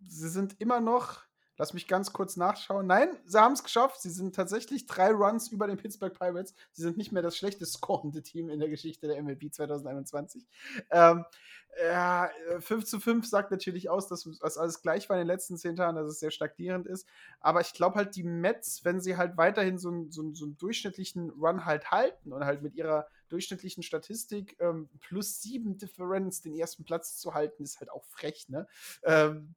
sie sind immer noch Lass mich ganz kurz nachschauen. Nein, sie haben es geschafft. Sie sind tatsächlich drei Runs über den Pittsburgh Pirates. Sie sind nicht mehr das schlechtest scorende Team in der Geschichte der MLB 2021. Ähm, ja, 5 zu 5 sagt natürlich aus, dass, dass alles gleich war in den letzten zehn Tagen, dass es sehr stagnierend ist. Aber ich glaube halt, die Mets, wenn sie halt weiterhin so, einen, so, so einen durchschnittlichen Run halt halten und halt mit ihrer durchschnittlichen Statistik ähm, plus sieben Differenz den ersten Platz zu halten, ist halt auch frech, ne? Ähm,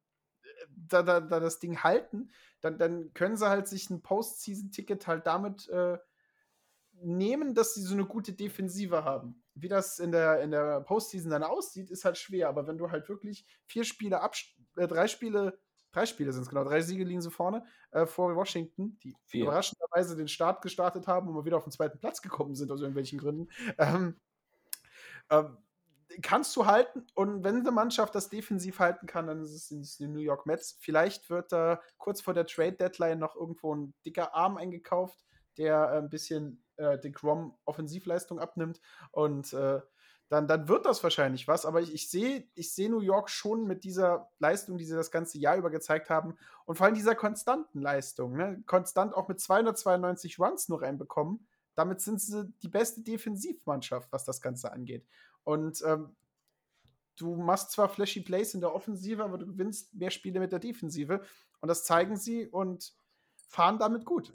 da, da, da das Ding halten, dann, dann können sie halt sich ein Postseason-Ticket halt damit äh, nehmen, dass sie so eine gute Defensive haben. Wie das in der, in der Postseason dann aussieht, ist halt schwer. Aber wenn du halt wirklich vier Spiele, ab, äh, drei Spiele, drei Spiele sind es genau, drei Siege liegen sie vorne äh, vor Washington, die vier. überraschenderweise den Start gestartet haben und mal wieder auf den zweiten Platz gekommen sind aus irgendwelchen Gründen. Ähm, ähm, kannst du halten und wenn eine Mannschaft das defensiv halten kann, dann ist es die New York Mets. Vielleicht wird da kurz vor der Trade Deadline noch irgendwo ein dicker Arm eingekauft, der äh, ein bisschen äh, den Grom Offensivleistung abnimmt und äh, dann, dann wird das wahrscheinlich was. Aber ich, ich sehe ich seh New York schon mit dieser Leistung, die sie das ganze Jahr über gezeigt haben und vor allem dieser konstanten Leistung. Ne? Konstant auch mit 292 Runs nur reinbekommen. Damit sind sie die beste Defensivmannschaft, was das Ganze angeht. Und ähm, du machst zwar flashy Plays in der Offensive, aber du gewinnst mehr Spiele mit der Defensive. Und das zeigen sie und fahren damit gut.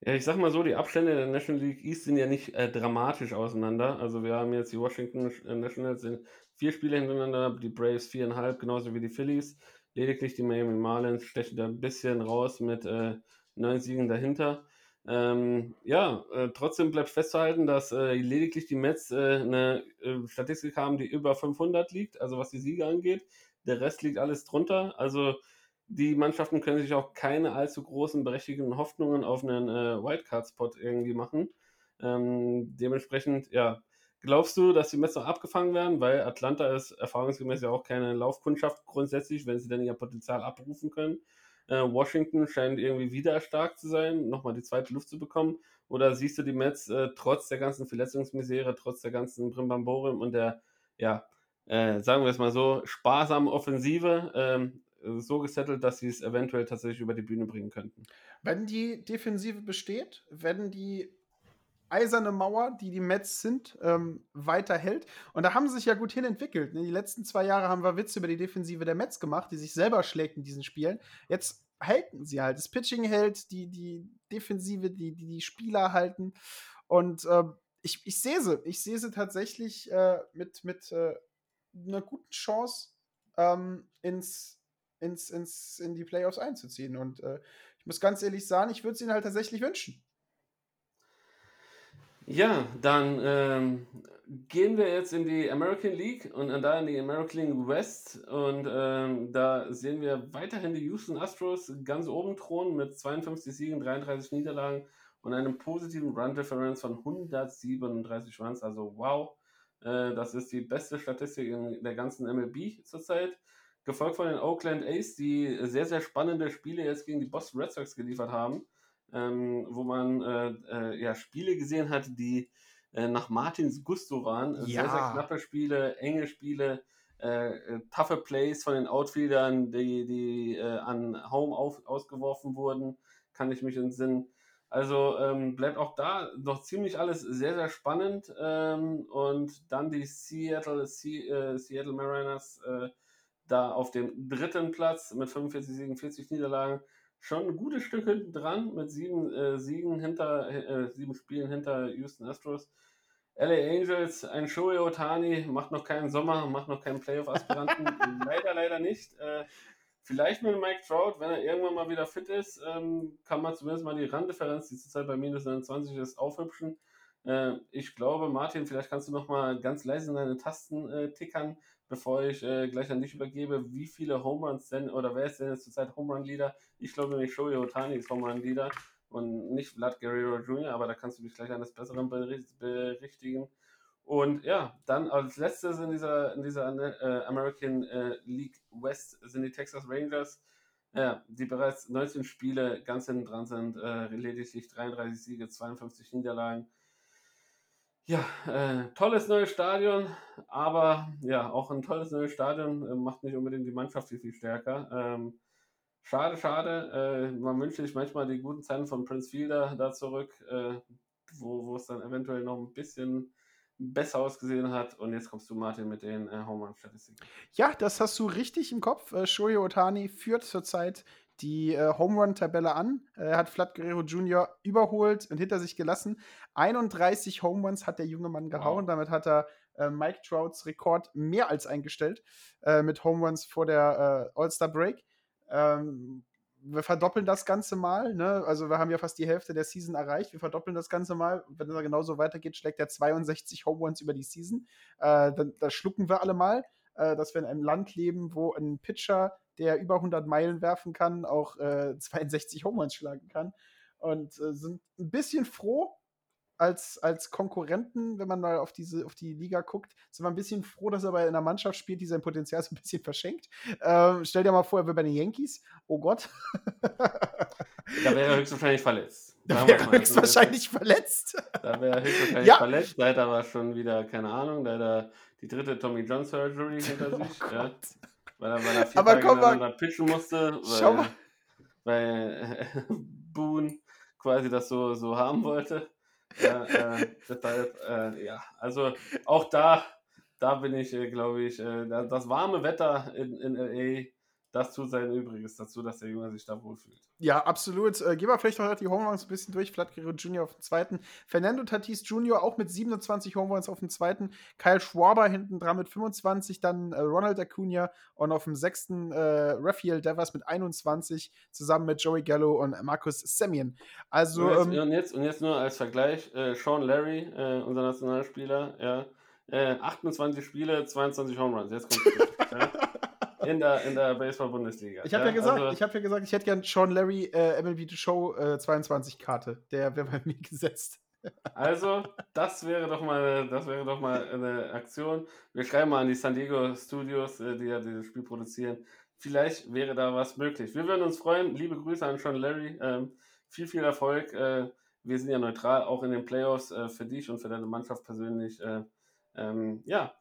Ja, ich sag mal so, die Abstände der National League East sind ja nicht äh, dramatisch auseinander. Also wir haben jetzt die Washington Nationals in vier Spiele hintereinander, die Braves viereinhalb, genauso wie die Phillies. Lediglich die Miami Marlins stechen da ein bisschen raus mit äh, neun Siegen dahinter. Ähm, ja, äh, trotzdem bleibt festzuhalten, dass äh, lediglich die Mets äh, eine äh, Statistik haben, die über 500 liegt, also was die Siege angeht. Der Rest liegt alles drunter. Also die Mannschaften können sich auch keine allzu großen berechtigten Hoffnungen auf einen äh, Wildcard-Spot irgendwie machen. Ähm, dementsprechend, ja, glaubst du, dass die Mets noch abgefangen werden? Weil Atlanta ist erfahrungsgemäß ja auch keine Laufkundschaft grundsätzlich, wenn sie dann ihr Potenzial abrufen können. Äh, Washington scheint irgendwie wieder stark zu sein, nochmal die zweite Luft zu bekommen. Oder siehst du die Mets äh, trotz der ganzen Verletzungsmisere, trotz der ganzen Brimbamborium und der, ja, äh, sagen wir es mal so, sparsamen Offensive ähm, so gesettelt, dass sie es eventuell tatsächlich über die Bühne bringen könnten? Wenn die Defensive besteht, wenn die eiserne Mauer, die die Mets sind, ähm, weiterhält. Und da haben sie sich ja gut hin entwickelt. Ne? Die letzten zwei Jahre haben wir Witze über die Defensive der Mets gemacht, die sich selber schlägt in diesen Spielen. Jetzt halten sie halt. Das Pitching hält, die, die Defensive, die, die, die Spieler halten. Und äh, ich, ich sehe sie. Ich sehe sie tatsächlich äh, mit, mit äh, einer guten Chance ähm, ins, ins, ins, in die Playoffs einzuziehen. Und äh, ich muss ganz ehrlich sagen, ich würde es ihnen halt tatsächlich wünschen. Ja, dann ähm, gehen wir jetzt in die American League und da in die American League West und ähm, da sehen wir weiterhin die Houston Astros ganz oben thronen mit 52 Siegen, 33 Niederlagen und einem positiven Run Difference von 137 Runs. Also wow, äh, das ist die beste Statistik in der ganzen MLB zurzeit. Gefolgt von den Oakland A's, die sehr, sehr spannende Spiele jetzt gegen die Boston Red Sox geliefert haben, ähm, wo man äh, äh, ja, Spiele gesehen hat, die äh, nach Martins Gusto waren. Ja. Sehr, sehr knappe Spiele, enge Spiele, äh, äh, toughe Plays von den Outfieldern, die, die äh, an Home auf, ausgeworfen wurden, kann ich mich entsinnen. Also ähm, bleibt auch da noch ziemlich alles sehr, sehr spannend. Ähm, und dann die Seattle, Se äh, Seattle Mariners äh, da auf dem dritten Platz mit 45 Siegen, 40 Niederlagen. Schon ein gutes Stück hinten dran mit sieben äh, Siegen hinter, äh, sieben Spielen hinter Houston Astros. LA Angels, ein Shohei Otani, macht noch keinen Sommer, macht noch keinen Playoff-Aspiranten. <laughs> leider, leider nicht. Äh, vielleicht mit Mike Trout, wenn er irgendwann mal wieder fit ist, ähm, kann man zumindest mal die Randdifferenz, die zurzeit bei minus 29 ist, aufhübschen. Äh, ich glaube, Martin, vielleicht kannst du noch mal ganz leise in deine Tasten äh, tickern, bevor ich äh, gleich an dich übergebe, wie viele Home Runs denn, oder wer ist denn jetzt zurzeit Home Run Leader? Ich glaube nämlich Shohei Otani ist Home Run Leader und nicht Vlad Guerrero Jr., aber da kannst du dich gleich eines Besseren bericht- berichtigen. Und ja, dann als letztes in dieser, in dieser äh, American äh, League West sind die Texas Rangers, ja, die bereits 19 Spiele ganz hinten dran sind, äh, lediglich 33 Siege, 52 Niederlagen. Ja, äh, tolles neues Stadion, aber ja, auch ein tolles neues Stadion äh, macht nicht unbedingt die Mannschaft viel, viel stärker. Ähm, schade, schade. Äh, man wünscht sich manchmal die guten Zeiten von Prince Fielder da zurück, äh, wo, wo es dann eventuell noch ein bisschen besser ausgesehen hat. Und jetzt kommst du, Martin, mit den äh, Home Run-Statistiken. Ja, das hast du richtig im Kopf. Äh, Shohei Otani führt zurzeit die äh, Home Run-Tabelle an. Er hat Vlad Guerrero Jr. überholt und hinter sich gelassen. 31 Home Runs hat der junge Mann gehauen. Damit hat er äh, Mike Trouts Rekord mehr als eingestellt äh, mit Home Runs vor der äh, All-Star Break. Ähm, wir verdoppeln das Ganze mal. Ne? Also wir haben ja fast die Hälfte der Season erreicht. Wir verdoppeln das Ganze mal. Wenn es genauso weitergeht, schlägt er 62 Home Runs über die Season. Äh, dann, das schlucken wir alle mal, äh, dass wir in einem Land leben, wo ein Pitcher, der über 100 Meilen werfen kann, auch äh, <laughs> 62 Home Runs schlagen kann. Und äh, sind ein bisschen froh, als, als Konkurrenten, wenn man mal auf diese, auf die Liga guckt, sind wir ein bisschen froh, dass er bei einer Mannschaft spielt, die sein Potenzial so ein bisschen verschenkt. Ähm, stell dir mal vor, er wäre bei den Yankees. Oh Gott. <laughs> Da wäre er höchstwahrscheinlich verletzt. Da wäre er höchstwahrscheinlich verletzt. Da wäre er höchstwahrscheinlich Ja. verletzt. Da hat er aber schon wieder, keine Ahnung, da hat er die dritte Tommy John Surgery hinter <laughs> Oh sich. ja, Gott. weil er, weil er vier Aber Tage mal- pitchen musste. Weil, weil äh, <laughs> Boone quasi das so, so haben wollte. Ja, äh, <laughs> deshalb, äh, ja, also auch da, da bin ich, äh, glaube ich, äh, da- das warme Wetter in, in LA, das tut sein Übriges dazu, dass der Junge sich da wohlfühlt. Ja, absolut. Äh, gehen wir vielleicht noch die Home Runs ein bisschen durch. Vlad Guerrero Jr. auf dem zweiten. Fernando Tatis Jr. auch mit 27 Home Runs auf dem zweiten. Kyle Schwarber hinten dran mit 25. Dann äh, Ronald Acuna und auf dem sechsten äh, Rafael Devers mit 21. Zusammen mit Joey Gallo und Marcus Semien. Also, und, jetzt, ähm, und, jetzt, und jetzt nur als Vergleich, äh, Sean Larry, äh, unser Nationalspieler, ja, äh, 28 Spiele, 22 Home Runs. Jetzt kommt's. <laughs> ja, in der, in der Baseball-Bundesliga. ich habe ja, gesagt, also, ich habe ja gesagt, ich hätte gern Sean Larry äh, MLB The Show äh, 22 Karte. Der wäre bei <laughs> mir gesetzt. Also, das wäre doch mal, das wäre doch mal eine Aktion. Wir schreiben mal an die San Diego Studios, äh, die ja dieses Spiel produzieren. Vielleicht wäre da was möglich. Wir würden uns freuen. Liebe Grüße an Sean Larry. Ähm, viel, viel Erfolg. Äh, wir sind ja neutral, auch in den Playoffs äh, für dich und für deine Mannschaft persönlich. Äh, ähm, ja,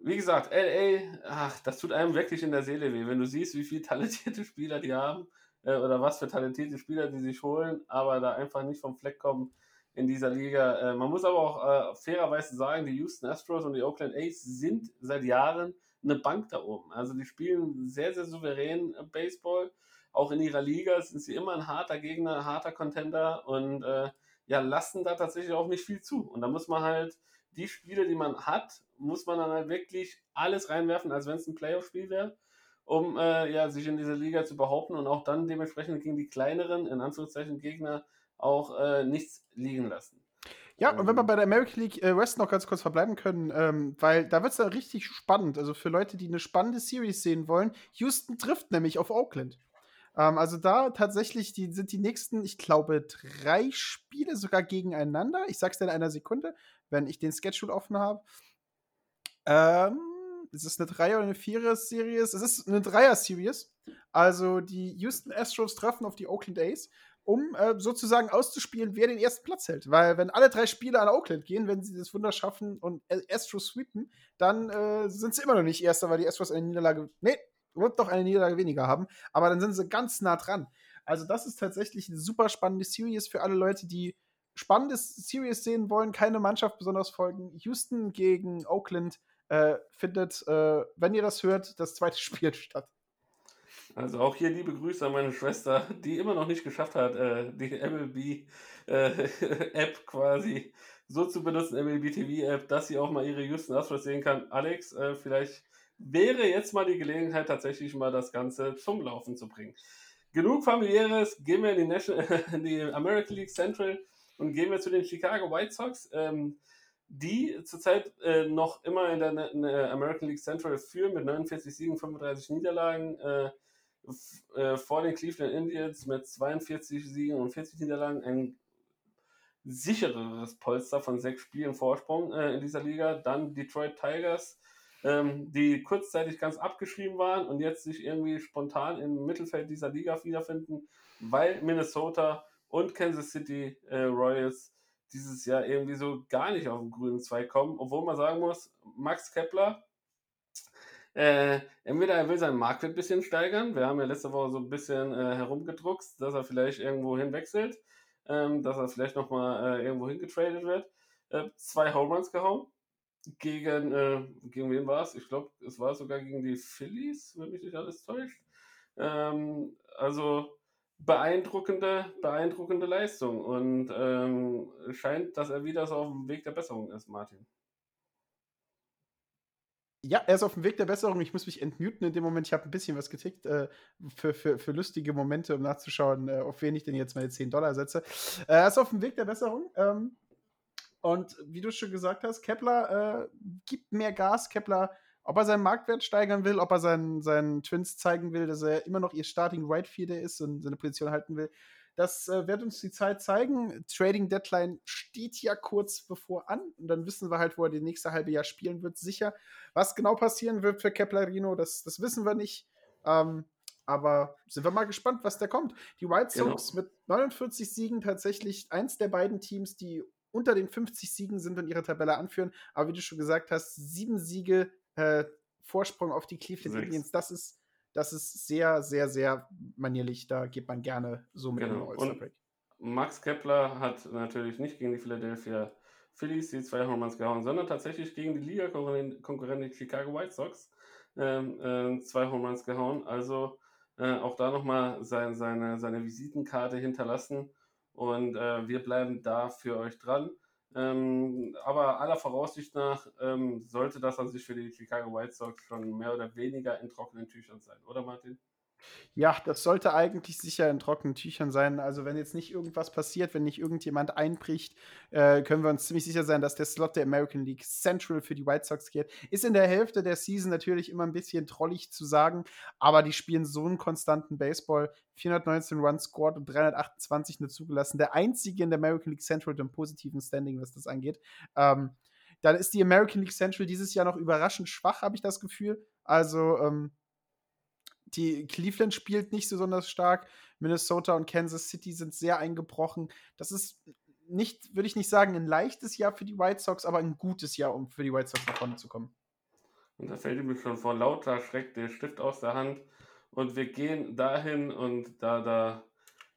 wie gesagt, LA, ach, das tut einem wirklich in der Seele weh, wenn du siehst, wie viele talentierte <laughs> Spieler die haben äh, oder was für talentierte Spieler die sich holen, aber da einfach nicht vom Fleck kommen in dieser Liga. Äh, man muss aber auch äh, fairerweise sagen, die Houston Astros und die Oakland A's sind seit Jahren eine Bank da oben. Also die spielen sehr, sehr souverän äh, Baseball. Auch in ihrer Liga sind sie immer ein harter Gegner, harter Contender und äh, ja, lassen da tatsächlich auch nicht viel zu. Und da muss man halt die Spiele, die man hat, muss man dann halt wirklich alles reinwerfen, als wenn es ein Playoff-Spiel wäre, um äh, ja, sich in dieser Liga zu behaupten und auch dann dementsprechend gegen die kleineren, in Anführungszeichen, Gegner auch äh, nichts liegen lassen. Ja, und wenn wir bei der American League äh, West noch ganz kurz verbleiben können, ähm, weil da wird es dann richtig spannend. Also für Leute, die eine spannende Series sehen wollen, Houston trifft nämlich auf Oakland. Ähm, also da tatsächlich die, sind die nächsten, ich glaube, drei Spiele sogar gegeneinander. Ich sag's dir in einer Sekunde, wenn ich den Schedule offen habe. Ähm, ist es eine Dreier- oder eine Vierer-Series? Es ist eine Dreier-Series. Also die Houston Astros treffen auf die Oakland A's, um äh, sozusagen auszuspielen, wer den ersten Platz hält. Weil wenn alle drei Spiele an Oakland gehen, wenn sie das Wunder schaffen und Astros sweepen, dann äh, sind sie immer noch nicht Erster, weil die Astros eine Niederlage, nee, wird doch eine Niederlage weniger haben. Aber dann sind sie ganz nah dran. Also das ist tatsächlich eine super spannende Series für alle Leute, die spannende Series sehen wollen, keine Mannschaft besonders folgen. Houston gegen Oakland äh, findet, äh, wenn ihr das hört, das zweite <laughs> Spiel statt. Also auch hier liebe Grüße an meine Schwester, die immer noch nicht geschafft hat, äh, die MLB-App äh, <laughs> quasi so zu benutzen, MLB TV-App, dass sie auch mal ihre Houston Astros sehen kann. Alex, äh, vielleicht wäre jetzt mal die Gelegenheit, tatsächlich mal das Ganze zum Laufen zu bringen. Genug familiäres, gehen wir in die, National, <laughs> in die American League Central und gehen wir zu den Chicago White Sox. Ähm, die zurzeit äh, noch immer in der, in der, American League Central führen mit 49 Siegen, 35 Niederlagen. Äh, äh, vor den Cleveland Indians mit 42 Siegen und 40 Niederlagen ein sichereres Polster von sechs Spielen Vorsprung äh, in dieser Liga. Dann Detroit Tigers, ähm, die kurzzeitig ganz abgeschrieben waren und jetzt sich irgendwie spontan im Mittelfeld dieser Liga wiederfinden, weil Minnesota und Kansas City äh, Royals dieses Jahr irgendwie so gar nicht auf den grünen Zweig kommen, obwohl man sagen muss, Max Kepler, äh, entweder er will seinen Marktwert ein bisschen steigern, wir haben ja letzte Woche so ein bisschen äh, herumgedruckst, dass er vielleicht irgendwo hinwechselt, ähm, dass er vielleicht nochmal äh, irgendwo hingetradet wird, äh, zwei Home Runs gehauen, gegen, äh, gegen wen war es? Ich glaube, es war sogar gegen die Phillies, wenn mich nicht alles täuscht. Ähm, also beeindruckende, beeindruckende Leistung und ähm, scheint, dass er wieder so auf dem Weg der Besserung ist, Martin. Ja, er ist auf dem Weg der Besserung. Ich muss mich entmuten in dem Moment. Ich habe ein bisschen was getickt äh, für, für, für lustige Momente, um nachzuschauen, äh, auf wen ich denn jetzt meine 10 Dollar setze. Äh, er ist auf dem Weg der Besserung. Ähm, und wie du schon gesagt hast, Kepler äh, gibt mehr Gas. Kepler ob er seinen Marktwert steigern will, ob er seinen, seinen Twins zeigen will, dass er immer noch ihr Starting Right Fielder ist und seine Position halten will. Das äh, wird uns die Zeit zeigen. Trading Deadline steht ja kurz bevor an und dann wissen wir halt, wo er die nächste halbe Jahr spielen wird, sicher. Was genau passieren wird für Keplerino, das, das wissen wir nicht. Ähm, aber sind wir mal gespannt, was da kommt. Die White genau. Sox genau. mit 49 Siegen tatsächlich eins der beiden Teams, die unter den 50 Siegen sind und ihre Tabelle anführen. Aber wie du schon gesagt hast, sieben Siege äh, Vorsprung auf die Cleveland Sechs. Indians, das ist, das ist sehr, sehr, sehr manierlich. Da geht man gerne so mit genau. dem all Max Kepler hat natürlich nicht gegen die Philadelphia Phillies die zwei Home gehauen, sondern tatsächlich gegen die Liga-Konkurrentin Chicago White Sox ähm, äh, zwei Home gehauen. Also äh, auch da nochmal sein, seine, seine Visitenkarte hinterlassen. Und äh, wir bleiben da für euch dran. Ähm, aber aller Voraussicht nach ähm, sollte das an sich für die Chicago White Sox schon mehr oder weniger in trockenen Tüchern sein, oder Martin? Ja, das sollte eigentlich sicher in trockenen Tüchern sein. Also, wenn jetzt nicht irgendwas passiert, wenn nicht irgendjemand einbricht, äh, können wir uns ziemlich sicher sein, dass der Slot der American League Central für die White Sox geht. Ist in der Hälfte der Season natürlich immer ein bisschen trollig zu sagen, aber die spielen so einen konstanten Baseball. 419 Runs scored und 328 nur zugelassen. Der einzige in der American League Central mit einem positiven Standing, was das angeht. Ähm, dann ist die American League Central dieses Jahr noch überraschend schwach, habe ich das Gefühl. Also, ähm, die Cleveland spielt nicht so besonders stark. Minnesota und Kansas City sind sehr eingebrochen. Das ist nicht, würde ich nicht sagen, ein leichtes Jahr für die White Sox, aber ein gutes Jahr, um für die White Sox nach vorne zu kommen. Und da fällt mir schon vor lauter Schreck der Stift aus der Hand. Und wir gehen dahin und da, da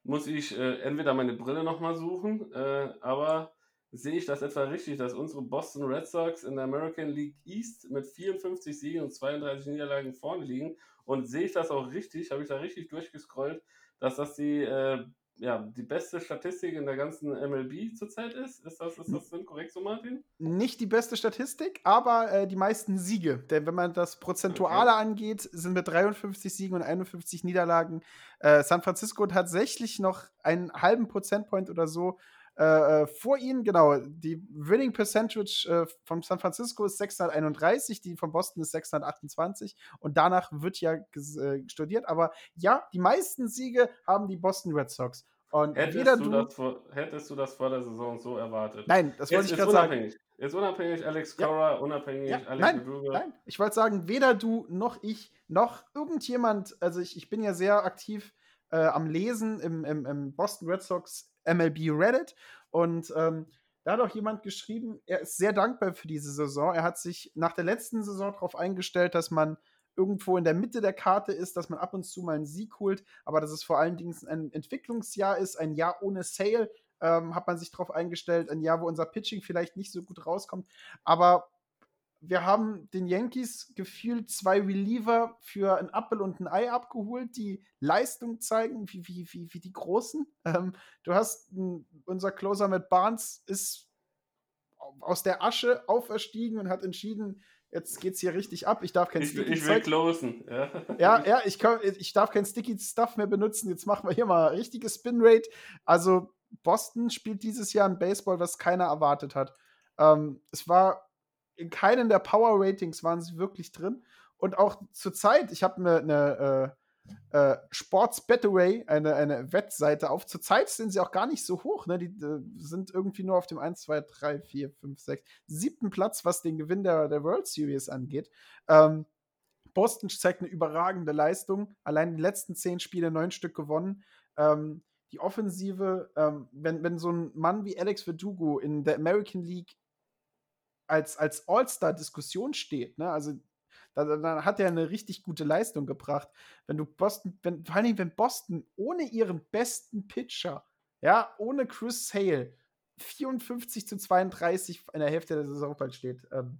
muss ich äh, entweder meine Brille nochmal suchen, äh, aber sehe ich das etwa richtig, dass unsere Boston Red Sox in der American League East mit 54 Siegen und 32 Niederlagen vorne liegen und sehe ich das auch richtig, habe ich da richtig durchgescrollt, dass das die, äh, ja, die beste Statistik in der ganzen MLB zurzeit ist? Ist das, ist das denn korrekt so, Martin? Nicht die beste Statistik, aber äh, die meisten Siege. Denn wenn man das Prozentuale okay. angeht, sind mit 53 Siegen und 51 Niederlagen äh, San Francisco tatsächlich noch einen halben Prozentpoint oder so Äh, äh, vor ihnen, genau, die Winning Percentage äh, von San Francisco ist 631, die von Boston ist 628 und danach wird ja äh, studiert. Aber ja, die meisten Siege haben die Boston Red Sox. Und hättest, du du, das vor, hättest du das vor der Saison so erwartet? Nein, das wollte ich gerade sagen. unabhängig. Jetzt unabhängig Alex Ja. Cora, unabhängig Ja, Alex nein, Madruga. Nein, ich wollte sagen, weder du noch ich noch irgendjemand, also ich, ich bin ja sehr aktiv äh, am Lesen im, im, im Boston Red Sox MLB Reddit und ähm, da hat auch jemand geschrieben, er ist sehr dankbar für diese Saison. Er hat sich nach der letzten Saison darauf eingestellt, dass man irgendwo in der Mitte der Karte ist, dass man ab und zu mal einen Sieg holt, aber dass es vor allen Dingen ein Entwicklungsjahr ist, ein Jahr ohne Sale, ähm, hat man sich darauf eingestellt, ein Jahr, wo unser Pitching vielleicht nicht so gut rauskommt. Aber wir haben den Yankees gefühlt zwei Reliever für ein Appel und ein Ei abgeholt, die Leistung zeigen, wie, wie, wie, wie die Großen. <laughs> Ähm, du hast m, unser Closer mit Barnes ist aus der Asche auferstiegen und hat entschieden, jetzt geht's hier richtig ab. Ich darf kein Ich, Sticky ich will Zeug- closen. Ja, ja, <laughs> ja, ich, kann, ich darf kein Sticky Stuff mehr benutzen. Jetzt machen wir hier mal richtige Spin Rate. Also Boston spielt dieses Jahr ein Baseball, was keiner erwartet hat. Ähm, es war in keinen der Power Ratings waren sie wirklich drin. Und auch zur Zeit, ich habe eine, eine äh, Sports Betaway, eine, eine Wettseite auf. Zur Zeit sind sie auch gar nicht so hoch. Ne? Die äh, sind irgendwie nur auf dem 1, 2, 3, 4, 5, 6, siebten Platz, was den Gewinn der, der World Series angeht. Ähm, Boston zeigt eine überragende Leistung. Allein die letzten zehn Spiele neun Stück gewonnen. Ähm, die Offensive, ähm, wenn, wenn so ein Mann wie Alex Verdugo in der American League als, als All-Star-Diskussion steht, ne? also dann, dann hat er eine richtig gute Leistung gebracht. Wenn du Boston, wenn, vor allem wenn Boston ohne ihren besten Pitcher, ja, ohne Chris Sale 54 zu 32 in der Hälfte der Saison bald steht, ähm,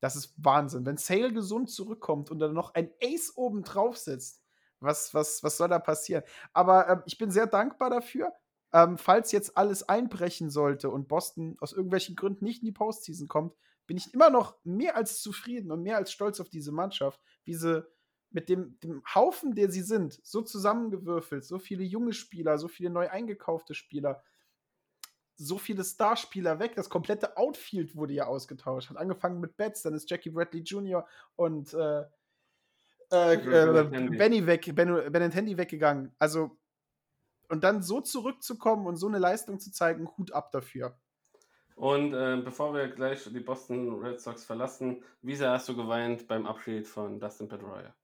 das ist Wahnsinn. Wenn Sale gesund zurückkommt und dann noch ein Ace oben drauf sitzt, was, was, was soll da passieren? Aber ähm, ich bin sehr dankbar dafür. Ähm, falls jetzt alles einbrechen sollte und Boston aus irgendwelchen Gründen nicht in die Postseason kommt, bin ich immer noch mehr als zufrieden und mehr als stolz auf diese Mannschaft, wie sie mit dem, dem Haufen, der sie sind, so zusammengewürfelt, so viele junge Spieler, so viele neu eingekaufte Spieler, so viele Starspieler weg. Das komplette Outfield wurde ja ausgetauscht. Hat angefangen mit Betts, dann ist Jackie Bradley Jr. und äh, äh, äh. Benny weg, ben, Benintendi weggegangen. Also, und dann so zurückzukommen und so eine Leistung zu zeigen, Hut ab dafür. Und äh, bevor wir gleich die Boston Red Sox verlassen, wie sehr hast du geweint beim Abschied von Dustin Pedroia?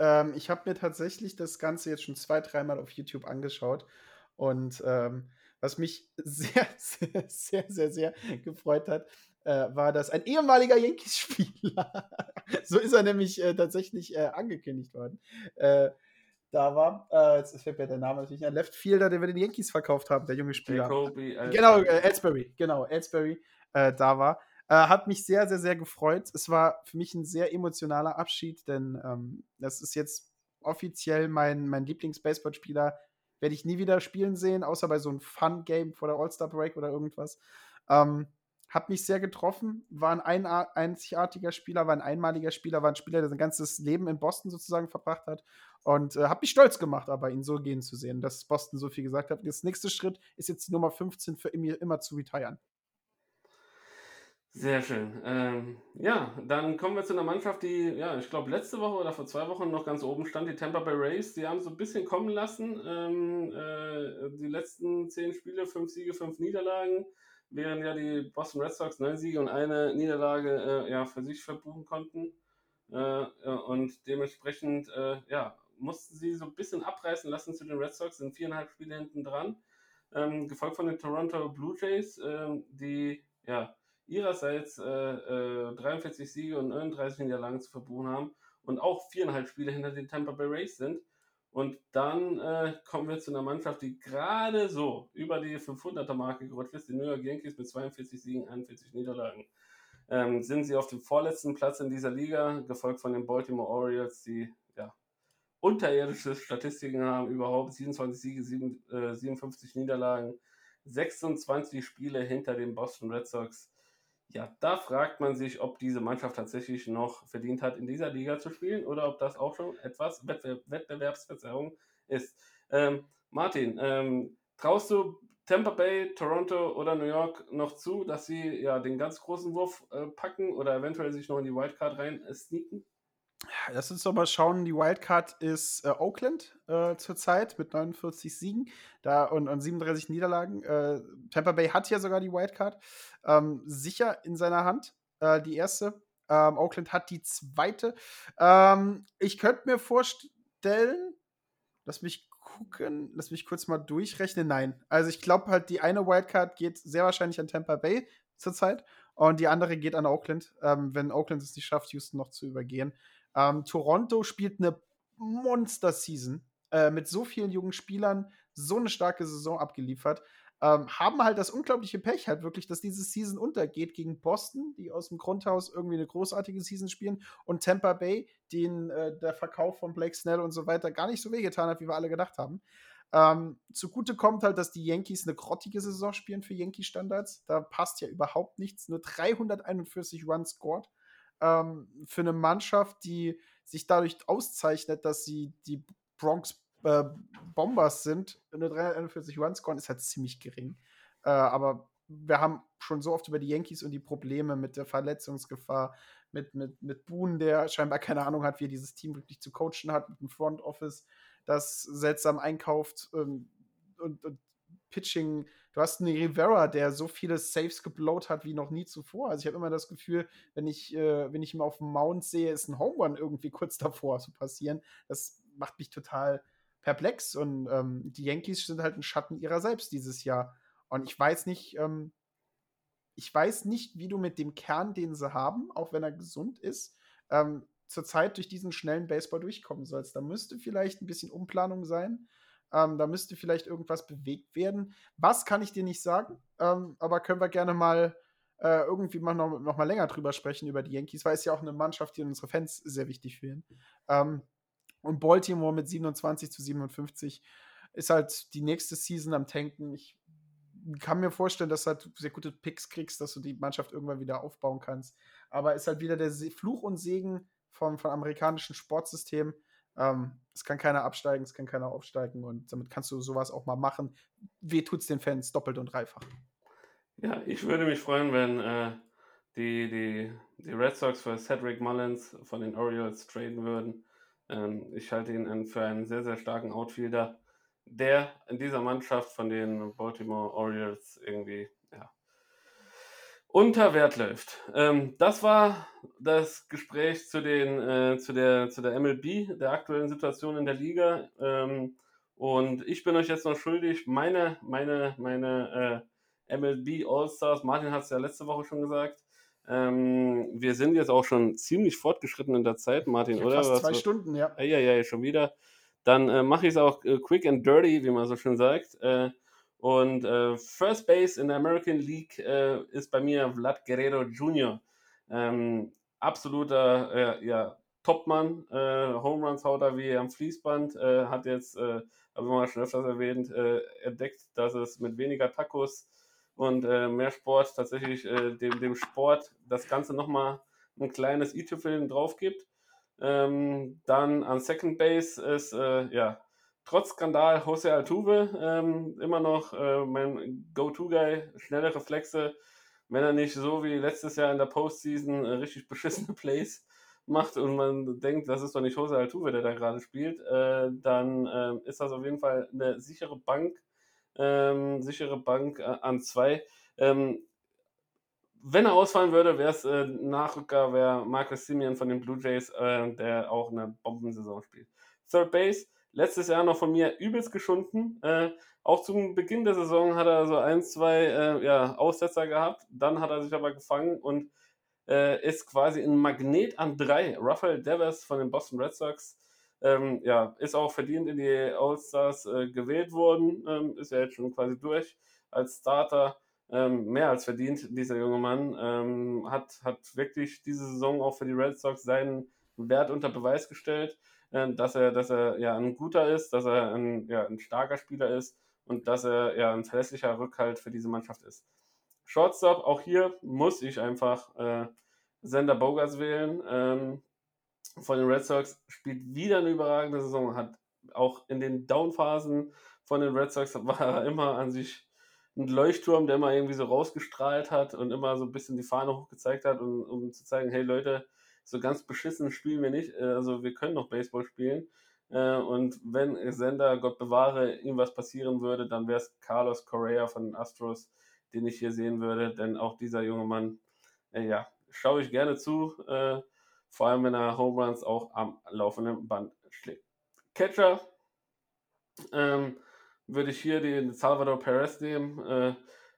Ähm, ich habe mir tatsächlich das Ganze jetzt schon zwei, dreimal auf YouTube angeschaut. Und ähm, was mich <laughs> sehr, sehr, sehr, sehr, sehr gefreut hat, äh, war, dass ein ehemaliger Yankees-Spieler, <laughs> so ist er nämlich äh, tatsächlich äh, angekündigt worden, äh, da war. Äh, jetzt fällt mir der Name natürlich ein Left Fielder, den wir den Yankees verkauft haben, der junge Spieler. Jacoby, Genau, äh, Ellsbury, genau, Ellsbury äh, da war. Äh, hat mich sehr, sehr, sehr gefreut. Es war für mich ein sehr emotionaler Abschied, denn ähm, das ist jetzt offiziell mein, mein Lieblings-Baseballspieler. Werde ich nie wieder spielen sehen, außer bei so einem Fun-Game vor der All-Star-Break oder irgendwas. Ähm, hat mich sehr getroffen, war ein einzigartiger Spieler, war ein einmaliger Spieler, war ein Spieler, der sein ganzes Leben in Boston sozusagen verbracht hat. Und äh, hat mich stolz gemacht, aber ihn so gehen zu sehen, dass Boston so viel gesagt hat. Das nächste Schritt ist jetzt die Nummer 15 für immer, immer zu retiren. Sehr schön. Ähm, ja, dann kommen wir zu einer Mannschaft, die, ja, ich glaube, letzte Woche oder vor zwei Wochen noch ganz oben stand, die Tampa Bay Rays. Die haben so ein bisschen kommen lassen. Ähm, äh, die letzten zehn Spiele, fünf Siege, fünf Niederlagen, während ja die Boston Red Sox neun Siege und eine Niederlage äh, ja, für sich verbuchen konnten. Äh, und dementsprechend, äh, ja, mussten sie so ein bisschen abreißen lassen zu den Red Sox, sind viereinhalb Spiele hinten dran. Ähm, gefolgt von den Toronto Blue Jays, ähm, die, ja, ihrerseits äh, äh, 43 Siege und 39 Niederlagen zu verbuchen haben und auch viereinhalb Spiele hinter den Tampa Bay Rays sind. Und dann äh, kommen wir zu einer Mannschaft, die gerade so über die 500er Marke gerutscht ist, die New York Yankees mit 42 Siegen, 41 Niederlagen. Ähm, sind sie auf dem vorletzten Platz in dieser Liga, gefolgt von den Baltimore Orioles, die ja, unterirdische Statistiken haben, überhaupt 27 Siege, 7, äh, 57 Niederlagen, 26 Spiele hinter den Boston Red Sox. Ja, da fragt man sich, ob diese Mannschaft tatsächlich noch verdient hat, in dieser Liga zu spielen oder ob das auch schon etwas Wettbewerb Wettbewerbsverzerrung ist. Ähm, Martin, ähm, traust du Tampa Bay, Toronto oder New York noch zu, dass sie ja den ganz großen Wurf äh, packen oder eventuell sich noch in die Wildcard rein äh, sneaken? Lass uns doch mal schauen. Die Wildcard ist äh, Oakland äh, zurzeit mit 49 Siegen da und, und 37 Niederlagen. Äh, Tampa Bay hat ja sogar die Wildcard ähm, sicher in seiner Hand. Äh, die erste. Ähm, Oakland hat die zweite. Ähm, ich könnte mir vorstellen, lass mich gucken, lass mich kurz mal durchrechnen. Nein. Also ich glaube halt, die eine Wildcard geht sehr wahrscheinlich an Tampa Bay zurzeit und die andere geht an Oakland, ähm, wenn Oakland es nicht schafft, Houston noch zu übergehen. Ähm, Toronto spielt eine Monster-Season äh, mit so vielen jungen Spielern, so eine starke Saison abgeliefert. Ähm, haben halt das unglaubliche Pech halt wirklich, dass diese Season untergeht gegen Boston, die aus dem Grundhaus irgendwie eine großartige Season spielen, und Tampa Bay, den äh, der Verkauf von Blake Snell und so weiter gar nicht so wehgetan hat, wie wir alle gedacht haben. Ähm, zugute kommt halt, dass die Yankees eine grottige Saison spielen für Yankee-Standards. Da passt ja überhaupt nichts. Nur 341 Runs scored. Ähm, für eine Mannschaft, die sich dadurch auszeichnet, dass sie die Bronx äh, Bombers sind, eine 341 Runs scoren, ist halt ziemlich gering. Äh, aber wir haben schon so oft über die Yankees und die Probleme mit der Verletzungsgefahr, mit, mit, mit Boone, der scheinbar keine Ahnung hat, wie er dieses Team wirklich zu coachen hat, mit dem Front Office, das seltsam einkauft ähm, und, und Pitching. Du hast einen Rivera, der so viele Saves geblowt hat wie noch nie zuvor. Also ich habe immer das Gefühl, wenn ich, äh, wenn ich ihn auf dem Mount sehe, ist ein Home Run irgendwie <laughs> kurz davor zu passieren. Das macht mich total perplex und ähm, die Yankees sind halt ein Schatten ihrer selbst dieses Jahr. Und ich weiß nicht, ähm, ich weiß nicht, wie du mit dem Kern, den sie haben, auch wenn er gesund ist, ähm, zurzeit durch diesen schnellen Baseball durchkommen sollst. Da müsste vielleicht ein bisschen Umplanung sein. Ähm, da müsste vielleicht irgendwas bewegt werden. Was kann ich dir nicht sagen, ähm, aber können wir gerne mal äh, irgendwie mal noch, noch, mal länger drüber sprechen, über die Yankees, weil es ja auch eine Mannschaft, die unsere Fans sehr wichtig fühlen. Ähm, und Baltimore mit 27 zu 57 ist halt die nächste Season am Tanken. Ich kann mir vorstellen, dass du halt sehr gute Picks kriegst, dass du die Mannschaft irgendwann wieder aufbauen kannst. Aber ist halt wieder der Fluch und Segen vom, vom amerikanischen Sportsystem. Ähm, es kann keiner absteigen, es kann keiner aufsteigen und damit kannst du sowas auch mal machen. Weh tut es den Fans doppelt und dreifach. Ja, ich würde mich freuen, wenn äh, die, die, die Red Sox für Cedric Mullins von den Orioles traden würden. Ähm, ich halte ihn für einen sehr, sehr starken Outfielder, der in dieser Mannschaft von den Baltimore Orioles irgendwie unter Wert läuft. Ähm, das war das Gespräch zu, den, äh, zu, der, zu der MLB, der aktuellen Situation in der Liga. Ähm, und ich bin euch jetzt noch schuldig, meine, meine, meine äh, MLB All-Stars, Martin hat es ja letzte Woche schon gesagt, ähm, wir sind jetzt auch schon ziemlich fortgeschritten in der Zeit, Martin, oder? Fast zwei Was, Stunden, ja. Ja, ja, ja, schon wieder. Dann äh, mache ich es auch äh, quick and dirty, wie man so schön sagt. Äh, und äh, First Base in der American League äh, ist bei mir Vlad Guerrero Jr. Ähm, absoluter ja, Topmann. Äh, Home Runs haut er wie am Fließband. hat jetzt, äh, habe ich mal schon öfters erwähnt, entdeckt, dass es mit weniger Tacos und äh, mehr Sport tatsächlich äh, dem, dem Sport das Ganze nochmal ein kleines i-Tüpfelchen drauf gibt. Ähm, dann an Second Base ist, äh, ja, trotz Skandal Jose Altuve ähm, immer noch äh, mein Go-To-Guy, schnelle Reflexe, wenn er nicht so wie letztes Jahr in der Postseason äh, richtig beschissene <laughs> Plays macht und man denkt, das ist doch nicht Jose Altuve, der da gerade spielt, äh, dann ist das auf jeden Fall eine sichere Bank ähm, sichere Bank äh, an zwei. Ähm, wenn er ausfallen würde, wäre es äh, Nachrücker, wäre Marcus Simeon von den Blue Jays, äh, der auch eine Bombensaison spielt. Third Base, letztes Jahr noch von mir übelst geschunden. Äh, auch zum Beginn der Saison hat er so ein, zwei äh, ja, Aussetzer gehabt. Dann hat er sich aber gefangen und äh, ist quasi ein Magnet an drei. Rafael Devers von den Boston Red Sox ähm, ja, ist auch verdient in die All-Stars äh, gewählt worden, ähm, ist ja jetzt schon quasi durch als Starter. Ähm, mehr als verdient, dieser junge Mann. Ähm, hat, hat wirklich diese Saison auch für die Red Sox seinen Wert unter Beweis gestellt, dass er, dass er ja ein guter ist, dass er ein, ja, ein starker Spieler ist und dass er ja ein verlässlicher Rückhalt für diese Mannschaft ist. Shortstop, auch hier muss ich einfach äh, Sender Bogas wählen. Ähm, von den Red Sox, spielt wieder eine überragende Saison, hat auch in den Downphasen von den Red Sox war er immer an sich ein Leuchtturm, der immer irgendwie so rausgestrahlt hat und immer so ein bisschen die Fahne hochgezeigt hat, um, um zu zeigen, hey Leute, so ganz beschissen spielen wir nicht, äh, also wir können noch Baseball spielen. Äh, und wenn Sender, Gott bewahre, ihm was passieren würde, dann wäre es Carlos Correa von den Astros, den ich hier sehen würde, denn auch dieser junge Mann, äh, ja, schaue ich gerne zu, äh, vor allem wenn er Home Runs auch am laufenden Band schlägt. Catcher ähm, würde ich hier den Salvador Perez nehmen, äh,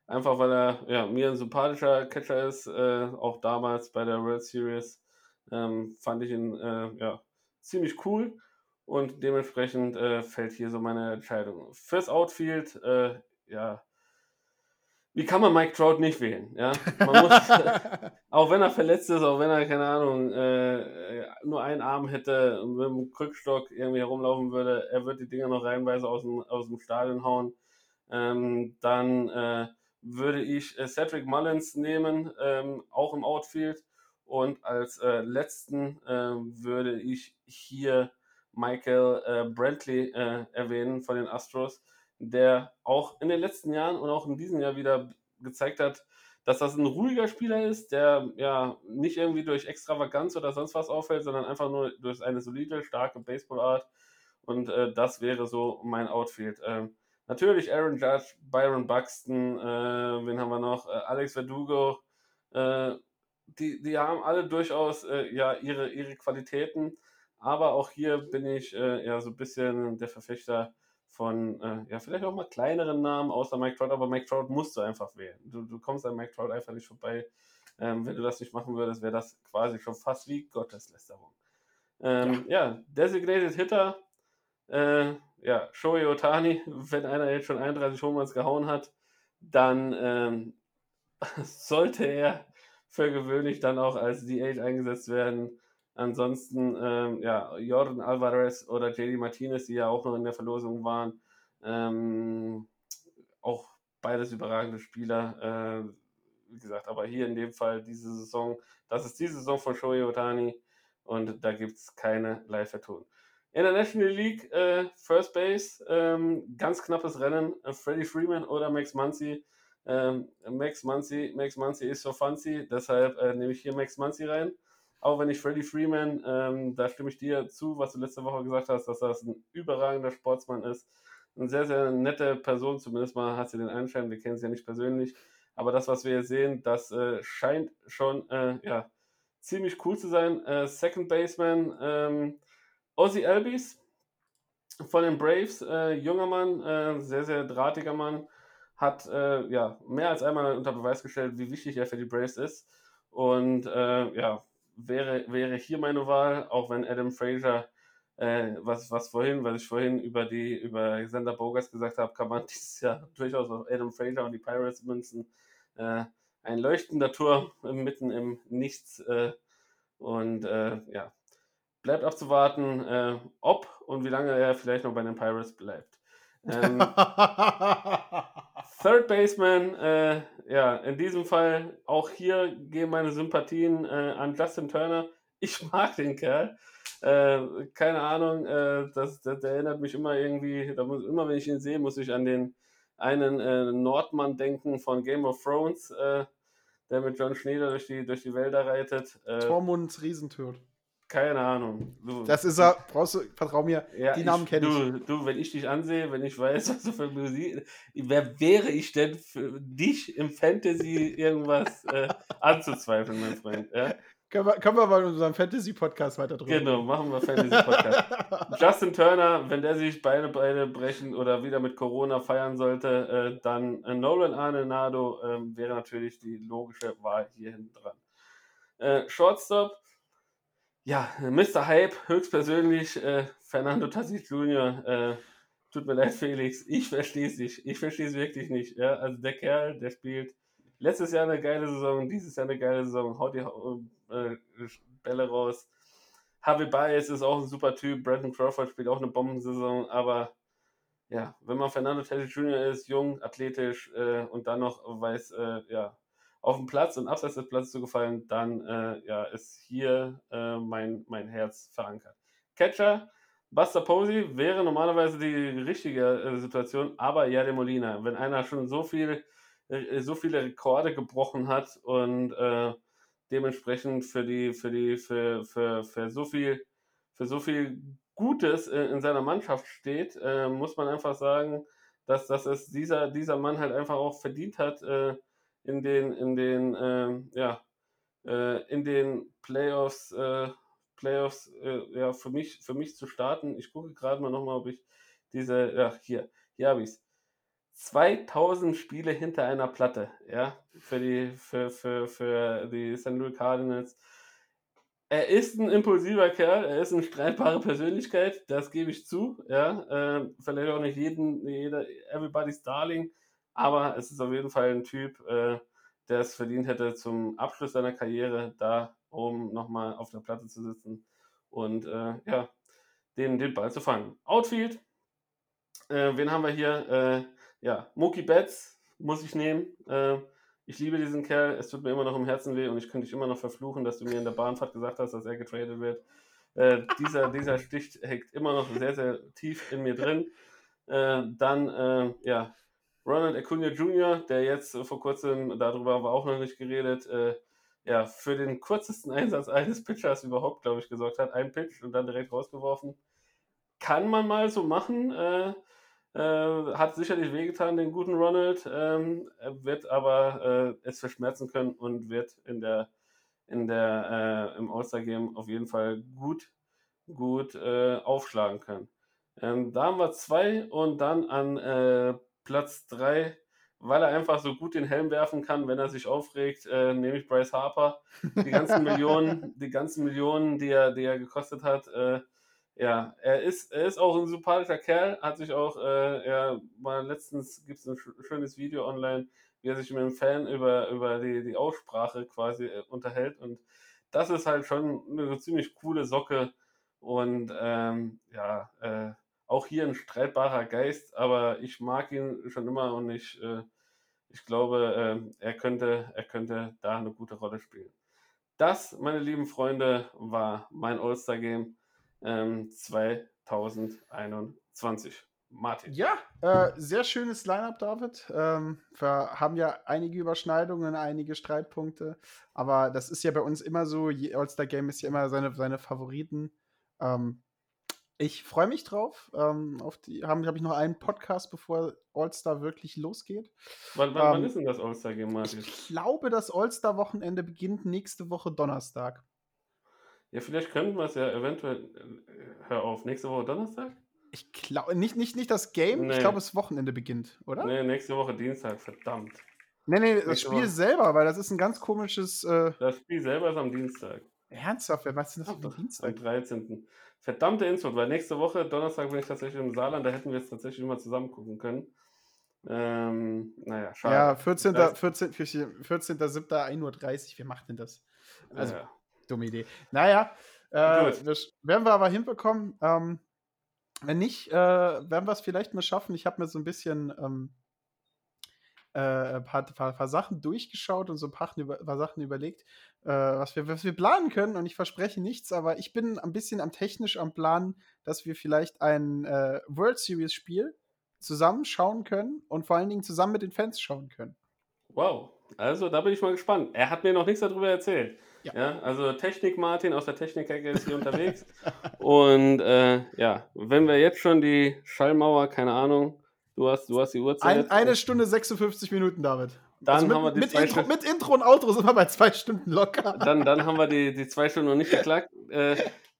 einfach weil er ja, mir ein sympathischer Catcher ist, äh, auch damals bei der World Series ähm, fand ich ihn äh, ja, ziemlich cool und dementsprechend äh, fällt hier so meine Entscheidung. Fürs Outfield, äh, ja, wie kann man Mike Trout nicht wählen? Ja, man muss, <laughs> auch wenn er verletzt ist, auch wenn er, keine Ahnung, äh, nur einen Arm hätte und mit dem Krückstock irgendwie herumlaufen würde, er wird die Dinger noch reinweise aus dem, aus dem Stadion hauen. Ähm, dann äh, würde ich äh, Cedric Mullins nehmen, ähm, auch im Outfield. Und als äh, letzten äh, würde ich hier Michael äh, Brantley äh, erwähnen von den Astros, der auch in den letzten Jahren und auch in diesem Jahr wieder gezeigt hat, dass das ein ruhiger Spieler ist, der ja nicht irgendwie durch Extravaganz oder sonst was auffällt, sondern einfach nur durch eine solide, starke Baseballart. Und äh, das wäre so mein Outfield. Ähm, natürlich Aaron Judge, Byron Buxton, äh, wen haben wir noch? Alex Verdugo, die, die haben alle durchaus äh, ja ihre, ihre Qualitäten, aber auch hier bin ich äh, ja so ein bisschen der Verfechter von äh, ja vielleicht auch mal kleineren Namen außer Mike Trout, aber Mike Trout musst du einfach wählen. Du, du kommst an Mike Trout einfach nicht vorbei. Ähm, wenn du das nicht machen würdest, wäre das quasi schon fast wie Gotteslästerung. Ähm, ja. ja. Designated Hitter, äh, ja, Shohei Otani, wenn einer jetzt schon 31 Homers gehauen hat, dann ähm, <laughs> sollte er für gewöhnlich dann auch als DH eingesetzt werden. Ansonsten, ähm, ja, Jordan Alvarez oder JD Martinez, die ja auch noch in der Verlosung waren, ähm, auch beides überragende Spieler. Äh, wie gesagt, aber hier in dem Fall diese Saison, das ist die Saison von Shohei Otani und da gibt es keine Live-Verton. In der National League, äh, First Base, ähm, ganz knappes Rennen, äh, Freddie Freeman oder Max Muncy ähm, Max Muncy, Max Muncy ist so fancy, deshalb äh, nehme ich hier Max Muncy rein. Auch wenn ich Freddie Freeman, ähm, da stimme ich dir zu, was du letzte Woche gesagt hast, dass das ein überragender Sportsmann ist. Eine sehr, sehr nette Person, zumindest mal hat sie den Anschein, wir kennen sie ja nicht persönlich. Aber das, was wir hier sehen, das äh, scheint schon äh, ja, ziemlich cool zu sein. Äh, Second Baseman ähm, Ozzy Albies von den Braves, äh, junger Mann, äh, sehr, sehr drahtiger Mann hat äh, ja mehr als einmal unter Beweis gestellt, wie wichtig er für die Braves ist. Und äh, ja, wäre, wäre hier meine Wahl, auch wenn Adam Fraser, äh, was, was vorhin, was ich vorhin über die über Xander Bogas gesagt habe, kann man <laughs> dieses Jahr durchaus auf Adam Fraser und die Pirates münzen. Äh, ein leuchtender Turm mitten im Nichts. Äh, und äh, ja, bleibt abzuwarten, ob und wie lange er vielleicht noch bei den Pirates bleibt. Ähm, <laughs> Third Baseman, äh, ja, in diesem Fall auch hier gehen meine Sympathien äh, an Justin Turner. Ich <laughs> mag den Kerl. Äh, keine Ahnung, äh, das, das, der erinnert mich immer irgendwie, da muss, immer wenn ich ihn sehe, muss ich an den einen äh, Nordmann denken von Game of Thrones, äh, der mit John Schneider durch die, durch die Wälder reitet. Tormunds Riesentod. Keine Ahnung. Du, das ist er, brauchst du, vertrau mir, ja, die Namen kenne ich. Du, wenn ich dich ansehe, wenn ich weiß, <laughs> was du für Musik. Wer wäre ich denn für dich im Fantasy irgendwas äh, anzuzweifeln, mein Freund? Ja? Können wir, können wir mal in unserem Fantasy-Podcast weiter drüber Genau, machen wir Fantasy-Podcast. <laughs> Justin Turner, wenn der sich beide Beine brechen oder wieder mit Corona feiern sollte, äh, dann äh, Nolan Arnenado äh, wäre natürlich die logische Wahl hier hinten dran. Äh, Shortstop, ja, Mr. Hype, höchstpersönlich, äh, Fernando Tatis Jr., äh, tut mir leid, Felix, ich verstehe es nicht. Ich verstehe es wirklich nicht. Ja? Also der Kerl, der spielt letztes Jahr eine geile Saison, dieses Jahr eine geile Saison, haut die äh, Bälle raus. Harvey Baez ist auch ein super Typ, Brandon Crawford spielt auch eine Bombensaison, aber ja, wenn man Fernando Tatis Jr. ist, jung, athletisch äh, und dann noch weiß, äh, ja, auf dem Platz und abseits des Platzes zu gefallen, dann äh, ja, ist hier äh, mein, mein Herz verankert. Catcher, Buster Posey wäre normalerweise die richtige äh, Situation, aber Jade Molina, wenn einer schon so viel, äh, so viele Rekorde gebrochen hat und äh, dementsprechend für die, für die, für, für, für so viel, für so viel Gutes in, in seiner Mannschaft steht, äh, muss man einfach sagen, dass, dass es dieser, dieser Mann halt einfach auch verdient hat, äh, in den, in den, ähm, ja, äh, in den Playoffs, äh, Playoffs äh, ja, für, mich, für mich zu starten. Ich gucke gerade mal nochmal, ob ich diese, ja, hier, hier habe ich es. 2000 Spiele hinter einer Platte, ja, für die, für, für, für die St. Louis Cardinals. Er ist ein impulsiver Kerl, er ist eine streitbare Persönlichkeit, das gebe ich zu, ja, äh, vielleicht auch nicht jeden, jeder, everybody's darling, aber es ist auf jeden Fall ein Typ, äh, der es verdient hätte, zum Abschluss seiner Karriere da oben nochmal auf der Platte zu sitzen und äh, ja, den, den Ball zu fangen. Outfield, äh, wen haben wir hier? Äh, ja, Mookie Betts muss ich nehmen. Äh, ich liebe diesen Kerl, es tut mir immer noch im Herzen weh und ich könnte dich immer noch verfluchen, dass du mir in der Bahnfahrt gesagt hast, dass er getradet wird. Äh, dieser, <laughs> dieser Stich hängt immer noch sehr, sehr tief in mir drin. Dann, ja, Ronald Acuna Jr., der jetzt vor kurzem, darüber haben wir auch noch nicht geredet, äh, ja, für den kürzesten <laughs> Einsatz eines Pitchers überhaupt, glaube ich, gesorgt hat. Ein Pitch und dann direkt rausgeworfen. Kann man mal so machen. Äh, äh, hat sicherlich wehgetan, den guten Ronald. Ähm, wird aber äh, es verschmerzen können und wird in der, in der, äh, im All-Star-Game auf jeden Fall gut, gut äh, aufschlagen können. Ähm, da haben wir zwei und dann an äh, Platz 3, weil er einfach so gut den Helm werfen kann, wenn er sich aufregt, äh, nehme ich Bryce Harper. Die ganzen Millionen, <laughs> die ganzen Millionen, die er, die er gekostet hat, äh, ja, er ist, er ist auch ein sympathischer Kerl, hat sich auch, äh, ja, mal letztens gibt es ein schönes Video online, wie er sich mit einem Fan über, über die, die Aussprache quasi äh, unterhält und das ist halt schon eine ziemlich coole Socke und ähm, ja, äh, auch hier ein streitbarer Geist, aber ich mag ihn schon immer und ich, äh, ich glaube, äh, er, könnte, er könnte da eine gute Rolle spielen. Das, meine lieben Freunde, war mein All-Star-Game ähm, 2021. Martin. Ja, äh, sehr schönes Line-up, David. Ähm, wir haben ja einige Überschneidungen, einige Streitpunkte, aber das ist ja bei uns immer so. All-Star-Game ist ja immer seine, seine Favoriten. Ähm, ich freue mich drauf. Ähm, auf die haben, glaube ich, noch einen Podcast, bevor All-Star wirklich losgeht. Wann, wann, ähm, wann ist denn das All-Star-Game? Ich glaube, das All-Star-Wochenende beginnt nächste Woche Donnerstag. Ja, vielleicht könnten wir es ja eventuell. Äh, hör auf, nächste Woche Donnerstag? Ich glaube, nicht, nicht, nicht das Game, nee. ich glaube, das Wochenende beginnt, oder? Nee, nächste Woche Dienstag, verdammt. Nee, nee, das nächste Spiel Woche. selber, weil das ist ein ganz komisches. Äh das Spiel selber ist am Dienstag. Ernsthaft, wer weiß denn das für ein Dienstag? Am 13 verdammte Info, weil nächste Woche, Donnerstag, bin ich tatsächlich im Saarland, da hätten wir es tatsächlich mal zusammen gucken können. Ähm, naja, schade. Ja, 14. 14. 14. 14. 7. 1.30 Uhr, wer macht denn das? Also, ja. dumme Idee. Naja, äh, das werden wir aber hinbekommen. Ähm, wenn nicht, äh, werden wir es vielleicht mal schaffen. Ich habe mir so ein bisschen ähm, äh, ein paar, paar, paar, Sachen durchgeschaut und so ein paar, paar Sachen überlegt, äh, was, wir, was wir planen können. Und ich verspreche nichts, aber ich bin ein bisschen am technisch am Plan, dass wir vielleicht ein äh, World Series Spiel zusammen schauen können und vor allen Dingen zusammen mit den Fans schauen können. Wow, also da bin ich mal gespannt. Er hat mir noch nichts darüber erzählt. Ja. ja also Technik Martin aus der Technik-Ecke ist hier unterwegs. Und äh, ja, wenn wir jetzt schon die Schallmauer, keine Ahnung, Du hast, du hast die Uhrzeit. Ein, eine Stunde 56 Minuten, David. Dann also mit, haben wir die mit, zwei Intro, mit Intro und Outro sind wir bei zwei Stunden locker. Dann, dann haben wir die, die zwei Stunden noch nicht geklackt. Äh,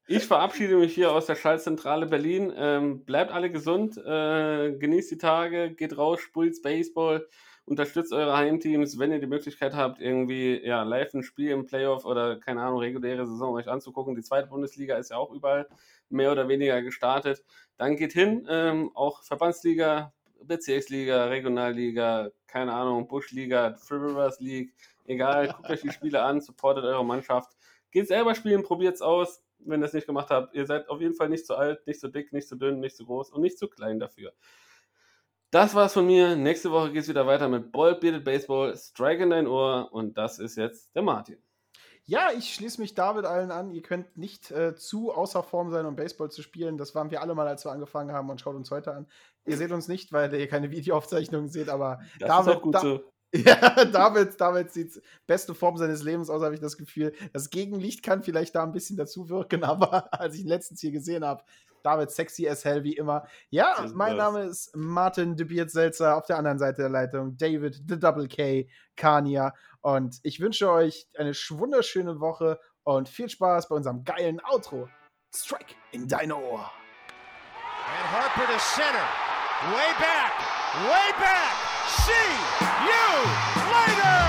ich verabschiede mich hier aus der Schallzentrale Berlin. Ähm, bleibt alle gesund, äh, genießt die Tage, geht raus, spielt Baseball, unterstützt eure Heimteams, wenn ihr die Möglichkeit habt, irgendwie ja, live ein Spiel im Playoff oder keine Ahnung, reguläre Saison euch anzugucken. Die zweite Bundesliga ist ja auch überall mehr oder weniger gestartet. Dann geht hin, ähm, auch Verbandsliga, Bezirksliga, Regionalliga, keine Ahnung, Buschliga, Free Rivers League, egal, guckt euch die Spiele an, supportet eure Mannschaft. Geht selber spielen, probiert es aus, wenn ihr es nicht gemacht habt. Ihr seid auf jeden Fall nicht zu alt, nicht zu dick, nicht zu dünn, nicht zu groß und nicht zu klein dafür. Das war's von mir. Nächste Woche geht's wieder weiter mit Ball Bearded Baseball, Strike in dein Ohr und das ist jetzt der Martin. Ja, ich schließe mich David allen an. Ihr könnt nicht äh, zu außer Form sein, um Baseball zu spielen. Das waren wir alle mal, als wir angefangen haben und schaut uns heute an. Ihr seht uns nicht, weil ihr keine <laughs> Videoaufzeichnungen seht, aber Das David, ist auch gut da, so. <laughs> Ja, David, David sieht beste Form seines Lebens aus, habe ich das Gefühl. Das Gegenlicht kann vielleicht da ein bisschen dazu wirken, <laughs> aber als ich ihn letztens hier gesehen habe, David sexy as hell wie immer. Ja, mein aus. Name ist Martin de Beard Seltzer, auf der anderen Seite der Leitung David the Double K Kania und ich wünsche euch eine wunderschöne Woche und viel Spaß bei unserem geilen Outro. Strike in dein Ohr. And Harper to center. Way back. Way back. See you later.